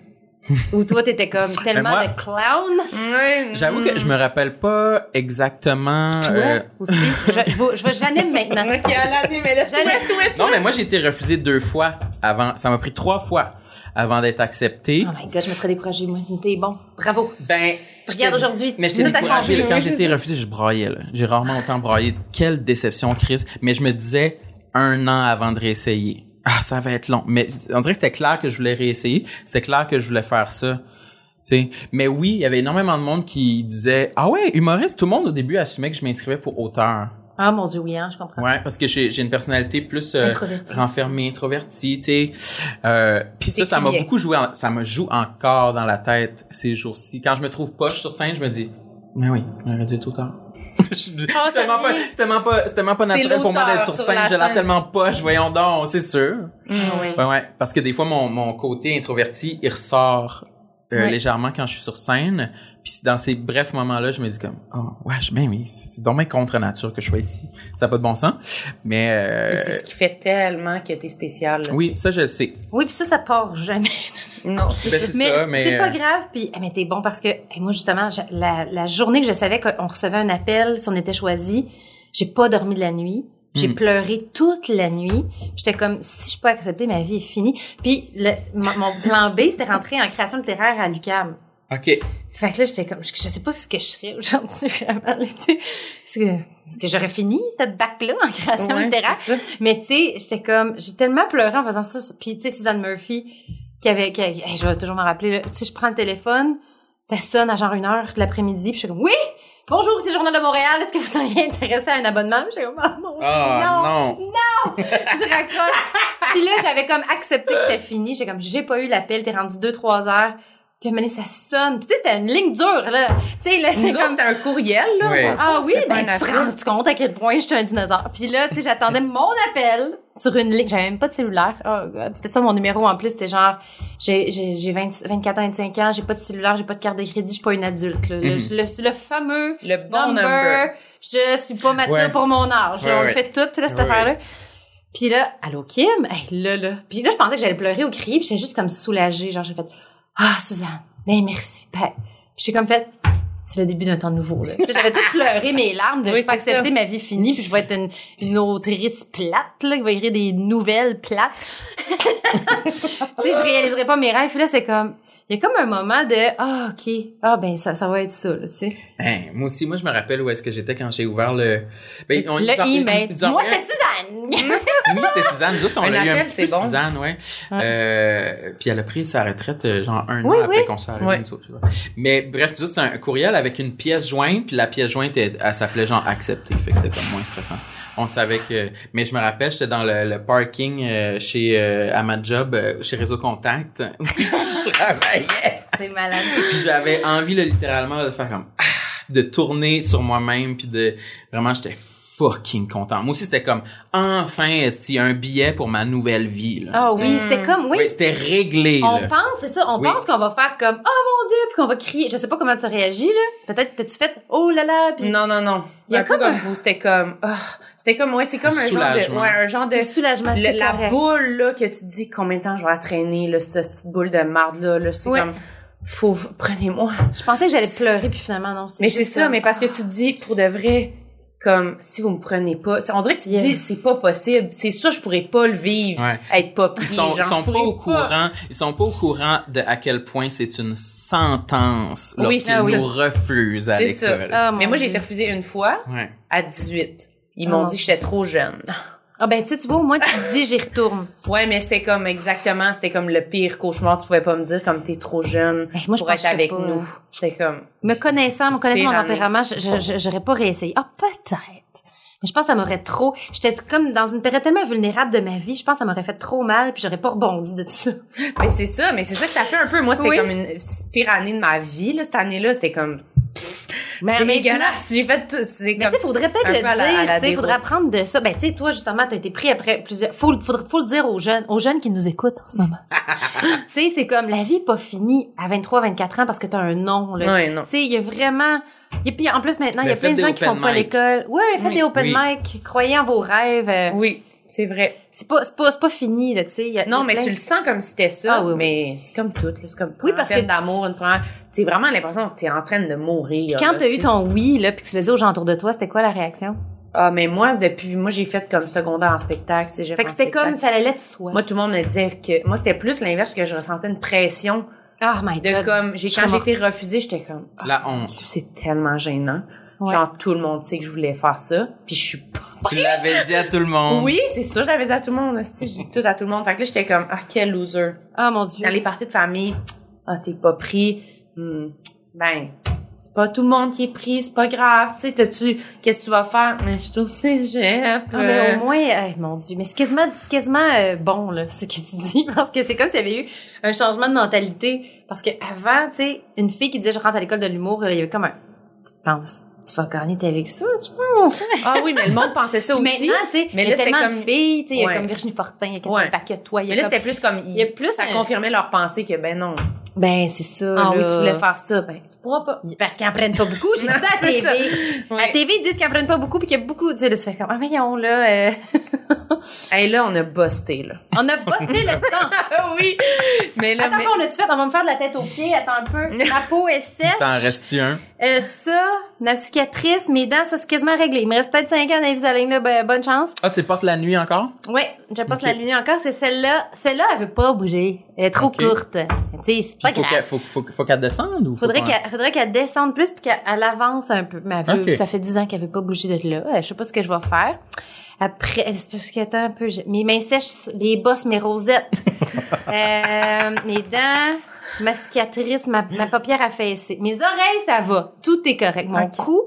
Ou toi, t'étais comme tellement moi- de clown? J'avoue que je me rappelle pas exactement. Toi euh, aussi? Je, je, vais- je maintenant. Ok, à l'année, mais là, toi, J'allais- toi, toi. Non, mais moi, j'ai été refusé deux fois avant. Ça m'a pris trois fois avant d'être accepté. Oh my god, je me serais découragée, moi. T'es bon. Bravo. Ben, Regarde j'étais- aujourd'hui. Mais j'étais tout découragée. Quand j'étais ça. refusé, je broyais. là. J'ai rarement autant broyé. Quelle déception, Chris. Mais je me disais un an avant de réessayer. Ah, ça va être long. Mais on dirait que c'était clair que je voulais réessayer. C'était clair que je voulais faire ça. Tu sais. Mais oui, il y avait énormément de monde qui disait Ah ouais, humoriste, tout le monde au début assumait que je m'inscrivais pour auteur. Ah mon dieu, oui, hein, je comprends. Ouais, parce que j'ai j'ai une personnalité plus euh, Introvertie. renfermée, introvertie, tu sais. Euh, puis ça, ça m'a beaucoup joué, en- ça me joue encore dans la tête ces jours-ci. Quand je me trouve poche sur scène, je me dis, mais oui, j'aurais dû être auteur. Je- je- je- Ah, c'est tellement pas, c'est tellement pas, c'est tellement pas naturel pour moi d'être sur sur scène. la J'ai l'air scène. tellement poche, voyons donc, c'est sûr. Mm, oui. Ouais, ouais. Parce que des fois, mon, mon côté introverti, il ressort euh, Ouais. légèrement quand je suis sur scène. Puis dans ces brefs moments-là, je me dis comme, oh, ouais, je- ben oui, c'est bien contre nature que je sois ici. Ça n'a pas de bon sens. Mais, euh, Mais C'est ce qui fait tellement que t'es spécial. là, oui, ça, je le sais. Oui, puis ça, ça part jamais. Non, c'est Ben, ça. c'est mais ça, c'est- mais, c'est pas euh, grave. Puis, eh, mais t'es bon parce que eh, moi, justement, la, la journée que je savais qu'on recevait un appel, si on était choisi, j'ai pas dormi de la nuit. J'ai Mm. pleuré toute la nuit. J'étais comme, si je peux accepter, ma vie est finie. Puis, le, mon, plan B, c'était rentrer en création littéraire à l'UQAM. OK. Fait que là, j'étais comme, je, je sais pas ce que je serais aujourd'hui, vraiment, tu sais. Est-ce que, que j'aurais fini cette bac-là en création Ouais, littéraire? Mais tu sais, j'étais comme, j'ai tellement pleuré en faisant ça. Puis tu sais, Suzanne Murphy, qui avait, qui, hey, je vais toujours m'en rappeler, là. Tu sais, je prends le téléphone, ça sonne à genre une heure de l'après-midi, puis je suis comme, oui! Bonjour, c'est Journal de Montréal, est-ce que vous seriez intéressé à un abonnement? J'étais comme, oh mon Dieu, Ah, non! non. je raccroche. Puis là, j'avais comme accepté que c'était fini. J'ai comme, j'ai pas eu l'appel, t'es rendu deux, trois heures. Puis à un ça sonne. Puis tu sais, c'était une ligne dure, là. Tu sais, là, c'est comme... c'était un courriel, là. Oui. Ah oui, ben tu te rends compte à quel point j'étais un dinosaure? Puis là, tu sais, j'attendais mon appel sur une ligne. J'avais même pas de cellulaire. Oh god, c'était ça mon numéro en plus. C'était genre, j'ai j'ai j'ai 20 24 ans, 25 ans, j'ai pas de cellulaire, j'ai pas de carte de crédit, je suis pas une adulte. Là. Le, Mhm. le, le fameux Le bon number, number. je suis pas mature Ouais. pour mon âge. là. On ouais. fait tout, là, cette Ouais, affaire-là. Puis là, allô Kim, hey, là, là. Puis là, je pensais que j'allais pleurer ou crier, puis j'étais juste comme soulagée. Genre, j'ai fait, ah, Suzanne, ben merci. Ben. Puis j'ai comme fait, c'est le début d'un temps nouveau. Là. J'avais tout pleuré mes larmes de Oui, je accepter ma vie finie, puis je vais être une, une autrice plate, là, qui va écrire des nouvelles plates. tu sais, je réaliserai pas mes rêves. Puis là, c'est comme, il y a comme un moment de, ah, ok, ah, ben, ça, ça va être ça, là, tu sais. Hein, moi aussi, moi, je me rappelle où est-ce que j'étais quand j'ai ouvert le... Ben, on- Le email. Moi, c'était Suzanne! Oui, c'est Suzanne. Nous autres, on Un l'a eu un petit c'est peu bon. Suzanne, ouais. Euh, puis elle a pris sa retraite, euh, genre un Oui, an après qu'on soit arrivé, Ouais. Mais bref, nous autres, c'est un courriel avec une pièce jointe, puis la pièce jointe, elle, elle s'appelait genre accepté. Fait que c'était comme moins stressant. On savait que... Mais je me rappelle, j'étais dans le, le parking euh, chez... euh, à ma job, euh, chez Réseau Contact, où je travaillais. C'est malade. Puis j'avais envie, là, littéralement, de faire comme... ah, de tourner sur moi-même, puis de... Vraiment, j'étais fucking content. Moi aussi, c'était comme... Enfin, y a un billet pour ma nouvelle vie, là. Ah oui, c'était comme, oui. Oui, c'était réglé, On là. pense, c'est ça, on Oui. pense qu'on va faire comme, oh mon dieu, puis qu'on va crier. Je sais pas comment tu as réagi, là. Peut-être, t'as-tu fait, oh là là, puis Non, non, non. Il y a un peu comme comme un- vous, c'était comme, ah, c'était comme, ouais, c'est comme Un un, genre de, soulagement. ouais, un genre de, le soulagement, le- la correct. boule, là, que tu te dis combien de temps je vais la traîner, là, cette petite boule de marde, là, là, c'est Ouais. comme, faut, prenez-moi. Je pensais que j'allais pleurer, puis finalement, non. Mais c'est ça, mais parce que ah. tu te dis, pour de vrai, comme, si vous me prenez pas, c'est- on dirait que tu Yeah. dis, c'est pas possible, c'est sûr, je pourrais pas le vivre, Ouais. être pas pris, Ils sont, genre, sont pas au courant, ils sont pas au courant de à quel point c'est une sentence Oui, lorsqu'ils nous refusent à l'école. Ah, Mais moi, j'ai été refusée une fois, Ouais. à 18. Ils Ah. m'ont dit que j'étais trop jeune. Ah ben, tu sais, tu vois, au moins, tu te dis, j'y retourne. Ouais, mais c'était comme exactement, c'était comme le pire cauchemar. Tu pouvais pas me dire comme t'es trop jeune Ben, moi, je pour être avec pas. nous. C'était comme, Me connaissant, me connaissant mon tempérament, je- je- je- j'aurais pas réessayé. Ah, peut-être. Mais je pense que ça m'aurait trop... J'étais comme dans une période tellement vulnérable de ma vie, je pense que ça m'aurait fait trop mal, puis j'aurais pas rebondi de tout ça. ben c'est ça, mais c'est ça que ça fait un peu. Moi, c'était Oui. comme une pire année de ma vie, là, cette année-là. C'était comme Mais dégueulasse. J'ai fait tout, c'est Mais tu comme, sais, faudrait peut-être le dire, tu sais, faudrait apprendre de ça. Ben, tu sais, toi, justement, t'as été pris après plusieurs, faut, faudrait, faut le dire aux jeunes, aux jeunes qui nous écoutent en ce moment. tu sais, c'est comme, la vie est pas finie à 23, 24 ans parce que t'as un nom, là. ouais, non. Tu sais, il y a vraiment, et puis en plus maintenant, il y a plein de gens qui font pas l'école. Ouais, faites Oui, des open oui. mic, croyez en vos rêves. euh, Oui, c'est vrai. C'est pas, c'est pas, c'est pas fini, là, tu sais. Non, mais plein- tu le sens comme si c'était ça, Ah oui, oui. mais c'est comme tout, là. C'est comme Oui, une parce peine que- d'amour, une première, tu vraiment l'impression que t'es en train de mourir. Puis quand t'as eu ton oui, là, puis que tu le dis aux gens autour de toi, c'était quoi la réaction? Ah, mais moi, depuis, moi, j'ai fait comme secondaire en spectacle, cégep Fait que c'était comme, ça allait de soi. Moi, tout le monde me disait que, moi, c'était plus l'inverse que je ressentais une pression oh my de god. comme, j'ai, quand j'ai été refusée, j'étais comme, ah, La honte. c'est tellement gênant. Ouais. Genre, tout le monde sait que je voulais faire ça, puis je suis pas. Tu l'avais dit à tout le monde. Oui, c'est sûr, je l'avais dit à tout le monde. Si, je dis tout à tout le monde. Fait que là, j'étais comme, ah, quel loser. Oh mon dieu. Dans les parties de famille, ah, t'es pas pris. Hmm, ben, c'est pas tout le monde qui est pris, c'est pas grave. Tu sais, t'as-tu, qu'est-ce que tu vas faire? Mais je suis au cégep. Ah, mais euh, au moins, mon Dieu, mais c'est quasiment, c'est quasiment euh, bon, là, ce que tu dis, parce que c'est comme s'il y avait eu un changement de mentalité. Parce que avant, tu sais, une fille qui disait je rentre à l'école de l'humour, il y avait comme un, tu penses, tu vas gagner ta vie avec ça, tu penses? Ah oui, mais le monde pensait ça aussi. Maintenant, tu sais, mais il y a là, c'était tellement comme- de filles, tu sais, il y a comme Virginie Fortin, il y a Catherine Ouais. Paquet, toi, il y a Mais là, comme- c'était plus comme, il y a plus ça un- confirmait leur pensée que, ben non. ben, c'est ça, Ah oui, tu voulais faire ça, ben, tu pourras pas. Parce qu'ils en prennent pas beaucoup, j'ai dit Non, ça à la TV. À la TV, ils disent qu'ils en prennent pas beaucoup, puis qu'il y a beaucoup, tu sais, là, ça fait comme, ah, voyons, là, euh, Hey, là, on a busté, là. on a posté le temps. Ah oui! Mais là, Attends, mais... on a-tu fait? On va me faire de la tête aux pieds. Attends un peu. Ma peau est sèche. T'en restes-tu un? Euh, ça, ma cicatrice, mes dents, ça c'est quasiment réglé. Il me reste peut-être 5 ans d'Invisalign, là. Ben, bonne chance. Ah, tu portes la nuit encore? Ouais, je porte la lumière encore. C'est celle-là. Celle-là, elle veut pas bouger. Elle est trop courte. Tu sais, c'est pas faut grave. qu'elle faut, faut, faut qu'elle descende ou Faudrait qu'elle faudrait qu'elle descende plus puis qu'elle elle avance un peu. Mais elle veut- ça fait 10 ans qu'elle veut pas bouger de là. Euh, Je sais pas ce que je vais faire. Après, c'est parce qu'elle est un peu... Mes mains sèches, les bosses, mes rosettes, euh, mes dents, ma cicatrice, ma, ma paupière affaissée. Mes oreilles, ça va. Tout est correct. Mon cou,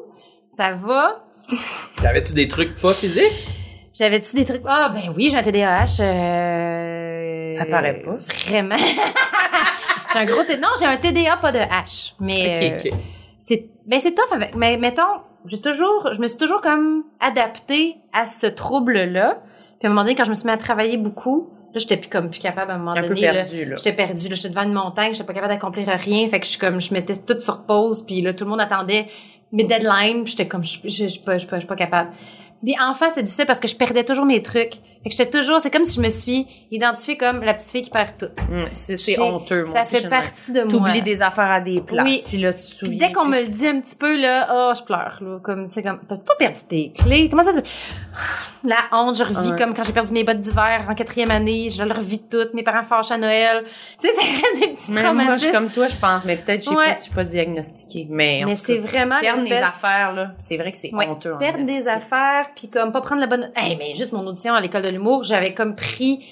ça va. T'avais-tu des trucs pas physiques? J'avais-tu des trucs? Ah, ben oui, j'ai un TDAH. Euh... Ça paraît pas. Vraiment. j'ai un gros TDAH. Non, j'ai un TDA, pas de H. Mais Ok, euh, ok. c'est ben c'est tough avec mais mettons j'ai toujours je me suis toujours comme adaptée à ce trouble là puis à un moment donné quand je me suis mis à travailler beaucoup là j'étais plus comme plus capable à un moment Un donné j'étais perdue là j'étais devant une montagne j'étais pas capable d'accomplir rien fait que je suis comme je mettais tout sur pause puis là tout le monde attendait mes deadlines j'étais comme je suis pas je suis pas, je suis pas capable. Puis enfant c'était difficile parce que je perdais toujours mes trucs fait que j'étais toujours c'est comme si je me suis identifiée comme la petite fille qui perd tout Hum, c'est honteux, moi ça aussi, fait partie de moi T'oublies des affaires à des places, Oui. puis là, tu puis souviens. dès qu'on me le dit un petit peu, là, oh, je pleure, là. Comme, tu sais, comme, t'as pas perdu tes clés? Comment ça te... La honte, je revis Ouais. comme quand j'ai perdu mes bottes d'hiver en quatrième année. Je le revis toutes. Mes parents fâchent à Noël. Tu sais, ça reste des petits Mais moi, je suis traumatismes. comme toi, je pense. Mais peut-être, je Ouais. pas, suis pas diagnostiquée. Mais, Mais c'est vraiment perdre mes affaires, là, c'est vrai que c'est Ouais, honteux. perdre des affaires, puis comme pas prendre la bonne... Hey, mais juste mon audition à l'école de l'humour, j'avais comme pris...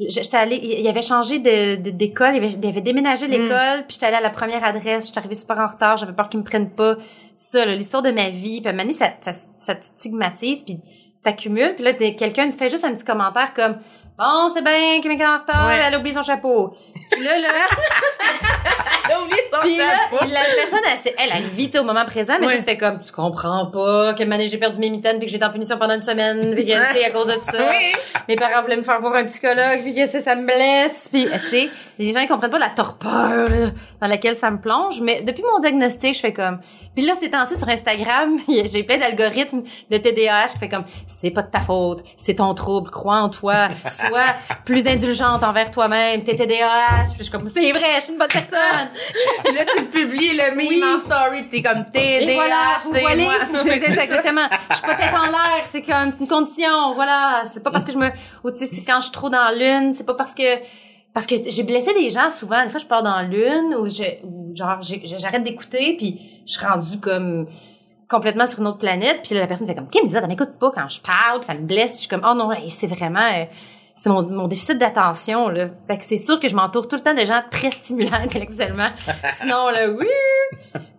J'étais allée, il avait changé de, d'école, il avait, il avait déménagé Mm. l'école, puis j'étais allée à la première adresse, j'étais arrivée super en retard, j'avais peur qu'ils me prennent pas. Ça, l'histoire de ma vie, puis à un moment donné, ça, ça, ça te stigmatise, puis t'accumules, puis là, quelqu'un te fait juste un petit commentaire comme « Bon, c'est bien qu'il est en retard, Ouais. elle a oublié son chapeau. » Puis là, là, T'as oublié son puis là, chapeau. la personne, elle, elle, elle vit au moment présent, mais Ouais. tu fais comme, tu comprends pas, quelle année j'ai perdu mes mitaines, puis que j'étais en punition pendant une semaine, puis que, tu sais, à cause de ça, Oui. mes parents voulaient me faire voir un psychologue, puis que, ça me blesse, puis, tu sais, les gens, ils comprennent pas la torpeur, là, dans laquelle ça me plonge, mais depuis mon diagnostic, je fais comme, puis là, ces temps-ci, sur Instagram, j'ai plein d'algorithmes de TDAH qui fait comme, c'est pas de ta faute, c'est ton trouble, crois en toi, sois plus indulgente envers toi-même, t'es TDAH, puis je suis comme, c'est vrai, je suis une bonne personne. Puis là, tu le publies, le meme Oui. en story, pis t'es comme Et TDAH, voilà, c'est moi. c'est exactement. Je suis pas tête en l'air, c'est comme, c'est une condition, voilà. C'est pas parce que je me, ou tu sais, quand je suis trop dans l'une, c'est pas parce que, parce que j'ai blessé des gens souvent. Des fois, je pars dans l'une, ou je, ou genre, j'arrête d'écouter, puis je suis rendue comme, complètement sur une autre planète, puis là, la personne fait comme, Kim, me dit, m'écoute pas quand je parle, puis ça me blesse, puis je suis comme, oh non, c'est vraiment, euh, c'est mon, mon déficit d'attention, là. Fait que c'est sûr que je m'entoure tout le temps de gens très stimulants intellectuellement. Sinon, là, oui!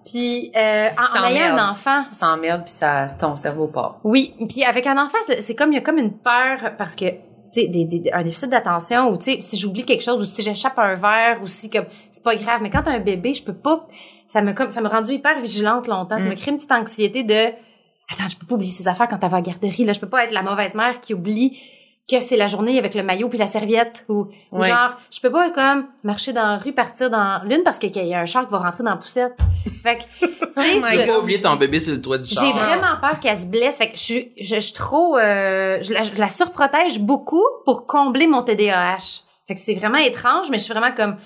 Puis, euh, en, en ayant un enfant, Tu t'emmerdes, puis ça, ton cerveau part. oui, puis avec un enfant, c'est comme il y a comme une peur parce que tu sais des, des- un déficit d'attention ou tu sais si j'oublie quelque chose ou si j'échappe un verre ou si comme c'est pas grave, mais quand t'as un bébé, je peux pas ça me comme ça me rendu hyper vigilante longtemps, ça Mm. me crée une petite anxiété de attends, je peux pas oublier ses affaires quand va à la garderie là, je peux pas être la mauvaise mère qui oublie que c'est la journée avec le maillot puis la serviette ou, ou Ouais. genre je peux pas comme marcher dans la rue partir dans l'une parce qu'il y a un chat qui va rentrer dans la poussette. Fait que tu sais Oh pas oublié ton bébé sur le toit du char. j'ai vraiment peur qu'elle se blesse. Fait que je, suis- je, je suis trop, euh, je, la, je la surprotège beaucoup pour combler mon TDAH. Fait que c'est vraiment étrange, mais je suis vraiment comme,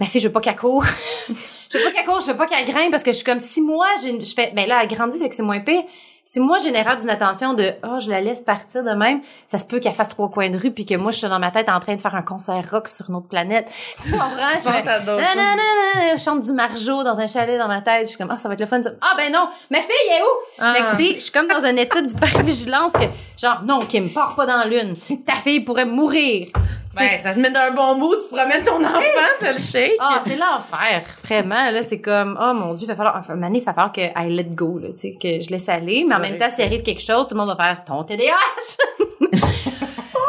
ma fille, je veux pas qu'elle court. je veux pas qu'elle court, je veux pas qu'elle grimpe parce que je suis comme, si moi, j'ai- je fais, ben là, elle grandit, fait que c'est moins pire. Si moi, j'ai une erreur d'inattention de, oh, je la laisse partir de même, ça se peut qu'elle fasse trois coins de rue puis que moi, je suis dans ma tête en train de faire un concert rock sur une autre planète. Tu comprends? Je pense à d'autres non, choses. non, non, non, je chante du margeau dans un chalet dans ma tête. Je suis comme, ah, ça va être le fun. Ah, ben non, ma fille est où? Ah. Fait que, tu sais, je suis comme dans un état d'hypervigilance que, genre, non, Kim, pars pas dans l'une. Ta fille pourrait mourir. Ben, ça te met dans un bon mood, tu promènes ton enfant, t'as le shake. Ah, c'est l'enfer. Vraiment, là, c'est comme, oh mon dieu, il va falloir, enfin, année, il va falloir que I let go, là, tu sais, que je laisse aller. En même temps, s'il arrive quelque chose, tout le monde va faire ton TDAH.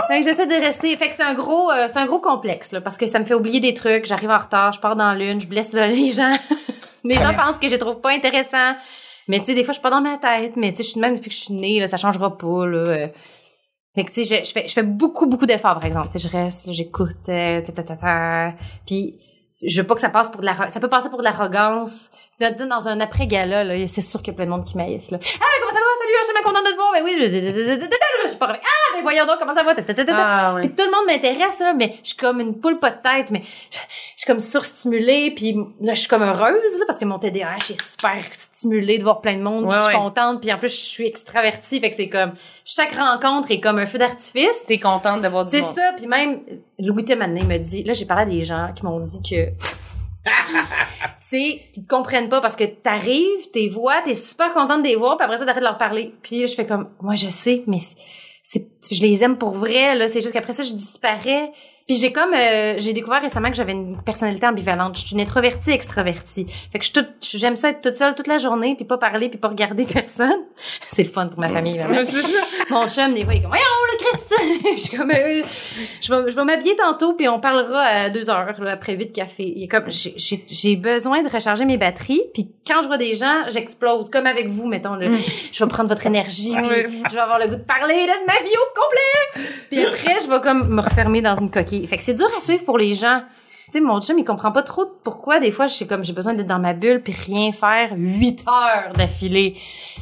fait que j'essaie de rester. Fait que c'est un gros, euh, c'est un gros complexe, là, parce que ça me fait oublier des trucs. J'arrive en retard, je pars dans l'une, je blesse là, les gens. les gens pensent que je les trouve pas intéressants. Mais tu sais, des fois, je suis pas dans ma tête. Mais tu sais, je suis même depuis que je suis née, là, ça changera pas, là. euh. Fait que, tu sais, je, je fais, je fais beaucoup, beaucoup d'efforts, par exemple. Tu sais, je reste, j'écoute, euh, ta, ta, ta, ta. Puis, je veux pas que ça passe pour de la, ça peut passer pour de l'arrogance. C'est Dans un après-gala, là, c'est sûr qu'il y a plein de monde qui maïsse, là. Ah, comment ça va? Salut, je suis tellement contente de te voir. Ben oui, je, pars avec, ah, mais voyons donc, comment ça va? Ah, tout le monde m'intéresse, là, mais je suis comme une poule pas de tête, mais je, suis comme surstimulée, puis là, je suis comme heureuse, là, parce que mon TDAH est super stimulé de voir plein de monde, je suis contente, puis en plus, je suis extravertie, fait que c'est comme, chaque rencontre est comme un feu d'artifice. T'es contente de voir du C'est monde. ça, puis même, Louis Temané me dit, là, j'ai parlé à des gens qui m'ont dit que, tu sais, te comprennent pas parce que t'arrives, tes voix, t'es super contente de les voir, après ça, t'arrêtes de leur parler. Puis je fais comme, moi, je sais, mais c'est- je les aime pour vrai, là, c'est juste qu'après ça, je disparais. Puis j'ai comme, euh, j'ai découvert récemment que j'avais une personnalité ambivalente. Je suis une introvertie extravertie. Fait que je j'aime ça être toute seule toute la journée, puis pas parler, puis pas regarder personne. C'est le fun pour ma famille, vraiment. Ça. Mon chum, des fois, il est comme, voyons, le Christ! je suis comme, euh, je vais, je vais m'habiller tantôt, puis on parlera à deux heures, là, après huit cafés. Il est comme, j'ai- besoin de recharger mes batteries, puis quand je vois des gens, j'explose, comme avec vous, mettons, là. Mm. Je vais prendre votre énergie, puis je vais avoir le goût de parler, là, de ma vie au complet! Puis après, je vais comme me refermer dans une coquille. Fait que c'est dur à suivre pour les gens. Tu sais, mon chum, il comprend pas trop pourquoi, des fois, je sais comme, j'ai besoin d'être dans ma bulle, puis rien faire huit heures d'affilée.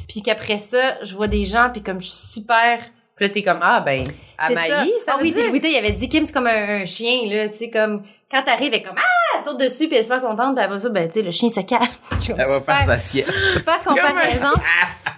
Puis qu'après ça, je vois des gens, puis comme je suis super Puis là, t'es comme, ah, ben, c'est Amaï, ça, ah veut oui, dire? Louis, il avait dit Kim, c'est comme un, un chien, là, tu sais, comme, quand t'arrives, elle est comme, ah, elle saute dessus, puis elle est super contente, puis après ça, ben, tu sais, le chien se calme. Elle va faire sa sieste. super comparaison.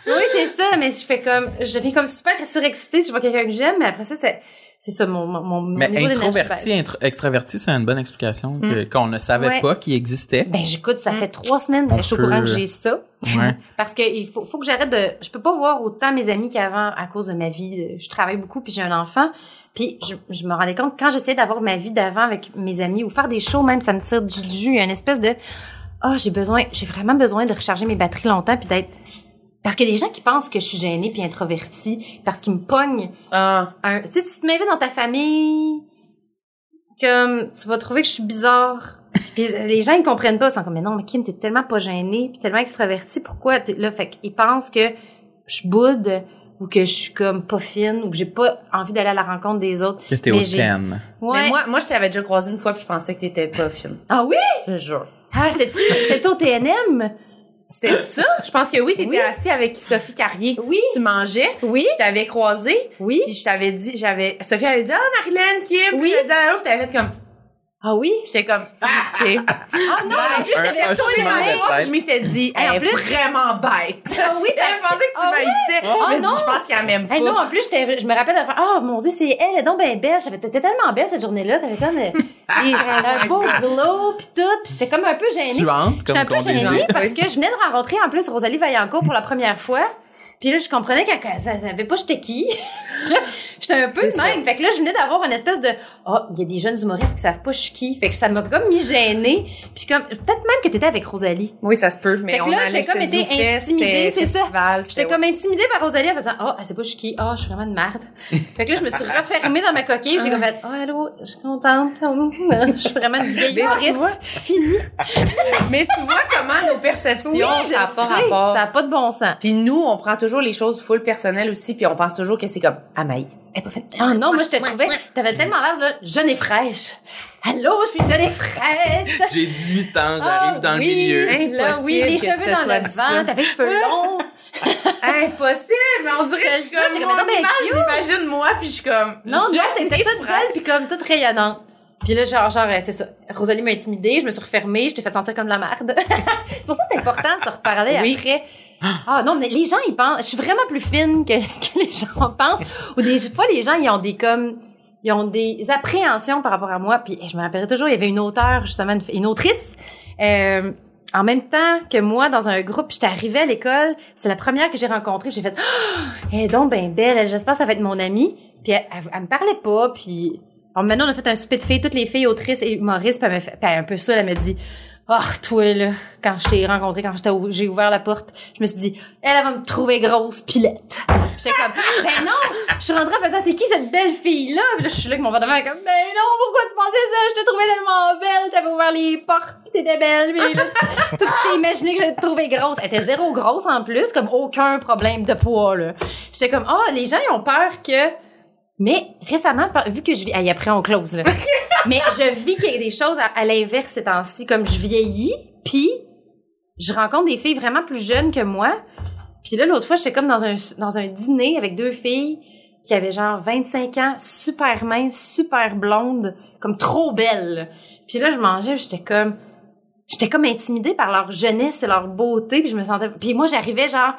Oui, c'est ça, mais je fais comme, je deviens comme super surexcitée si je vois quelqu'un que j'aime, mais après ça, c'est, c'est ça, mon, mon, mon Mais niveau introverti, intro- extraverti, c'est une bonne explication que- qu'on ne savait Ouais. pas qu'il existait. Ben, j'écoute, ça fait trois semaines que je suis au courant que j'ai ça. Ouais. Parce que il faut, faut que j'arrête de, je peux pas voir autant mes amis qu'avant à cause de ma vie. Je travaille beaucoup puis j'ai un enfant. Puis je, je me rendais compte quand j'essayais d'avoir ma vie d'avant avec mes amis ou faire des shows même, ça me tire du jus. Il y a une espèce de, ah, j'ai besoin, j'ai vraiment besoin de recharger mes batteries longtemps puis d'être, parce qu'il y a des gens qui pensent que je suis gênée puis introvertie parce qu'ils me pognent Ah, un, tu sais, tu te m'invites dans ta famille, comme, tu vas trouver que je suis bizarre. Puis les gens, ils comprennent pas. Ils sont comme, mais non, mais Kim, t'es tellement pas gênée, puis tellement extravertie, pourquoi t'es là? Fait qu'ils pensent que je boude, ou que je suis comme pas fine, ou que j'ai pas envie d'aller à la rencontre des autres. Que t'es Mais j'ai- hautaine. Ouais. Mais moi, moi, je t'avais déjà croisé une fois puis je pensais que t'étais pas fine. ah oui? Je te jure. Ah, c'était-tu, c'était-tu au TNM? C'était ça? Je pense que oui, t'étais Oui. assis avec Sophie Carrier. Oui. Tu mangeais. Oui? Je t'avais croisé. Oui? Puis je t'avais dit, j'avais, Sophie avait dit, ah, Marilyn, Kim. Oui. Puis dit allô, puis t'avais fait comme, Ah oui? j'étais comme, OK. Ah non! En plus, retourné hochement ma tête. je m'étais dit, Hey, en elle est plus- vraiment bête. Ah oui, J'avais pensé que tu Ah m'haïssais. Ah Je me suis non. dit, je pense qu'elle m'aime pas. Hey, non, en plus, j'étais- je me rappelle, d'avoir- oh mon dieu, c'est elle, elle est donc bien belle. J'avais, t'étais tellement belle cette journée-là, t'avais comme euh, un beau glow pis tout, pis j'étais comme un peu gênée. Suante, J'étais comme un peu gênée parce que je venais de rencontrer en plus Rosalie Vaillancourt pour la première fois. Puis là, je comprenais qu'elle qu'elle savait pas j'étais qui. J'étais un peu de même. Fait que là, je venais d'avoir une espèce de oh, il y a des jeunes humoristes qui savent pas je suis qui. Fait que ça m'a comme mis gênée. Puis comme peut-être même que t'étais avec Rosalie. Oui, ça se peut, mais Fait que là, j'ai comme été intimidée, c'est ça. J'étais comme intimidée par Rosalie en faisant oh, elle sait pas je suis qui. Oh, je suis vraiment une merde. fait que là, je me suis refermée dans ma coquille. J'ai comme fait oh, allô, je suis contente. Je suis vraiment une vieille Mais tu humoriste vois- finie. Mais tu vois comment nos perceptions, Oui, ça n'a pas rapport. Ça a pas de bon sens. Puis nous, on prend toujours les choses full personnelles aussi, puis on pense toujours que c'est comme Amaï. Elle est pas faite. Ah non, moi je te trouvais, t'avais tellement l'air là, jeune et fraîche. Allô, je suis jeune et fraîche. J'ai 18 ans, j'arrive Ah, dans oui, le milieu. Là, oui, Impossible les que cheveux dans soit le vent, t'avais les cheveux longs. Impossible! Mais on dirait que je suis comme mon non, image, j'imagine moi, puis je suis comme... Non, toi, donne t'étais toute belle puis comme toute rayonnante. Puis là, genre, genre, euh, c'est ça. Rosalie m'a intimidée, je me suis refermée, je t'ai fait sentir comme de la merde. c'est pour ça que c'est important de se reparler Oui. après. Ah non, mais les gens, ils pensent, je suis vraiment plus fine que ce que les gens pensent. Ou des fois, les gens, ils ont des comme, ils ont des appréhensions par rapport à moi. Puis je me rappellerai toujours, il y avait une auteure, justement, une, autrice, euh, en même temps que moi dans un groupe, j'étais arrivée à l'école, c'est la première que j'ai rencontrée, j'ai fait oh, elle donc ben belle, j'espère que ça va être mon amie. Puis elle, elle, me parlait pas, puis alors maintenant on a fait un souper de toutes les filles autrices et humoristes, puis elle me fait, puis un peu ça, elle me dit "Ah, toi là, quand je t'ai rencontrée, quand j'ai ouvert la porte, je me suis dit elle, elle va me trouver grosse pilette." J'étais comme "Ben non, je suis rentrée en faisant c'est qui cette belle fille là?" Je suis là avec mon de vin comme "Ben non, pourquoi tu pensais ça? Je te trouvais tellement belle, t'avais ouvert les portes, puis t'étais belle." Puis là, tu- t'es imaginé que j'allais te trouver grosse. Elle était zéro grosse en plus, comme aucun problème de poids là. J'étais comme "Ah, les gens ils ont peur que mais récemment, vu que je vis, Hey, après on close là. mais je vis qu'il y a des choses à, à l'inverse ces temps-ci, comme je vieillis, puis je rencontre des filles vraiment plus jeunes que moi. Puis là, l'autre fois, j'étais comme dans un dans un dîner avec deux filles qui avait genre 25 ans, super mince, super blonde, comme trop belle. Puis là, je mangeais, j'étais comme... J'étais comme intimidée par leur jeunesse et leur beauté, puis je me sentais... Puis moi, j'arrivais genre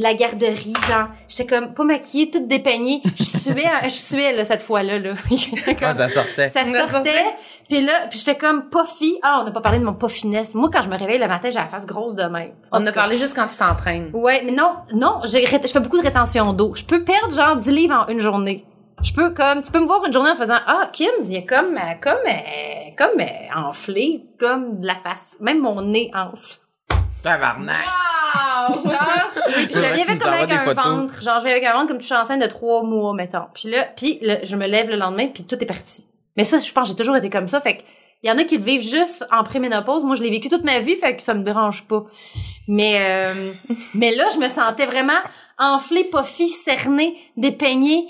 de la garderie, genre, j'étais comme pas maquillée, toute dépeignée. Je suais, je suais là, cette fois-là. Là. Comme- ça sortait. ça sortait. sortait. Puis là, puis j'étais comme puffy. Ah, on n'a pas parlé de mon puffiness. Moi, quand je me réveille le matin, j'ai la face grosse de même. On En a cas. parlé juste quand tu t'entraînes. Ouais, mais non, non, je fais beaucoup de rétention d'eau. Je peux perdre genre 10 livres en une journée. Je peux comme, tu peux me voir une journée en faisant, ah, Kim, il est comme, euh, comme, euh, comme euh, enflé, comme de la face. Même mon nez enfle. Tabarnak. Wow! Genre, oui, puis je viens comme avec un photos. ventre. Genre, je viens avec un ventre comme tu suis enceinte de trois mois, mettons. Puis là, puis là, je me lève le lendemain, puis tout est parti. Mais ça, je pense, j'ai toujours été comme ça. Fait que, il y en a qui le vivent juste en préménopause. Moi, je l'ai vécu toute ma vie, fait que ça me dérange pas. Mais, euh, mais là, je me sentais vraiment enflée, puffy, cernée, dépeignée,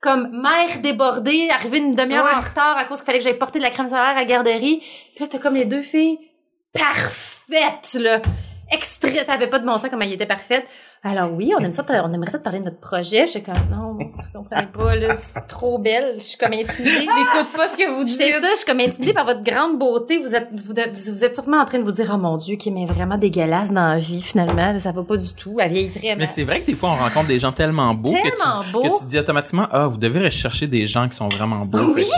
comme mère débordée, arrivée une demi-heure Ouais. en retard à cause qu'il fallait que j'aille porter de la crème solaire à la garderie. Puis là, t'as comme les deux filles parfaites, là. Extrait, ça avait pas de bon sens comment elle était parfaite. Alors oui, on aime ça, on aimerait ça te parler de notre projet. J'étais comme, non, tu comprends pas, là, c'est trop belle. Je suis comme intimidée. J'écoute pas ce que vous dites. C'est ça, je suis comme intimidée par votre grande beauté. Vous êtes, vous, vous, vous êtes sûrement en train de vous dire, oh mon Dieu, qui est vraiment dégueulasse dans la vie, finalement. là, ça va pas du tout. Elle vieillit très Mais c'est vrai que des fois, on rencontre des gens tellement beaux que tu, beaux. que tu dis automatiquement, ah, vous devez rechercher des gens qui sont vraiment beaux. Oui. Fait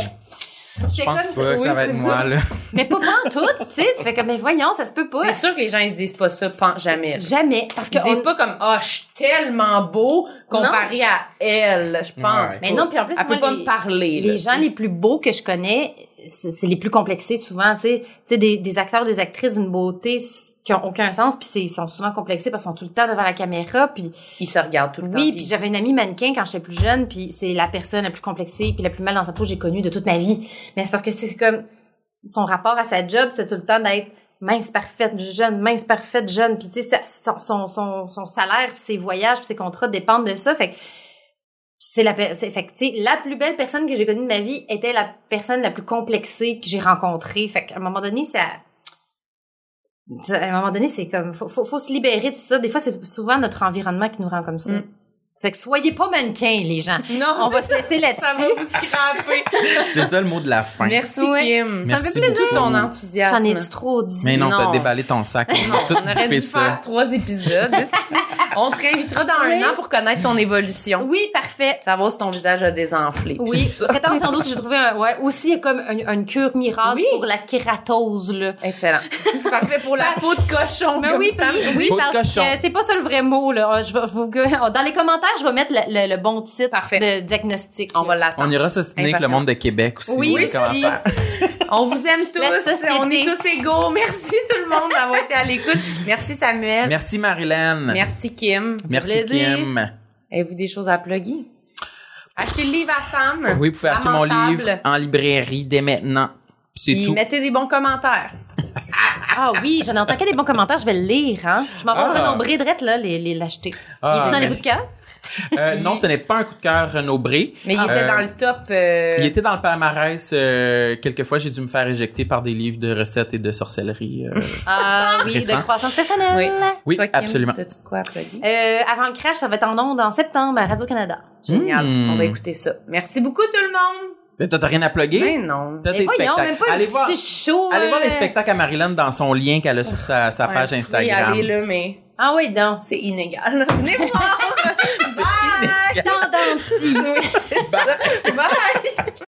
Je pense comme, pas que ça oui, va être moi, là. Mais pas en tout, tu sais. Tu fais comme, mais voyons, ça se peut pas. C'est sûr que les gens, ils se disent pas ça, jamais. Jamais. Parce que Ils disent on- pas comme, ah, je suis tellement beau comparé à elle, je pense. Ouais. Mais non, puis en plus, Elle moi, peut pas les- me parler, là, les gens les plus beaux que je connais, c'est les plus complexés souvent, tu sais, tu sais des, des acteurs, des actrices d'une beauté qui ont aucun sens, puis c'est- ils sont souvent complexés parce qu'ils sont tout le temps devant la caméra, puis Ils se regardent tout le temps. oui, puis j'avais une amie mannequin quand j'étais plus jeune, puis c'est la personne la plus complexée puis la plus mal dans sa peau que j'ai connue de toute ma vie. Mais c'est parce que c'est comme son rapport à sa job, c'était tout le temps d'être mince parfaite jeune, mince parfaite jeune, puis tu sais sa- son, son, son, son salaire, puis ses voyages, puis ses contrats dépendent de ça, fait que c'est la c'est fait que, tu sais la plus belle personne que j'ai connue de ma vie était la personne la plus complexée que j'ai rencontrée. Fait qu'à un moment donné, ça à un moment donné, c'est comme faut, faut, faut se libérer de ça. Des fois, c'est souvent notre environnement qui nous rend comme ça. Mm. Fait que soyez pas mannequins, les gens. Non, On va se laisser ça va là-dessus. vous scraper. C'est ça le mot de la fin. Merci. Kim. Merci ça me fait plaisir beaucoup. ton enthousiasme. J'en ai-tu trop dit? Mais non, t'as Non. déballé ton sac. On a tout On aurait fait dû ça. faire trois épisodes. On te réinvitera dans Oui. un an pour connaître ton évolution. Oui, parfait. Savoir si ton visage a désenflé. Oui, rétention d'eau, si j'ai trouvé un, ouais, aussi, il y a comme un- une cure miracle Oui. pour la kératose, là. Excellent. Parfait pour la peau de cochon. Mais comme oui, ça. oui, Peau de parce cochon. que c'est pas ça le vrai mot, là. Je vais vous, dans les commentaires, je vais mettre le, le- le bon titre Parfait. de diagnostic. On va l'attendre. On ira s'ostiner avec le monde de Québec aussi. Oui, oui. On vous aime tous. On est tous égaux. Merci tout le monde d'avoir été à l'écoute. Merci Samuel. Merci Marilyn. Merci Kim. Merci Plaisir. Kim. Avez-vous des choses à plugger? Achetez le livre à Sam. Oui, vous pouvez acheter mon livre en librairie dès maintenant. Puis C'est tout. mettez des bons commentaires. Ah oui, j'en ai entendu des bons commentaires, je vais le lire, hein. Je m'en vais Ah. sur Brédrette, là, les, les, l'acheter. Ah, Il est dans les coups de cœur? Euh, non, ce n'est pas un coup de cœur Renaud Bré. Mais il était Euh, dans le top. euh, Il était dans le palmarès. Euh, quelquefois, j'ai dû me faire éjecter par des livres de recettes et de sorcellerie. euh. Ah oui, de croissance personnelle. Oui. oui, Toi, Kim, absolument. T'as-tu de quoi? Euh, avant le crash, ça va être en ondes en septembre à Radio-Canada. Génial. Hmm. On va écouter ça. Merci beaucoup tout le monde. Mais T'as rien à plugger? Mais non. T'as Mais des spectacles. même pas allez voir, petit show. allez voir les spectacles à Marilyn dans son lien qu'elle a sur sa, sa page Ouais, Instagram. Oui, allez là, mais Ah oui, donc. c'est inégal. Venez voir. C'est inégal. Tendance. Ça. Bye.